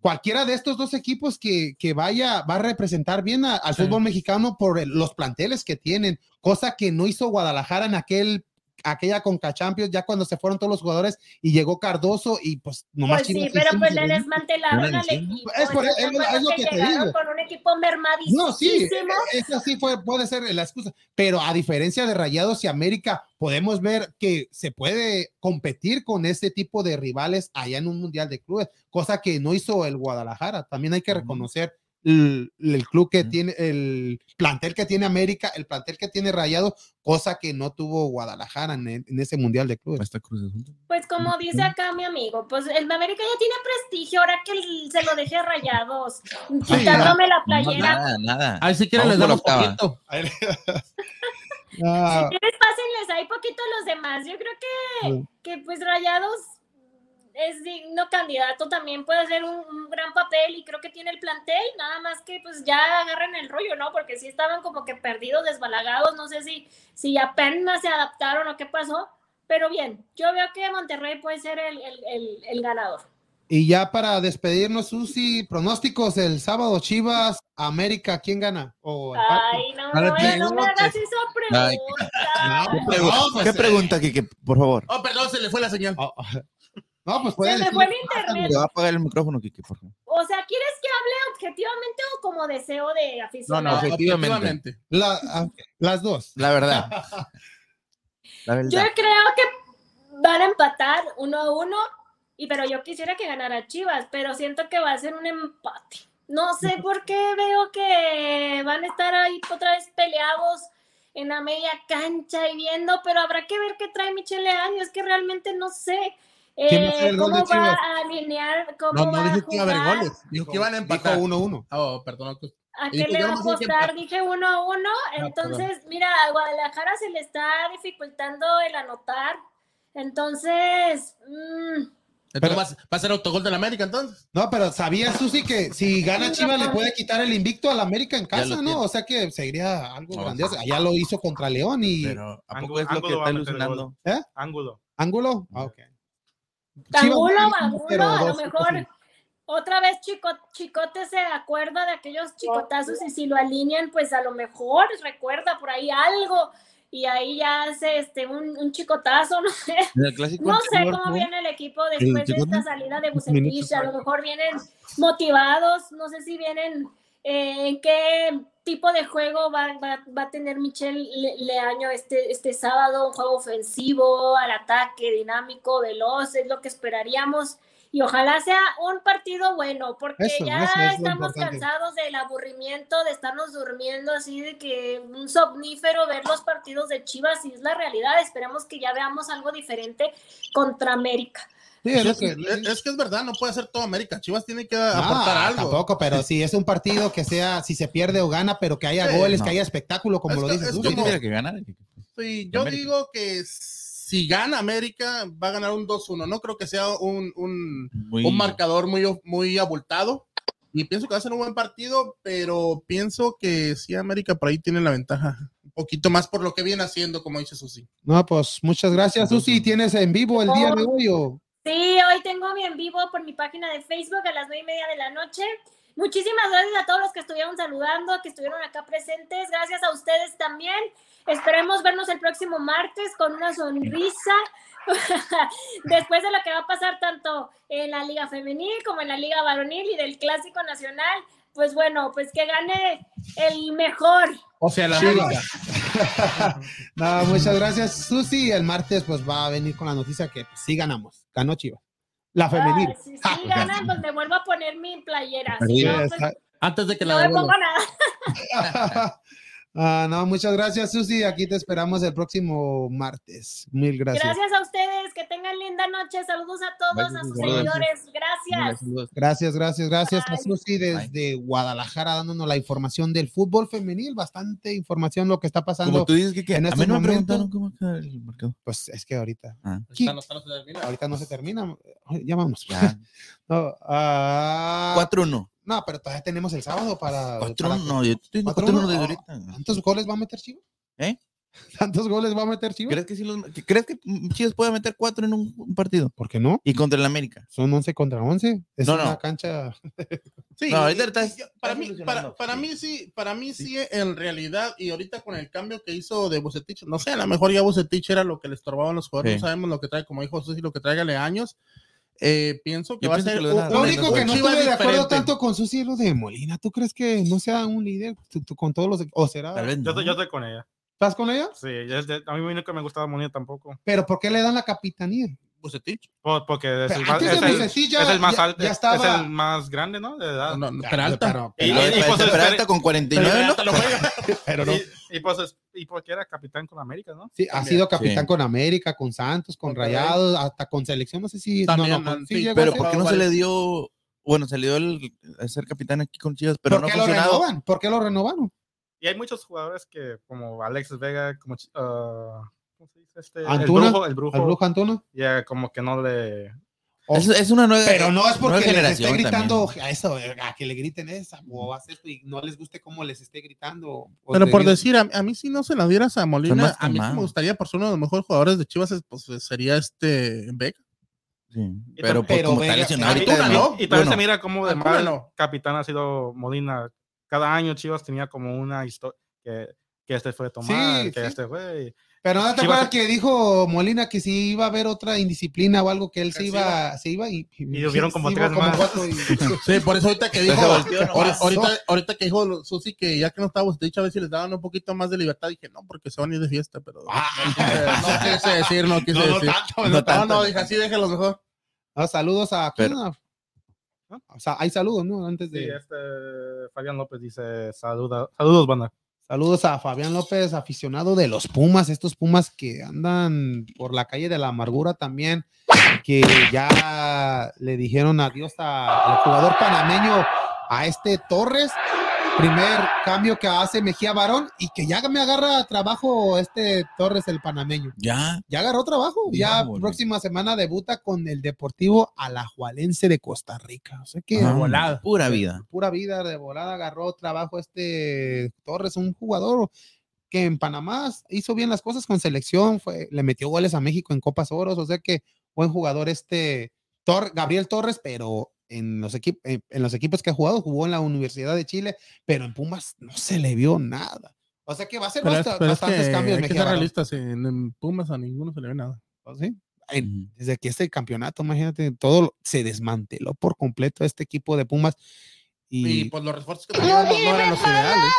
cualquiera de estos dos equipos que, que vaya va a representar bien a- al Sí. fútbol mexicano por el- los planteles que tienen, cosa que no hizo Guadalajara en aquel aquella Conca Champions, ya cuando se fueron todos los jugadores y llegó Cardoso y pues nomás Pues sí, pero pues le desmantelaron al equipo. Es por- ¿estás de es es lo que te llegaron digo. con un equipo mermadísimo. No, sí, esa sí fue, puede ser la excusa, pero a diferencia de Rayados y América, podemos ver que se puede competir con este tipo de rivales allá en un Mundial de Clubes, cosa que no hizo el Guadalajara. También hay que reconocer el, el club que tiene, el plantel que tiene América, el plantel que tiene Rayados, cosa que no tuvo Guadalajara en, en ese Mundial de Clubes. Pues como dice acá mi amigo, pues el América ya tiene prestigio, ahora que se lo deje rayados, quitándome la playera. Nada, nada. (laughs) Ahí si quieren les damos poquito. Si quieres, pásenles ahí poquito a los demás. Yo creo que, que pues Rayados es digno candidato, también puede hacer un, un gran papel y creo que tiene el plantel, nada más que pues ya agarren el rollo, ¿no? Porque sí estaban como que perdidos, desbalagados, no sé si, si apenas se adaptaron o qué pasó, pero bien, yo veo que Monterrey puede ser el, el- el- el ganador. y ya para despedirnos, Susi, pronósticos el sábado, Chivas, América, ¿quién gana? Ay, no, No le no, no me hagas esa Ay, (laughs) pregunta. ¿Qué, pregu- pues, qué eh. pregunta, Kike, por favor? Oh, perdón, se le fue la señal. Oh, oh. No, pues Se puede me decir- fue el internet. Le va a apagar el micrófono, Kike, por favor. O sea, ¿quieres que hable objetivamente o como deseo de No, aficionado? no, efectivamente. La- ah, las dos. La verdad. (laughs) La Yo creo que van a empatar uno a uno, y pero yo quisiera que ganara Chivas, pero siento que va a ser un empate. No sé (laughs) por qué veo que van a estar ahí otra vez peleados en la media cancha y viendo, pero habrá que ver qué trae Michele Año, es que realmente no sé ¿Quién va a eh, ser el gol cómo de va Chivas? a alinear, cómo No, no va dije a que iba a haber jugar, goles. Dijo que iban a empatar. Dijo 1-1. Oh, perdón. ¿A qué le va a no sé qué apostar? Dije uno a uno. perdón. Entonces, mira, a Guadalajara se le está dificultando el anotar. Entonces, mm, Entonces va, a- va a ser autogol del América, entonces. No, pero sabía Susi que si gana Chivas le puede quitar el invicto al América en casa, ¿no? tiene. O sea que sería algo No, grandioso. Allá lo hizo contra León y Pero ¿a poco Ángulo- es lo que ángulo va está ilusionando? Ángulo. ángulo. Ah, ok. Angulo, Chivas, Angulo, pero a lo mejor sí. otra vez Chico, Chicote se acuerda de aquellos chicotazos y si lo alinean, pues a lo mejor recuerda por ahí algo y ahí ya hace este un, un chicotazo, (laughs) no sé. No sé cómo ¿no? viene el equipo después de esta salida de Bucetich. A lo mejor vienen motivados, no sé si vienen eh, en qué tipo de juego va, va- va a tener Michel Le- Leaño este, este sábado, un juego ofensivo, al ataque, dinámico, veloz, es lo que esperaríamos. Y ojalá sea un partido bueno, porque Eso, ya eso es lo estamos cansados del aburrimiento, de estarnos durmiendo así, de que un somnífero ver los partidos de Chivas, y es la realidad. Esperemos que ya veamos algo diferente contra América. Sí, es que. es- es que es verdad, no puede ser todo América. Chivas tiene que Ah, aportar algo. Tampoco, pero si es un partido que sea, si se pierde o gana, pero que haya Sí, goles, no. que haya espectáculo, como Es lo dices es tú. Yo como- que ganara. Kike. Sí, yo América. digo que si gana América, va a ganar un 2-1. No creo que sea un, un, Muy- un marcador muy, muy abultado. Y pienso que va a ser un buen partido, pero pienso que sí, América por ahí tiene la ventaja. Un poquito más por lo que viene haciendo, como dice Susi. No, pues muchas gracias, Susi. ¿Tienes en vivo el día de hoy o? Sí, hoy tengo mi en vivo por mi página de Facebook a las nueve y media de la noche. Muchísimas gracias a todos los que estuvieron saludando, que estuvieron acá presentes. Gracias a ustedes también. Esperemos vernos el próximo martes con una sonrisa. (laughs) Después de lo que va a pasar tanto en la Liga Femenil como en la Liga Varonil y del Clásico Nacional. Pues bueno, pues que gane el mejor. O sea, la. América. (laughs) no, muchas gracias, Susi. El martes pues va a venir con la noticia que pues, sí ganamos. Ganó Chivas. La femenil. Ah, si sí ganan, pues me vuelvo a poner mi playera. Sí, no, pues, Antes de que no la me pongo nada. (laughs) Ah, no, muchas gracias, Susi. Aquí te esperamos el próximo martes. Mil gracias. Gracias a ustedes, que tengan linda noche. Saludos a todos, a sus Saludos. seguidores. Gracias. Gracias, gracias, gracias a. Susi desde Guadalajara dándonos la información del fútbol femenil, bastante información lo que está pasando. Como tú dices que, que en a mí no me preguntaron cómo queda el mercado. Pues es que ahorita, Ah, ¿Qué? Esta no- se termina. ahorita no se termina. Ya vámonos. ya. (laughs) No, ah, 4-1. No, pero todavía tenemos el sábado para. 4-1. para- No, yo estoy diciendo 4-1, 4-1 desde ahorita. ¿Cuántos goles va a meter Chivas? ¿Eh? (laughs) ¿Tantos goles va a meter Chivas? ¿Crees que, sí los, que- ¿Crees que Chivas puede meter 4 en un, un partido? ¿Por qué no? Y contra el América. Son 11 contra 11. Es No, una no. cancha. (laughs) Sí, No, ahorita y- estás- y- para, mí, para, para mí sí, para mí sí. en realidad, y ahorita con el cambio que hizo de Bucetich, no sé, a lo mejor ya Bucetich era lo que le estorbaban los jugadores, Sí. no sabemos lo que trae, como dijo José, lo que tráigale años. Eh, pienso que Yo va a pienso ser que lo Lo único que no estuve de acuerdo tanto con Susi es lo de Molina. ¿Tú crees que no sea un líder tú- tú con todos los o será? Tal vez Yo, no. estoy- yo estoy con ella. ¿Estás con ella? Sí, a mí nunca me gustaba Molina tampoco. Pero ¿por qué le dan la capitanía? Bucetich. Por- porque es el, más, es el- Bucetich ya- es el más ya- alto, ya es el más grande, ¿no? De edad. No, no, Peralta. Pero, Y- Y, luego y- y Peralta- pues, Peralta con 49, ¿no? Peralta lo juega. (laughs) pero no. Y, y pues, es- y porque era capitán con América, ¿no? Sí, ha También. sido capitán Sí. con América, con Santos, con. Rayados, hasta con selección. No sé si. También, no, no, con- no, sí sí, llegó a Pero. ¿por qué no se le dio? Bueno, se le dio el, el ser capitán aquí con Chivas, pero ¿Por no ha qué lo funcionado. renovan? ¿Por qué lo renovaron? Y hay muchos jugadores que, como Alexis Vega, como, ah, ¿cómo se dice? Este, Antuna, el brujo, el brujo, ¿Al Brujo Antuna? ya como que no le... Es, es una nueva Pero no es porque les esté gritando también. a eso, a que le griten esa o esto y no les guste cómo les esté gritando. Pero por decir, a, a mí si no se la dieras a Molina, a mí me gustaría, por ser uno de los mejores jugadores de Chivas, es- pues sería este Vega. Sí, Pero, pues, pero como Vega- está lesionado Y, ahorita, Antuna, no. y también Bueno, se mira cómo de mal no. capitán ha sido Molina. Cada año Chivas tenía como una historia que, que este fue Tomás, Sí, que sí. este fue... Pero no te Chivas- acuerdas que dijo Molina que si iba a haber otra indisciplina o algo que él se iba, se iba y, Y hubieron como tres más. (laughs) (laughs) Sí, por eso ahorita que (laughs) dijo, ahorita, que dijo Susi que ya que no estaba Bucetich, a ver si les daban un poquito más de libertad, dije, no, porque se van a ir de fiesta, pero Ah. no quise decir, no quise decir. No no No, tanto. no, dije así, déjenlo mejor. Ah, saludos a. O sea, hay saludos, ¿no? Antes Sí, de este Fabián López dice saluda, saludos, banda. Saludos a Fabián López, aficionado de los Pumas, estos Pumas que andan por la calle de la amargura también, que ya le dijeron adiós al jugador panameño, a este Torres, primer cambio que hace Mejía Barón y que ya me agarra trabajo este Torres el panameño. Ya, Ya agarró trabajo, ya próxima semana debuta con el Deportivo Alajualense de Costa Rica. O sea que ah, volada. pura vida. pura vida de volada agarró trabajo este Torres, un jugador que en Panamá hizo bien las cosas con selección, fue, le metió goles a México en Copas Oros, o sea que buen jugador este Tor- Gabriel Torres, pero en los, equip- en, en los equipos que ha jugado, jugó en la Universidad de Chile, pero en Pumas no se le vio nada. O sea que va a ser Pero es, basta- pero es bastantes que cambios. hay que ser realistas, en, en Pumas a ninguno se le ve nada. ¿Oh, sí? En- desde que este campeonato, imagínate, todo se desmanteló por completo este equipo de Pumas Y, y pues los refuerzos que tenían no, no eran los ideales.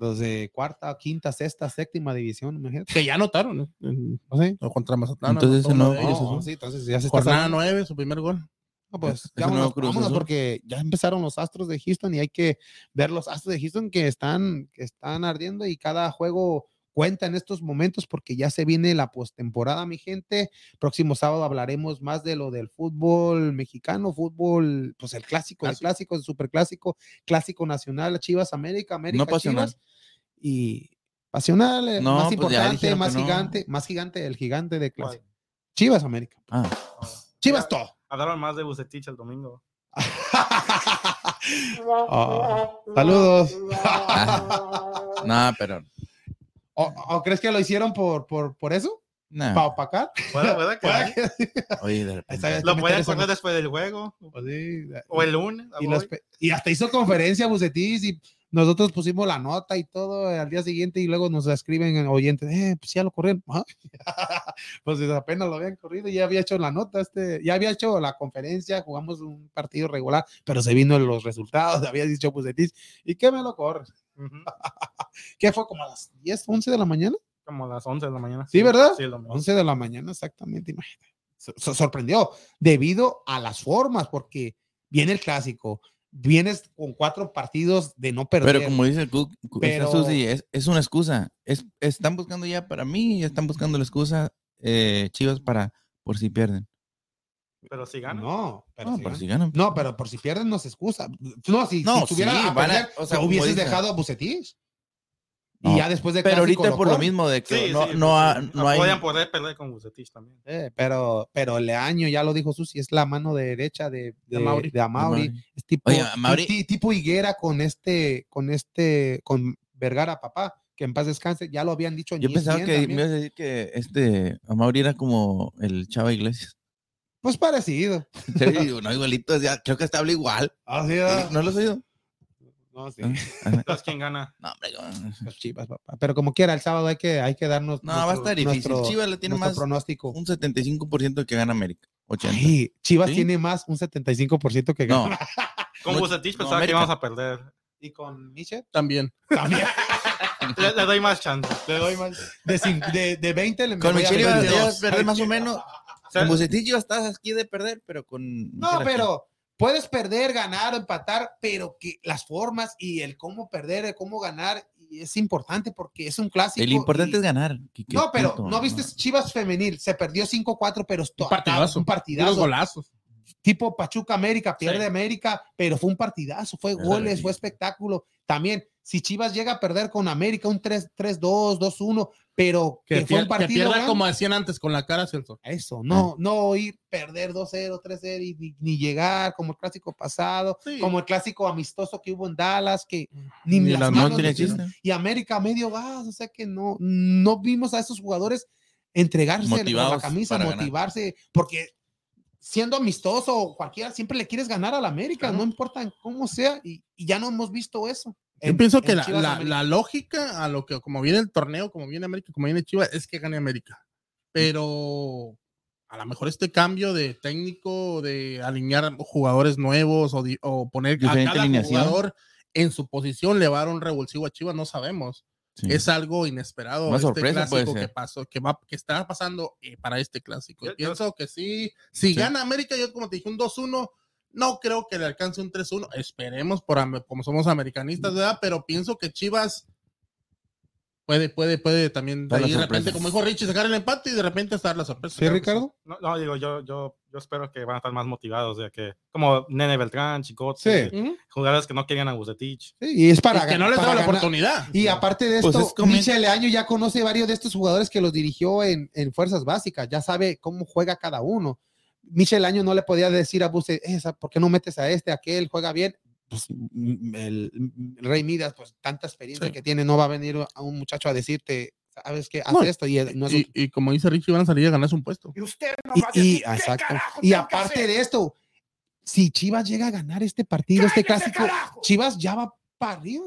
los de cuarta, quinta, sexta, séptima división, imagínate. Que ya anotaron, ¿no? En- ¿Oh, sí? o contra Mazatlán. Entonces, no, No, ¿no? sí, entonces ya se está Jornada saliendo. 9, su primer gol. No, pues vámonos, vámonos porque ya empezaron los Astros de Houston y hay que ver los Astros de Houston que están, que están ardiendo y cada juego cuenta en estos momentos porque ya se viene la postemporada, mi gente. Próximo sábado hablaremos más de lo del fútbol mexicano, fútbol, pues el clásico, el clásico, el superclásico, clásico nacional, Chivas América, América, pasional. Chivas y pasional, eh, No, más pues importante, más no. gigante, más gigante, el gigante de clásico. Chivas América. Ah, Chivas todo. Hablaron más de Bucetich el domingo. (laughs) Ah, saludos. (laughs) no, pero ¿O, o crees que lo hicieron por, por, por eso? Nah. ¿Para opacar? Puede, puede que sí. Oye, de repente. Lo pueden correr después del juego. pues sí, O el lunes. y, los y hasta hizo conferencia Bucetis y nosotros pusimos la nota y todo al día siguiente y luego nos escriben en oyentes, eh, pues ya lo corrieron. Ah, (laughs) pues apenas lo habían corrido y ya había hecho la nota, este, ya había hecho la conferencia, jugamos un partido regular, pero se vino los resultados, (laughs) había dicho Bucetis, ¿y qué me lo corres? (laughs) ¿Qué fue como a las 10, 11 de la mañana? Como a las 11 de la mañana. Sí, ¿verdad? Sí, lo mismo. 11 de la mañana, exactamente, imagínate. So- so- sorprendió debido a las formas, porque viene el clásico, vienes con cuatro partidos de no perder. Pero como dice el Cook, Pero- Susi, es, es una excusa. Es, están buscando ya para mí, ya están buscando la excusa eh, Chivas para por si pierden. Pero si gana. no, pero No, si por ganan. si ganan. No, pero por si pierden no se excusa. No, si, No, si tuviera sí, a van a- perder, o sea, hubieses dejado a Bucetich. No, y ya después de Pero ahorita por lo mismo de que Sí, no, sí, no, ha- porque no hay... Podían poder perder con Bucetich también. Eh, pero, pero Leaño, ya lo dijo Susi, es la mano derecha de, de, Amauri. de Amauri. Es tipo, Oye, Amauri- tipo Higuera con este, con este, con Vergara, papá, que en paz descanse, ya lo habían dicho en Yo pensaba que también. me ibas a decir que este Amauri era como el Chava Iglesias. Pues parecido. Sí, no, igualito, ya, creo que hasta habla igual. Así ¿No lo has oído? No, sí. (laughs) Ajá. Entonces, ¿quién gana? No, hombre. Los Chivas, papá. Pero como quiera, el sábado hay que, hay que darnos. No, va a estar difícil. nuestro- Chivas le tiene nuestro más pronóstico. un 75% de que gana América. 80. Ay, Chivas ¿Sí? tiene más un 75% que No, gana. (laughs) Con No, Bucetich no, pensaba que íbamos a perder. Y con Michel También. también. (laughs) Le, le doy más chance. Le doy más. De, de, de 20 le con Michelle iba, meter iba a 22. perder más o menos. O sea, Con Bucetich iba a estar aquí de perder, pero con... No, Michel aquí. pero puedes perder, ganar o empatar, pero que las formas y el cómo perder, el cómo ganar y es importante porque es un clásico. El importante y- es ganar. Quique, No, pero punto, no viste Chivas femenil, se perdió 5-4, pero Un partidazo. un partidazo. golazos. Tipo Pachuca América, pierde Sí. América, pero fue un partidazo, fue goles, sí. fue espectáculo. También, si Chivas llega a perder con América un 3 3-2, 2-1, pero que, Que, fue un que partido pierda grande. como decían antes con la cara hacia el sol. Eso, no, no ir perder 2-0, 3-0 y ni, ni llegar como el clásico pasado, Sí. como el clásico amistoso que hubo en Dallas, que ni, Ni las las manos chiste. y América a medio gas, o sea que no, no vimos a esos jugadores entregarse por la camisa, para ganar. motivarse, porque siendo amistoso o cualquiera, siempre le quieres ganar al América, no importa cómo sea, y, y ya no hemos visto eso. Yo en- pienso que la, la- lógica a lo que como viene el torneo, como viene América, como viene Chivas, es que gane América. Pero a lo mejor este cambio de técnico, de alinear jugadores nuevos o, di- o poner a Diferente cada alineación. jugador en su posición, le va a dar un revulsivo a Chivas, no sabemos. Sí. Es algo inesperado. Una este clásico que pasó, que va, que está pasando eh, para este clásico. Y Yo- yo- pienso que sí, si Sí. gana América, yo como te dije, un 2-1, no creo que le alcance un 3-1. Esperemos, por, como somos americanistas, ¿verdad? Pero pienso que Chivas puede, puede, puede también de ahí repente, como dijo Richie, sacar el empate y de repente estar la sorpresa. ¿Sí, Ricardo? No, no, digo, yo, yo, yo espero que van a estar más motivados. De que, como Nene Beltrán, Chicote, Sí. Ujú. jugadores que no querían a Bucetich. Sí, y es para Y que no les daba la oportunidad. Y aparte de Pues esto, es como- Michel Leaño ya conoce varios de estos jugadores que los dirigió en, en fuerzas básicas, ya sabe cómo juega cada uno. Michel Leaño no le podía decir a Buse, "Esa, ¿por qué no metes a este, a aquel, juega bien? Pues mm, el, el Rey Midas, pues tanta experiencia Sí. que tiene, no va a venir a un muchacho a decirte, sabes qué, haz No, esto y no es Y, y como dice Richie, van a salir a ganarse un puesto. y, y- exacto. Y aparte de esto, si Chivas llega a ganar este partido, este clásico, Chivas ya va para arriba.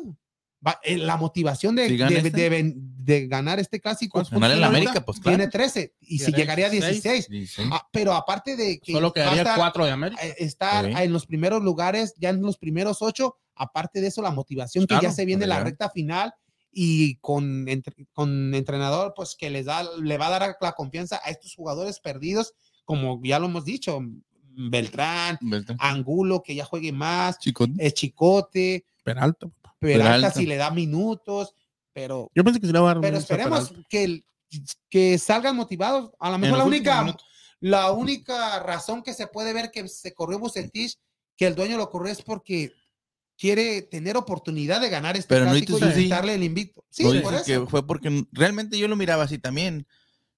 Va- eh, la motivación de, Si de, este. de de ganar este clásico ¿Cuántos Ganar en América, pues claro. tiene 13 y si llegaría a 16. 16. Sí, sí. Ah, pero aparte de que Solo va a quedaría estar, cuatro de América. eh, estar Sí. en los primeros lugares, ya en los primeros ocho, aparte de eso, la motivación que ya Claro, se viene la recta final y con, entre- con entrenador, pues que les da, le va a dar la confianza a estos jugadores perdidos, como ya lo hemos dicho, Beltrán, Beltrán. Angulo, que ya juegue más, Chicote. eh, Chicote, Peralta. Peralta, Peralta. si le da minutos, pero, Yo pensé que se le va a dar pero a esperemos que, el- que salgan motivados. A lo mejor la única, minutos. la única razón que se puede ver que se corrió Bucetich, que el dueño lo corrió es porque quiere tener oportunidad de ganar este Pero no clásico dices y así. quitarle el invicto. Sí, No por eso. que fue porque realmente yo lo miraba así también.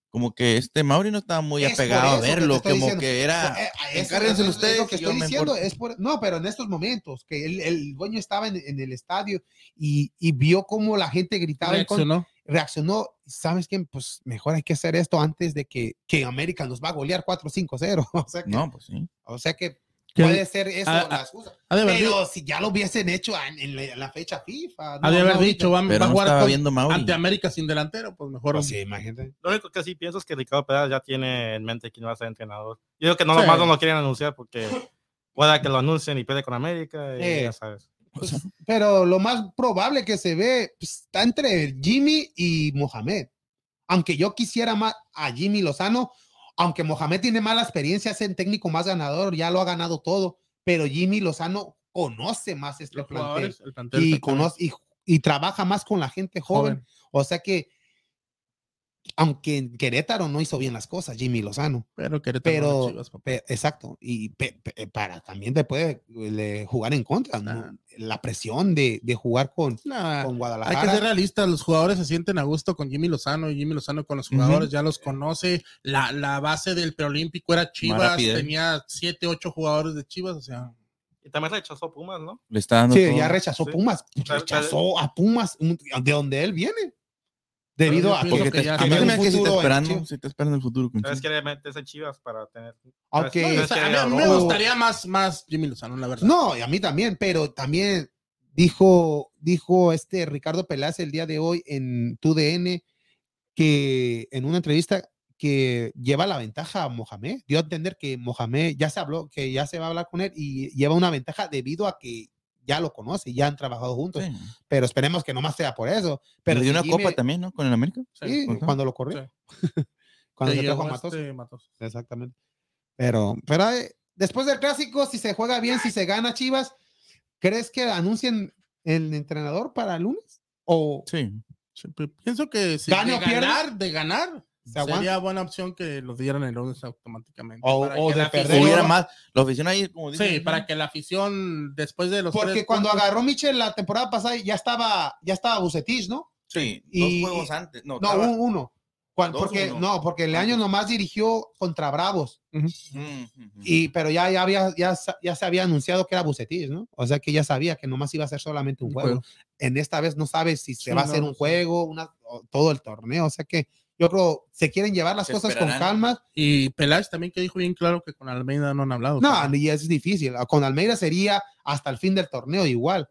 Como que este Mauri no estaba muy Es apegado a que verlo, estoy como diciendo. que era. Eh, eso es ustedes Lo que estoy diciendo es por, no, pero en estos momentos que el, el dueño estaba en, en el estadio y, y vio cómo la gente gritaba en Reaccionó. reaccionó, ¿sabes quién? Pues mejor hay que hacer esto antes de que, que América nos va a golear 4-5-0. (laughs) O sea que, No, pues sí. o sea que Que- puede ser eso Ah, la excusa. Pero si ya lo hubiesen hecho en, en la, en la fecha FIFA. ha de no, haber no, dicho, va, va a no jugar viendo Mauri. ante América sin delantero, pues mejor. Pues sí, imagínate. Lo único que sí pienso es que Ricardo Perea ya tiene en mente quién va a ser entrenador. Yo digo que no Sí. nomás no lo quieren anunciar porque pueda que lo anuncien y pierde con América y Eh. ya sabes. Pues, pero lo más probable que se ve pues, está entre Jimmy y Mohamed. Aunque yo quisiera más a Jimmy Lozano, aunque Mohamed tiene mala experiencia, es el técnico más ganador, ya lo ha ganado todo, pero Jimmy Lozano conoce más este plantel y, conoce, y, y trabaja más con la gente joven. Joven. O sea que, aunque en Querétaro no hizo bien las cosas, Jimmy Lozano. Pero Querétaro, Pero, no Chivas, papá. pe- exacto, y pe- pe- para también te puede le- jugar en contra, ¿no? La presión de, de jugar con, Nah, con hay que Guadalajara. ser realistas, los jugadores se sienten a gusto con Jimmy Lozano y Jimmy Lozano con los jugadores ya los conoce. La, la base del preolímpico era Chivas, tenía siete, ocho jugadores de Chivas, o sea, Y también rechazó Pumas, ¿no? Le está dando Sí, todo. ya rechazó Sí. Pumas, rechazó a Pumas, de donde él viene. Debido a Porque que te, ya a mí me que en esperando, Chivas. sí está esperando el futuro ¿Sabes Chivas. quiere meterse Chivas para tener. ¿sabes o sea, a mí, me gustaría más, más Jimmy Lozano, la verdad. No, y a mí también, pero también dijo, dijo este Ricardo Peláez el día de hoy en TUDN que en una entrevista que lleva la ventaja a Mohamed. Dio a entender que Mohamed ya se habló, que ya se va a hablar con él y lleva una ventaja debido a que ya lo conoce, ya han trabajado juntos. Sí. Pero esperemos que no más sea por eso. Pero dio si una copa también, ¿no? Con el América. Sí, cuando lo corrió. (laughs) cuando Se trajo a llevó Matos. este Matos. Exactamente. Pero, pero eh, después del clásico, si se juega bien, si se gana Chivas, ¿crees que anuncien el entrenador para el lunes? ¿O Sí. Sí, pi- Pienso que si Gane de o pierda, ganar, de ganar, se aguanta? sería buena opción que los dieran el lunes automáticamente. O- para o que de la perder. afición- Hubiera más. La oficina ahí, como Sí, dicen, para ¿no? que la afición, después de los Porque tres cuando puntos- agarró Michel la temporada pasada ya estaba, ya estaba Bucetich, ¿no? Sí, y- dos juegos antes. No, No, estaba- un- uno. Cuan- Dos, porque, uno. no, porque el año nomás dirigió contra Bravos. Mm, mm, mm. Y, pero ya, ya, había, ya, sa- ya se había anunciado que era Bucetich, ¿no? O sea que ya sabía que nomás iba a ser solamente un juego. juego. En esta vez no sabe si se Sí, va a no, hacer no un sé. juego, una, o todo el torneo. O sea que yo creo se quieren llevar las Se cosas con esperarán. calma. Y Peláez también que dijo bien claro que con Almeida no han hablado. No, también. y es difícil. Con Almeida sería hasta el fin del torneo igual.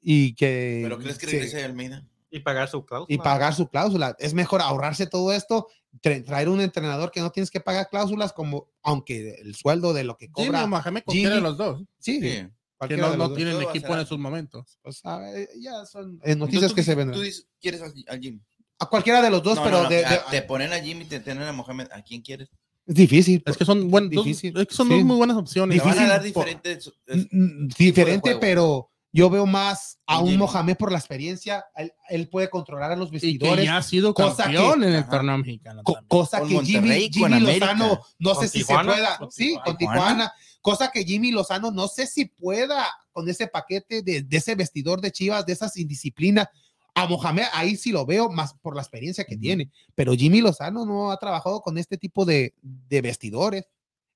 Y que. ¿Pero crees que se- regrese Almeida? Y pagar su cláusula. y pagar su cláusula. Es mejor ahorrarse todo esto, tra- traer un entrenador que no tienes que pagar cláusulas, como aunque el sueldo de lo que cobra. o Mohamed cualquiera de Jimmy. los dos, Sí, Sí. que no, no tienen equipo en esos momentos. Pues, a ver, ya son eh, noticias Entonces, que tú se venden. Tú dices, quieres al, al Jimmy. A cualquiera de los dos, No, pero no, no, de- a- de- te ponen a Jimmy, te tienen a Mohamed. ¿A quién quieres? es difícil. Es que son, buen, dos, Difícil, es que son sí. dos muy buenas opciones. Van a dar diferentes. Diferente, pero yo veo más a Un. Mohamed por la experiencia. Él, él puede controlar a los Y vestidores. que ya ha sido cosa campeón que- en el ajá. torneo mexicano. Co- cosa Con que Monterrey, Jimmy, con Jimmy. Lozano no Con sé si Tijuana, se pueda, con sí, con Tijuana. Tijuana, cosa que Jimmy Lozano no sé si pueda con ese paquete de, de ese vestidor de Chivas, de esas indisciplinas. A Mohamed ahí sí lo veo más por la experiencia que tiene, pero Jimmy Lozano no ha trabajado con este tipo de, de vestidores.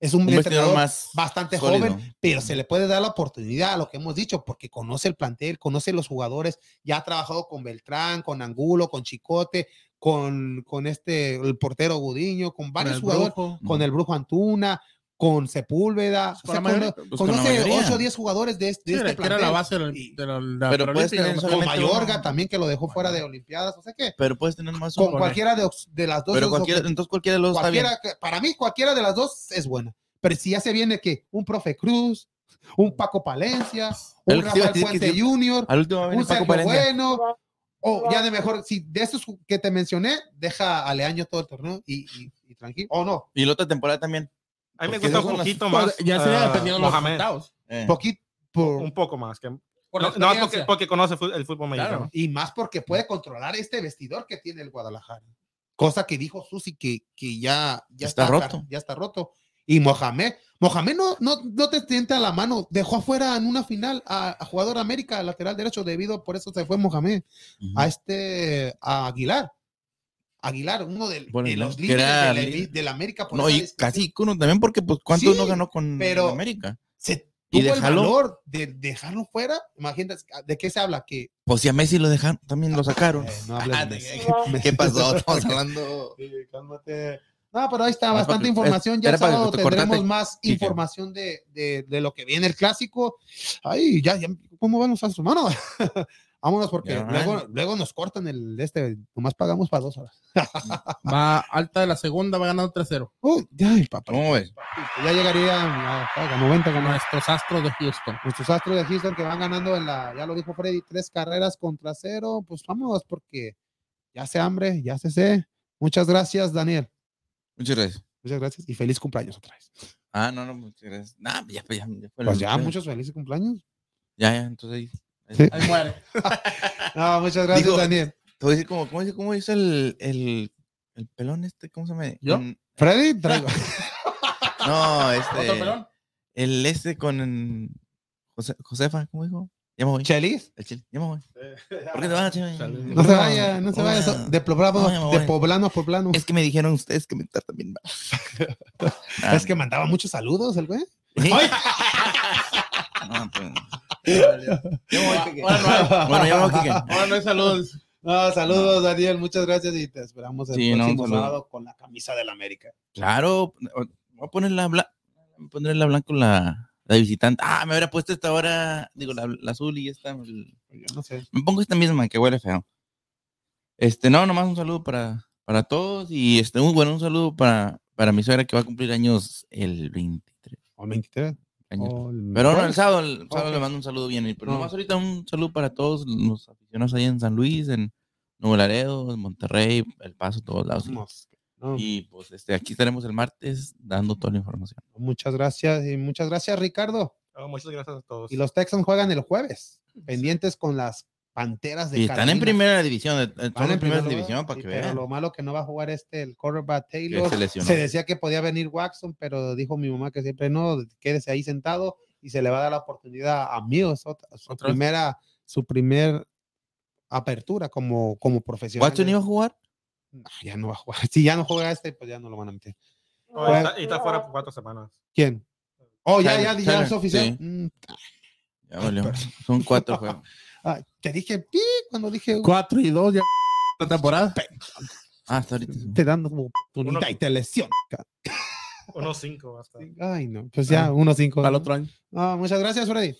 Es un, Un entrenador más bastante sólido. joven, pero se le puede dar la oportunidad a lo que hemos dicho, porque conoce el plantel, conoce los jugadores, ya ha trabajado con Beltrán, con Angulo, con Chicote, con, con este, el portero Gudiño, con varios jugadores, Brujo. con el Brujo Antuna, con Sepúlveda, Pues con la mayoría, pues con la conoce mayoría. 8 o 10 jugadores de, este- de Sí, este que era la plantel. base del- Y- de la, la Pero puedes tener. Con Mayorga uno. también, que lo dejó fuera de Olimpiadas, o sea que Pero puedes tener más con cualquiera de, de las dos. Pero cualquiera, entonces cualquiera de los dos está bien. Cualquiera, para mí, cualquiera de las dos es buena. Pero si ya se viene que un profe Cruz, un Paco Palencia, un El Rafael Puente sí. Junior, Al último un Paco. Bueno, o ya de mejor, si de esos que te mencioné, deja a Leaño todo el torneo y, y- y tranquilo. O no, Y la otra temporada también. A mí me gusta un las- poquito más. ya sería ah, dependiendo de los Mohamed. resultados. Eh. poquito por, Un poco más. Que, Por no, no, porque, conoce el fútbol Claro, mexicano. y más porque puede controlar este vestidor que tiene el Guadalajara. Cosa que dijo Susi que, que ya, ya Está roto. Ya está roto. Y Mohamed, Mohamed no, no, no te tienta la mano, dejó afuera en una final a, a jugador América, lateral derecho, debido, por eso se fue Mohamed, a este, a Aguilar. Aguilar, uno de, Bueno, de los líderes era de la, de la América. por No, y casi uno también, porque pues cuánto Sí, no ganó con pero- América. Se- Y tuvo el dejarlo- valor de dejarlo fuera. Imagínate, ¿de qué se habla? Que Pues si a Messi lo dejaron, también lo sacaron. Eh, no hables de Ah, Messi. ¿Qué (laughs) pasó? Estamos hablando. Sí, cálmate. No, pero ahí está Ah, bastante información. Ya el sábado te tendremos cortaste, más Quique. información de, de, de lo que viene el clásico. Ay, ya, ya, ¿cómo van los astros? Mano, (laughs) vámonos porque luego, luego nos cortan el de este. Nomás pagamos para dos horas. (laughs) Va alta de la segunda, va ganando 3-0. Uy, ay, papá. ¿Cómo ves? Ya llegaría a, a 90 ganó. Nuestros astros de Houston. Nuestros astros de Houston que van ganando en la, ya lo dijo Freddy, tres carreras contra cero. Pues vámonos porque ya se hambre, ya se sé. Muchas gracias, Daniel. Muchas gracias. Muchas gracias y feliz cumpleaños otra vez. Ah, no, no, muchas gracias. Nah, ya, ya, ya Pues ya, muchos felices cumpleaños. Ya, ya, entonces Sí. Ahí muere. (laughs) No, muchas gracias, Digo, Daniel. Te voy a decir cómo, cómo dice, cómo dice el, el, el pelón este, ¿cómo se llama? ¿Yo? Con- Freddy, traigo. (laughs) no, ¿Otro este. pelón? El este con José, Josefa, ¿cómo dijo? Ya me voy. Chelis. El ya me voy. ¿Por qué te vas, chile? No se vaya, no se vaya. De poblano, No, ya me de voy. poblano a poblano. Es que me dijeron ustedes que me tratan bien mal. (laughs) Es que mandaba muchos saludos el güey. ¿sí? No, pues. Voy, no Bueno, ya me voy, Quique. ahora no hay saludos. No, saludos, Daniel. Muchas gracias y te esperamos el Sí, no, un próximo saludo. sábado con la camisa del América. Claro, voy a poner la blanca, poner la blanca la, la de visitante. Ah, me hubiera puesto esta ahora, digo, la, la azul y esta. el- Yo no sé. Me pongo esta misma que huele feo. Este, no, nomás un saludo para, para todos y este, muy bueno, un saludo para, para mi suegra que va a cumplir años el 23. O el 23. Pero no, el sábado, el sábado le mando un saludo bien. Pero No. nomás ahorita un saludo para todos los aficionados ahí en San Luis, en Nuevo Laredo, en Monterrey, El Paso, todos lados. No, Y pues este, aquí estaremos el martes dando toda la información. Muchas gracias y muchas gracias, Ricardo. Oh, muchas gracias a todos. Y los Texans juegan el jueves, pendientes con las Panteras de Y están en Carolina. primera división, eh, están en primera primer división para sí, que pero vean. lo malo que no va a jugar este, el quarterback Taylor. se lesionó. decía que podía venir Watson, pero dijo mi mamá que siempre no, quédese ahí sentado y se le va a dar la oportunidad a Mills, otra- su ¿Otra vez? primera, su primer apertura como, como profesional. ¿Watson iba a jugar? No, ya no va a jugar. Si ya no juega este, pues ya no lo van a meter. Oh, y está, y está fuera por cuatro semanas. ¿Quién? Oh, ya, ya, Tyler, ya Tyler, es oficial. sí. Mm, Ya valió. (laughs) Son cuatro (laughs) juegos. Ay, te dije pi cuando dije 4 y 2 ya la temporada. Ah, hasta ahorita. te dando oportunidad Uno- y te. Unos cinco hasta. Ay, no, pues ya, uno cinco. Al otro año. Ah, muchas gracias, Freddy.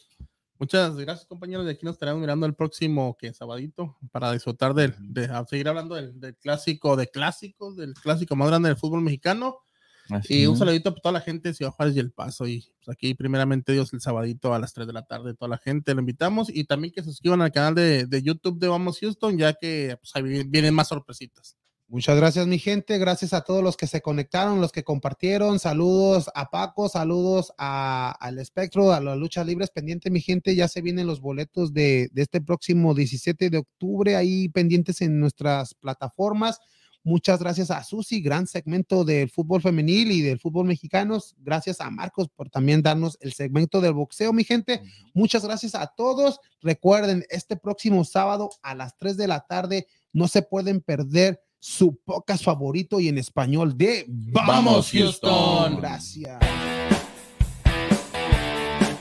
Muchas gracias, compañeros. De aquí nos estaremos mirando el próximo que sabadito para disfrutar del, de seguir hablando del, del clásico de clásicos, del clásico más grande del fútbol mexicano. Así Y un saludito a toda la gente de Ciudad Juárez y El Paso. Y pues aquí, primeramente, Dios, el sabadito a las 3 de la tarde, toda la gente lo invitamos. Y también que se suscriban al canal de, de YouTube de Vamos Houston, ya que pues, ahí vienen más sorpresitas. Muchas gracias, mi gente. Gracias a todos los que se conectaron, los que compartieron. Saludos a Paco, saludos a- al Espectro, a las luchas libres pendiente, mi gente. Ya se vienen los boletos de, de este próximo 17 de octubre, ahí pendientes en nuestras plataformas. Muchas gracias a Susi, gran segmento del fútbol femenil y del fútbol mexicano. Gracias a Marcos por también darnos el segmento del boxeo, mi gente. Muchas gracias a todos. Recuerden, este próximo sábado a las 3 de la tarde no se pueden perder su podcast favorito y en español de ¡Vamos, Houston! Gracias.